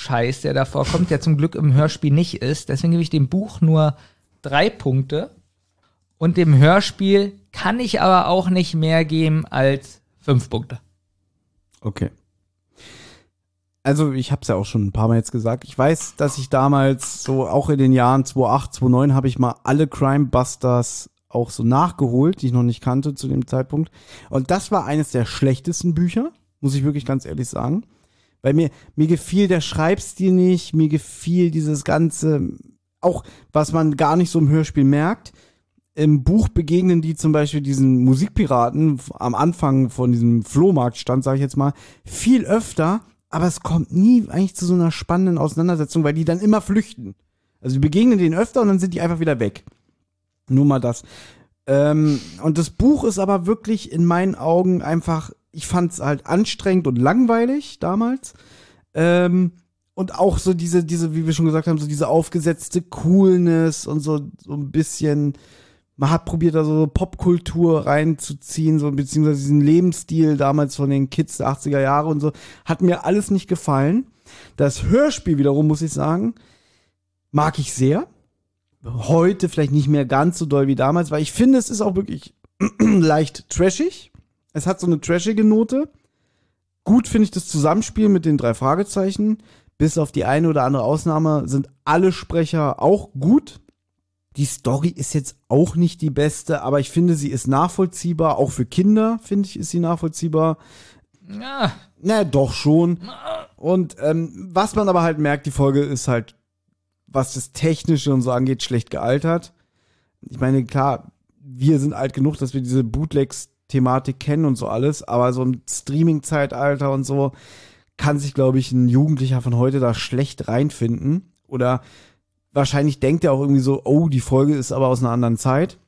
Klischee-Scheiß, der da vorkommt, der zum Glück im Hörspiel nicht ist. Deswegen gebe ich dem Buch nur drei Punkte. Und dem Hörspiel kann ich aber auch nicht mehr geben als fünf Punkte. Okay. Also ich habe es ja auch schon ein paar Mal jetzt gesagt. Ich weiß, dass ich damals so auch in den Jahren 2008, 2009 habe ich mal alle Crime Busters auch so nachgeholt, die ich noch nicht kannte zu dem Zeitpunkt. Und das war eines der schlechtesten Bücher, muss ich wirklich ganz ehrlich sagen. Weil mir, mir gefiel der Schreibstil nicht, mir gefiel dieses ganze, auch was man gar nicht so im Hörspiel merkt. Im Buch begegnen die zum Beispiel diesen Musikpiraten am Anfang von diesem Flohmarktstand, sage ich jetzt mal, viel öfter, aber es kommt nie eigentlich zu so einer spannenden Auseinandersetzung, weil die dann immer flüchten. Also die begegnen denen öfter und dann sind die einfach wieder weg. Nur mal das. Ähm, und das Buch ist aber wirklich in meinen Augen einfach, ich fand es halt anstrengend und langweilig damals. Ähm, und auch so diese, diese, wie wir schon gesagt haben, so diese aufgesetzte Coolness und so, so ein bisschen, man hat probiert, da so Popkultur reinzuziehen, so beziehungsweise diesen Lebensstil damals von den Kids der 80er Jahre und so, hat mir alles nicht gefallen. Das Hörspiel wiederum, muss ich sagen, mag ich sehr. Heute vielleicht nicht mehr ganz so doll wie damals, weil ich finde, es ist auch wirklich [clears throat] leicht trashig. Es hat so eine trashige Note. Gut finde ich das Zusammenspiel mit den drei Fragezeichen. Bis auf die eine oder andere Ausnahme sind alle Sprecher auch gut. Die Story ist jetzt auch nicht die beste, aber ich finde, sie ist nachvollziehbar. Auch für Kinder, finde ich, ist sie nachvollziehbar. Ja. Na, doch schon. Und ähm, was man aber halt merkt, die Folge ist halt, was das Technische und so angeht, schlecht gealtert. Ich meine, klar, wir sind alt genug, dass wir diese Bootlegs-Thematik kennen und so alles, aber so ein Streaming-Zeitalter und so kann sich, glaube ich, ein Jugendlicher von heute da schlecht reinfinden. Oder wahrscheinlich denkt er auch irgendwie so, oh, die Folge ist aber aus einer anderen Zeit.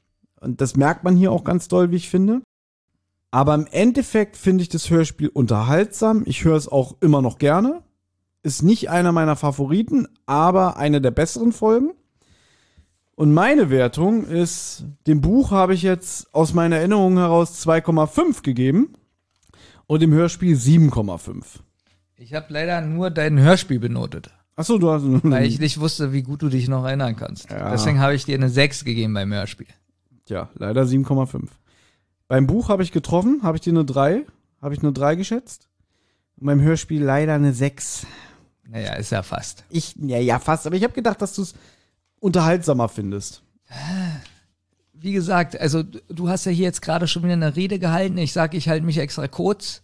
Und das merkt man hier auch ganz doll, wie ich finde. Aber im Endeffekt finde ich das Hörspiel unterhaltsam. Ich höre es auch immer noch gerne. Ist nicht einer meiner Favoriten, aber eine der besseren Folgen. Und meine Wertung ist, dem Buch habe ich jetzt aus meiner Erinnerung heraus 2,5 gegeben und dem Hörspiel 7,5. Ich habe leider nur dein Hörspiel benotet. Achso, du hast. Weil ich nicht wusste, wie gut du dich noch erinnern kannst. Ja. Deswegen habe ich dir eine 6 gegeben beim Hörspiel. Tja, leider 7,5. Beim Buch habe ich getroffen, habe ich dir eine 3, habe ich eine 3 geschätzt. Und beim Hörspiel leider eine 6. Naja, ist ja fast. Ich, ja, ja, fast, aber ich habe gedacht, dass du es unterhaltsamer findest. Wie gesagt, also du hast ja hier jetzt gerade schon wieder eine Rede gehalten. Ich sage, ich halte mich extra kurz.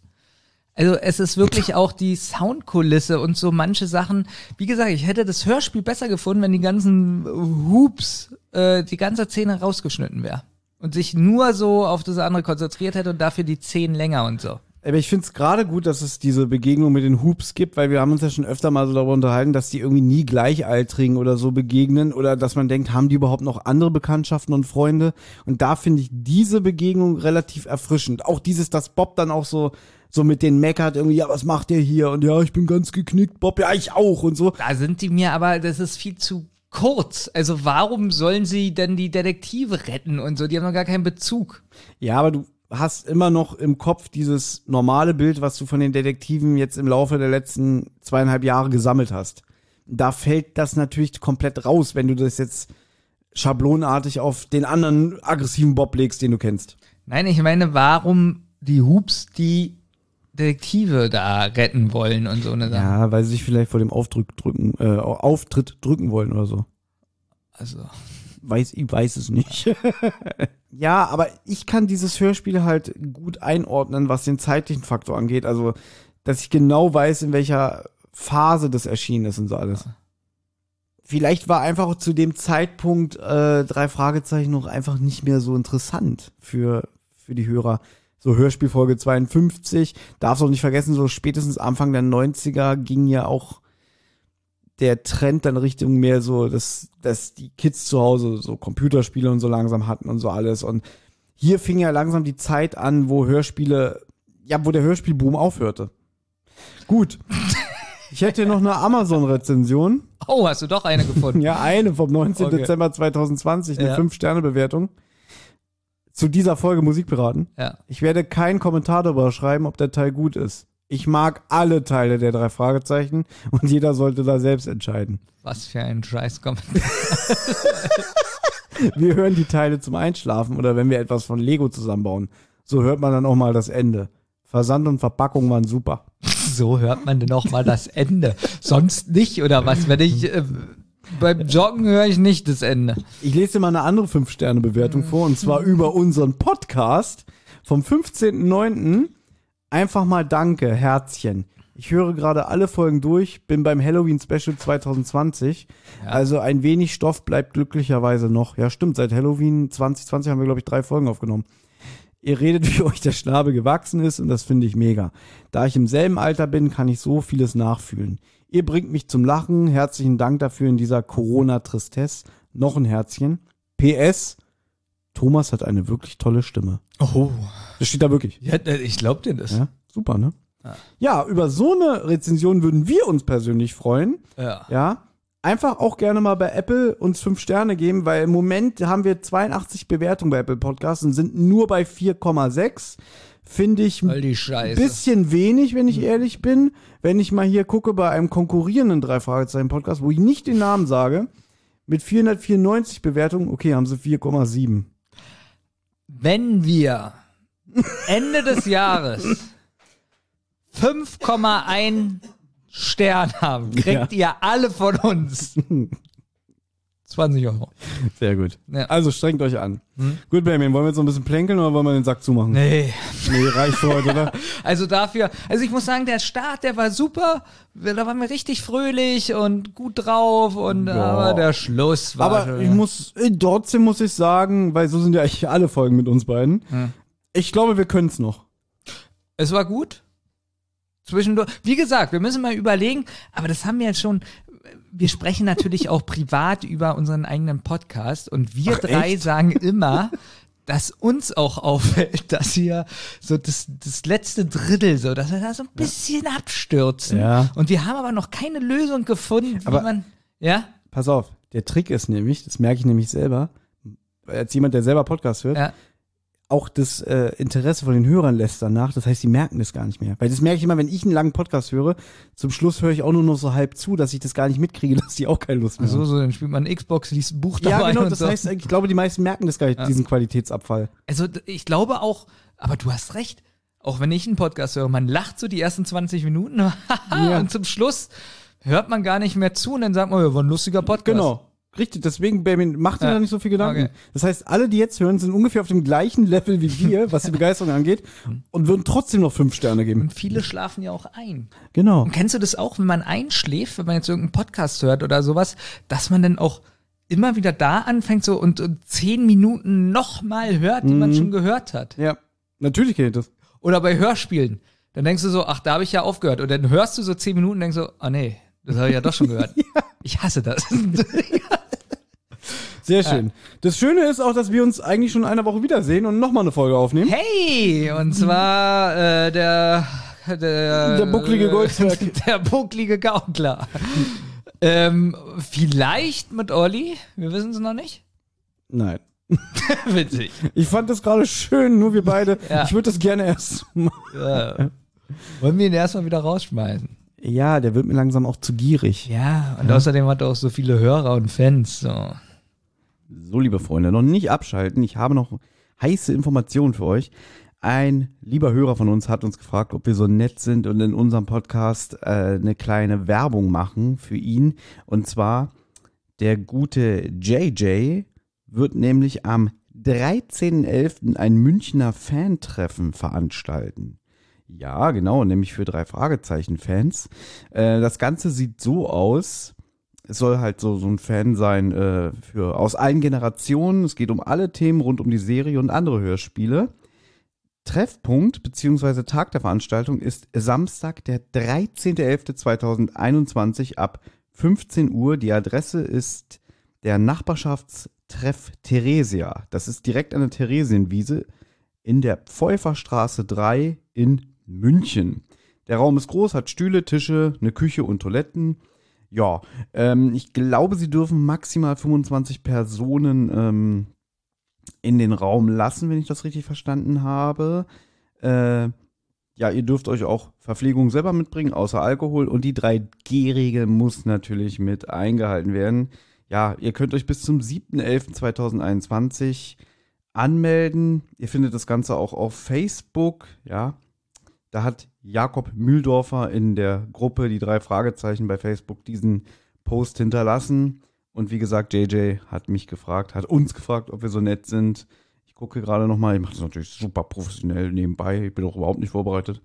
Also es ist wirklich auch die Soundkulisse und so manche Sachen. Wie gesagt, ich hätte das Hörspiel besser gefunden, wenn die ganzen Hoops, äh, die ganze Szene rausgeschnitten wäre. Und sich nur so auf das andere konzentriert hätte und dafür die Szenen länger und so. Aber ich finde es gerade gut, dass es diese Begegnung mit den Hoops gibt, weil wir haben uns ja schon öfter mal so darüber unterhalten, dass die irgendwie nie Gleichaltrigen oder so begegnen oder dass man denkt, haben die überhaupt noch andere Bekanntschaften und Freunde? Und da finde ich diese Begegnung relativ erfrischend. Auch dieses, dass Bob dann auch so so mit den meckert irgendwie, ja, was macht der hier? Und ja, ich bin ganz geknickt, Bob, ja, ich auch und so. Da sind die mir aber, das ist viel zu kurz. Also warum sollen sie denn die Detektive retten und so? Die haben noch gar keinen Bezug. Ja, aber du hast immer noch im Kopf dieses normale Bild, was du von den Detektiven jetzt im Laufe der letzten zweieinhalb Jahre gesammelt hast. Da fällt das natürlich komplett raus, wenn du das jetzt schablonartig auf den anderen aggressiven Bob legst, den du kennst. Nein, ich meine, warum die Hoops die Detektive da retten wollen und so eine Sache. Ja, weil sie sich vielleicht vor dem Aufdruck drücken, äh, Auftritt drücken wollen oder so. Also. Weiß, ich weiß es nicht. [laughs] ja, aber ich kann dieses Hörspiel halt gut einordnen, was den zeitlichen Faktor angeht. Also, dass ich genau weiß, in welcher Phase das erschienen ist und so alles. Vielleicht war einfach zu dem Zeitpunkt äh, drei Fragezeichen noch einfach nicht mehr so interessant für, für die Hörer so Hörspielfolge 52. Darfst auch nicht vergessen, so spätestens Anfang der 90er ging ja auch der Trend dann Richtung mehr so, dass, dass die Kids zu Hause so Computerspiele und so langsam hatten und so alles. Und hier fing ja langsam die Zeit an, wo Hörspiele, ja, wo der Hörspielboom aufhörte. Gut. [laughs] Ich hätte noch eine Amazon-Rezension. Oh, hast du doch eine gefunden? [laughs] ja, eine vom 19. Okay. Dezember 2020, eine Ja. 5-Sterne-Bewertung. Zu dieser Folge Musikpiraten. Ja. Ich werde keinen Kommentar darüber schreiben, ob der Teil gut ist. Ich mag alle Teile der drei Fragezeichen und jeder sollte da selbst entscheiden. Was für ein scheiß Kommentar. [laughs] Wir hören die Teile zum Einschlafen oder wenn wir etwas von Lego zusammenbauen. So hört man dann auch mal das Ende. Versand und Verpackung waren super. So hört man denn auch mal das Ende. Sonst nicht, oder was? Wenn ich äh, beim Joggen höre ich nicht das Ende. Ich lese dir mal eine andere 5-Sterne-Bewertung vor und zwar über unseren Podcast vom 15.09. Einfach mal Danke, Herzchen. Ich höre gerade alle Folgen durch, bin beim Halloween Special 2020. Also ein wenig Stoff bleibt glücklicherweise noch. Ja, stimmt, seit Halloween 2020 haben wir, glaube ich, drei Folgen aufgenommen. Ihr redet, [laughs] wie euch der Schnabel gewachsen ist und das finde ich mega. Da ich im selben Alter bin, kann ich so vieles nachfühlen. Ihr bringt mich zum Lachen. Herzlichen Dank dafür in dieser Corona-Tristesse. Noch ein Herzchen. PS. Thomas hat eine wirklich tolle Stimme. Oh. Das steht da wirklich. Ja, äh, ich glaub dir das. Ja, super, ne? Ja, über so eine Rezension würden wir uns persönlich freuen. Ja. Ja. Einfach auch gerne mal bei Apple uns fünf Sterne geben, weil im Moment haben wir 82 Bewertungen bei Apple Podcasts und sind nur bei 4,6. Finde ich ein bisschen wenig, wenn ich ehrlich bin. Wenn ich mal hier gucke bei einem konkurrierenden drei Fragezeichen Podcast, wo ich nicht den Namen sage, mit 494 Bewertungen, okay, haben sie 4,7. Wenn wir Ende des Jahres 5,1 Stern haben, kriegt ihr alle von uns 20 Euro. Sehr gut. Ja. Also strengt euch an. Gut, Benjamin, wollen wir jetzt noch ein bisschen plänkeln oder wollen wir den Sack zumachen? Nee. Nee, reicht für heute, oder? [laughs] Also dafür, also ich muss sagen, der Start, der war super. Da waren wir richtig fröhlich und gut drauf und Ja. aber der Schluss war Aber schon, ich muss, äh, trotzdem muss ich sagen, weil so sind ja eigentlich alle Folgen mit uns beiden. Ich glaube, wir können es noch. Es war gut. Zwischendurch. Wie gesagt, wir müssen mal überlegen, aber das haben wir jetzt schon. Wir sprechen natürlich auch privat über unseren eigenen Podcast und wir Ach, drei echt? sagen immer, dass uns auch auffällt, [laughs] dass wir so das, das letzte Drittel so, dass wir da so ein bisschen abstürzen. Ja. Und wir haben aber noch keine Lösung gefunden, wie Aber- man. Ja? Pass auf, der Trick ist nämlich, das merke ich nämlich selber, als jemand, der selber Podcast hört, Ja. Auch das äh, Interesse von den Hörern lässt danach. Das heißt, die merken das gar nicht mehr. Weil das merke ich immer, wenn ich einen langen Podcast höre, zum Schluss höre ich auch nur noch so halb zu, dass ich das gar nicht mitkriege, [laughs] dass die auch keine Lust mehr So, haben. so, dann spielt man Xbox, liest ein Buch dabei. Ja, genau, das so. heißt, ich glaube, die meisten merken das gar nicht, Ja. diesen Qualitätsabfall. Also ich glaube auch, aber du hast recht. Auch wenn ich einen Podcast höre, man lacht so die ersten 20 Minuten [laughs] Ja. und zum Schluss hört man gar nicht mehr zu und dann sagt man, ja, war ein lustiger Podcast. Genau. Richtig, deswegen, Benjamin, mach dir Ja. da nicht so viel Gedanken. Okay. Das heißt, alle, die jetzt hören, sind ungefähr auf dem gleichen Level wie wir, was die Begeisterung [laughs] angeht, und würden trotzdem noch fünf Sterne geben. Und viele schlafen ja auch ein. Genau. Und kennst du das auch, wenn man einschläft, wenn man jetzt irgendeinen Podcast hört oder sowas, dass man dann auch immer wieder da anfängt so und, und zehn Minuten nochmal hört, die man Mhm. schon gehört hat? Ja, natürlich kenne ich das. Oder bei Hörspielen. Dann denkst du so, ach, da habe ich ja aufgehört. Und dann hörst du so zehn Minuten und denkst so, ah nee, das habe ich ja doch schon gehört. [laughs] Ich hasse das. [laughs] Sehr schön. Das Schöne ist auch, dass wir uns eigentlich schon in einer Woche wiedersehen und nochmal eine Folge aufnehmen. Hey, und zwar äh, der, der Der bucklige Goldberg. [laughs] Der bucklige Gaukler. ähm, vielleicht mit Olli, wir wissen es noch nicht. Nein. [laughs] Witzig. Ich fand das gerade schön, nur wir beide. Ja. Ich würde das gerne erst mal. Ja. Wollen wir ihn erstmal wieder rausschmeißen? Ja, der wird mir langsam auch zu gierig. Ja, und außerdem hat er auch so viele Hörer und Fans. So. So, liebe Freunde, noch nicht abschalten. Ich habe noch heiße Informationen für euch. Ein lieber Hörer von uns hat uns gefragt, ob wir so nett sind und in unserem Podcast äh, eine kleine Werbung machen für ihn. Und zwar der gute JJ wird nämlich am 13.11. ein Münchner Fantreffen veranstalten. Ja, genau, nämlich für drei Fragezeichen-Fans. Äh, das Ganze sieht so aus. Es soll halt so, so ein Fan sein äh, für aus allen Generationen. Es geht um alle Themen rund um die Serie und andere Hörspiele. Treffpunkt bzw. Tag der Veranstaltung ist Samstag, der 13.11.2021 ab 15 Uhr. Die Adresse ist der Nachbarschaftstreff Theresia. Das ist direkt an der Theresienwiese in der Pfeuferstraße 3 in München. Der Raum ist groß, hat Stühle, Tische, eine Küche und Toiletten. Ja, ähm, ich glaube, sie dürfen maximal 25 Personen ähm, in den Raum lassen, wenn ich das richtig verstanden habe. Äh, ja, ihr dürft euch auch Verpflegung selber mitbringen, außer Alkohol. Und die 3G-Regel muss natürlich mit eingehalten werden. Ja, ihr könnt euch bis zum 7.11.2021 anmelden. Ihr findet das Ganze auch auf Facebook, ja. Da hat Jakob Mühldorfer in der Gruppe die drei Fragezeichen bei Facebook diesen Post hinterlassen. Und wie gesagt, JJ hat mich gefragt, hat uns gefragt, ob wir so nett sind. Ich gucke gerade nochmal, ich mache das natürlich super professionell nebenbei, ich bin auch überhaupt nicht vorbereitet.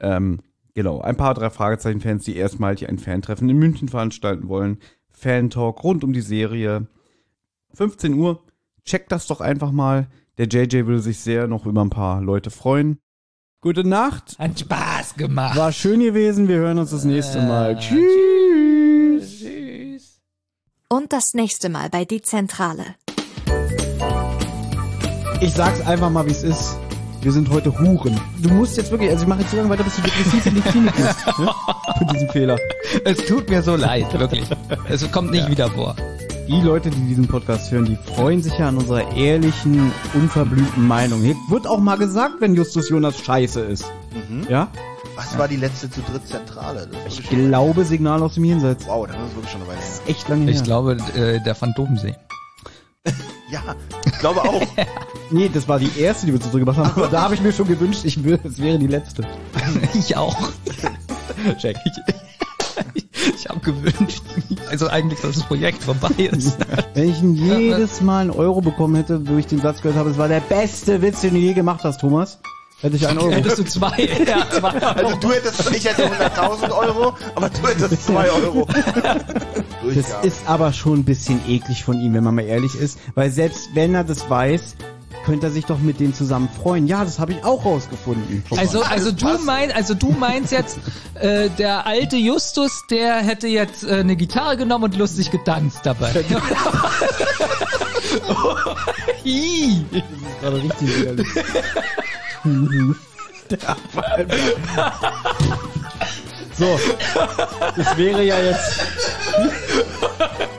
Ähm, genau, ein paar drei Fragezeichen-Fans, die erstmalig ein Fantreffen in München veranstalten wollen. Fan-Talk rund um die Serie. 15 Uhr, checkt das doch einfach mal. Der JJ würde sich sehr noch über ein paar Leute freuen. Gute Nacht. Hat Spaß gemacht. War schön gewesen. Wir hören uns das nächste Mal. Äh, Tschüss. Tschüss. Und das nächste Mal bei Die Zentrale. Ich sag's einfach mal, wie es ist. Wir sind heute Huren. Du musst jetzt wirklich, also ich mache jetzt so lange weiter, bis du depressiv in die Klinik musst. Ne? [laughs] Für diesen Fehler. Es tut mir so leid, wirklich. Es kommt nicht wieder vor. Die Leute, die diesen Podcast hören, die freuen sich ja an unserer ehrlichen, unverblümten Meinung. Hier wird auch mal gesagt, wenn Justus Jonas scheiße ist. Ja? Was war die letzte zu dritt Zentrale? Das ist Ich glaube, Signal aus dem Jenseits. Wow, das ist wirklich schon eine Weile her. Echt lange her. Ich glaube, äh, der Phantomsee. [laughs] Ja, ich glaube auch. [laughs] Nee, das war die erste, die wir zurückgebracht haben. Aber da habe ich mir schon gewünscht, ich will, es wäre die letzte. [laughs] Ich auch. Check. Ich, ich habe gewünscht, also eigentlich, dass das Projekt vorbei ist. Wenn ich jedes Mal einen Euro bekommen hätte, wo ich den Satz gehört habe, es war der beste Witz, den du je gemacht hast, Thomas, hätte ich einen Euro. Hättest du zwei, ja, zwei Also du hättest, ich hätte 100.000 Euro, aber du hättest 2 Euro. Das ist aber schon ein bisschen eklig von ihm, wenn man mal ehrlich ist, weil selbst wenn er das weiß, könnte er sich doch mit denen zusammen freuen. Ja, das habe ich auch rausgefunden. Also, also du meinst, also du meinst jetzt, äh, der alte Justus, der hätte jetzt äh, eine Gitarre genommen und lustig getanzt dabei. [laughs] Ih. gerade richtig widerlich. [laughs] so, das wäre ja jetzt. [laughs]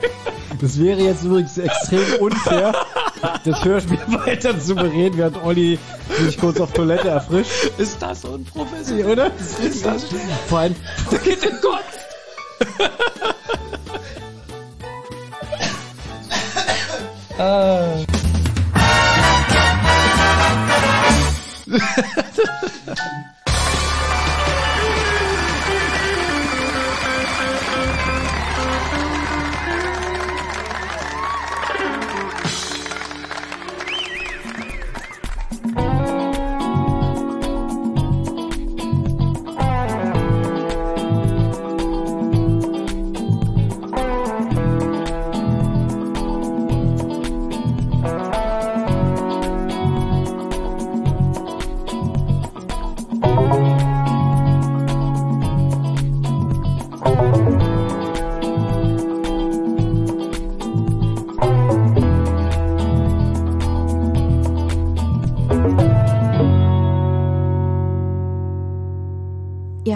Das wäre jetzt übrigens extrem unfair, [laughs] das Hörspiel weiter zu bereden, während Olli sich kurz auf Toilette erfrischt, Ist das unprofessionell? oder? Ist das [laughs] Vor allem, Geht in Gott. [laughs] Ah.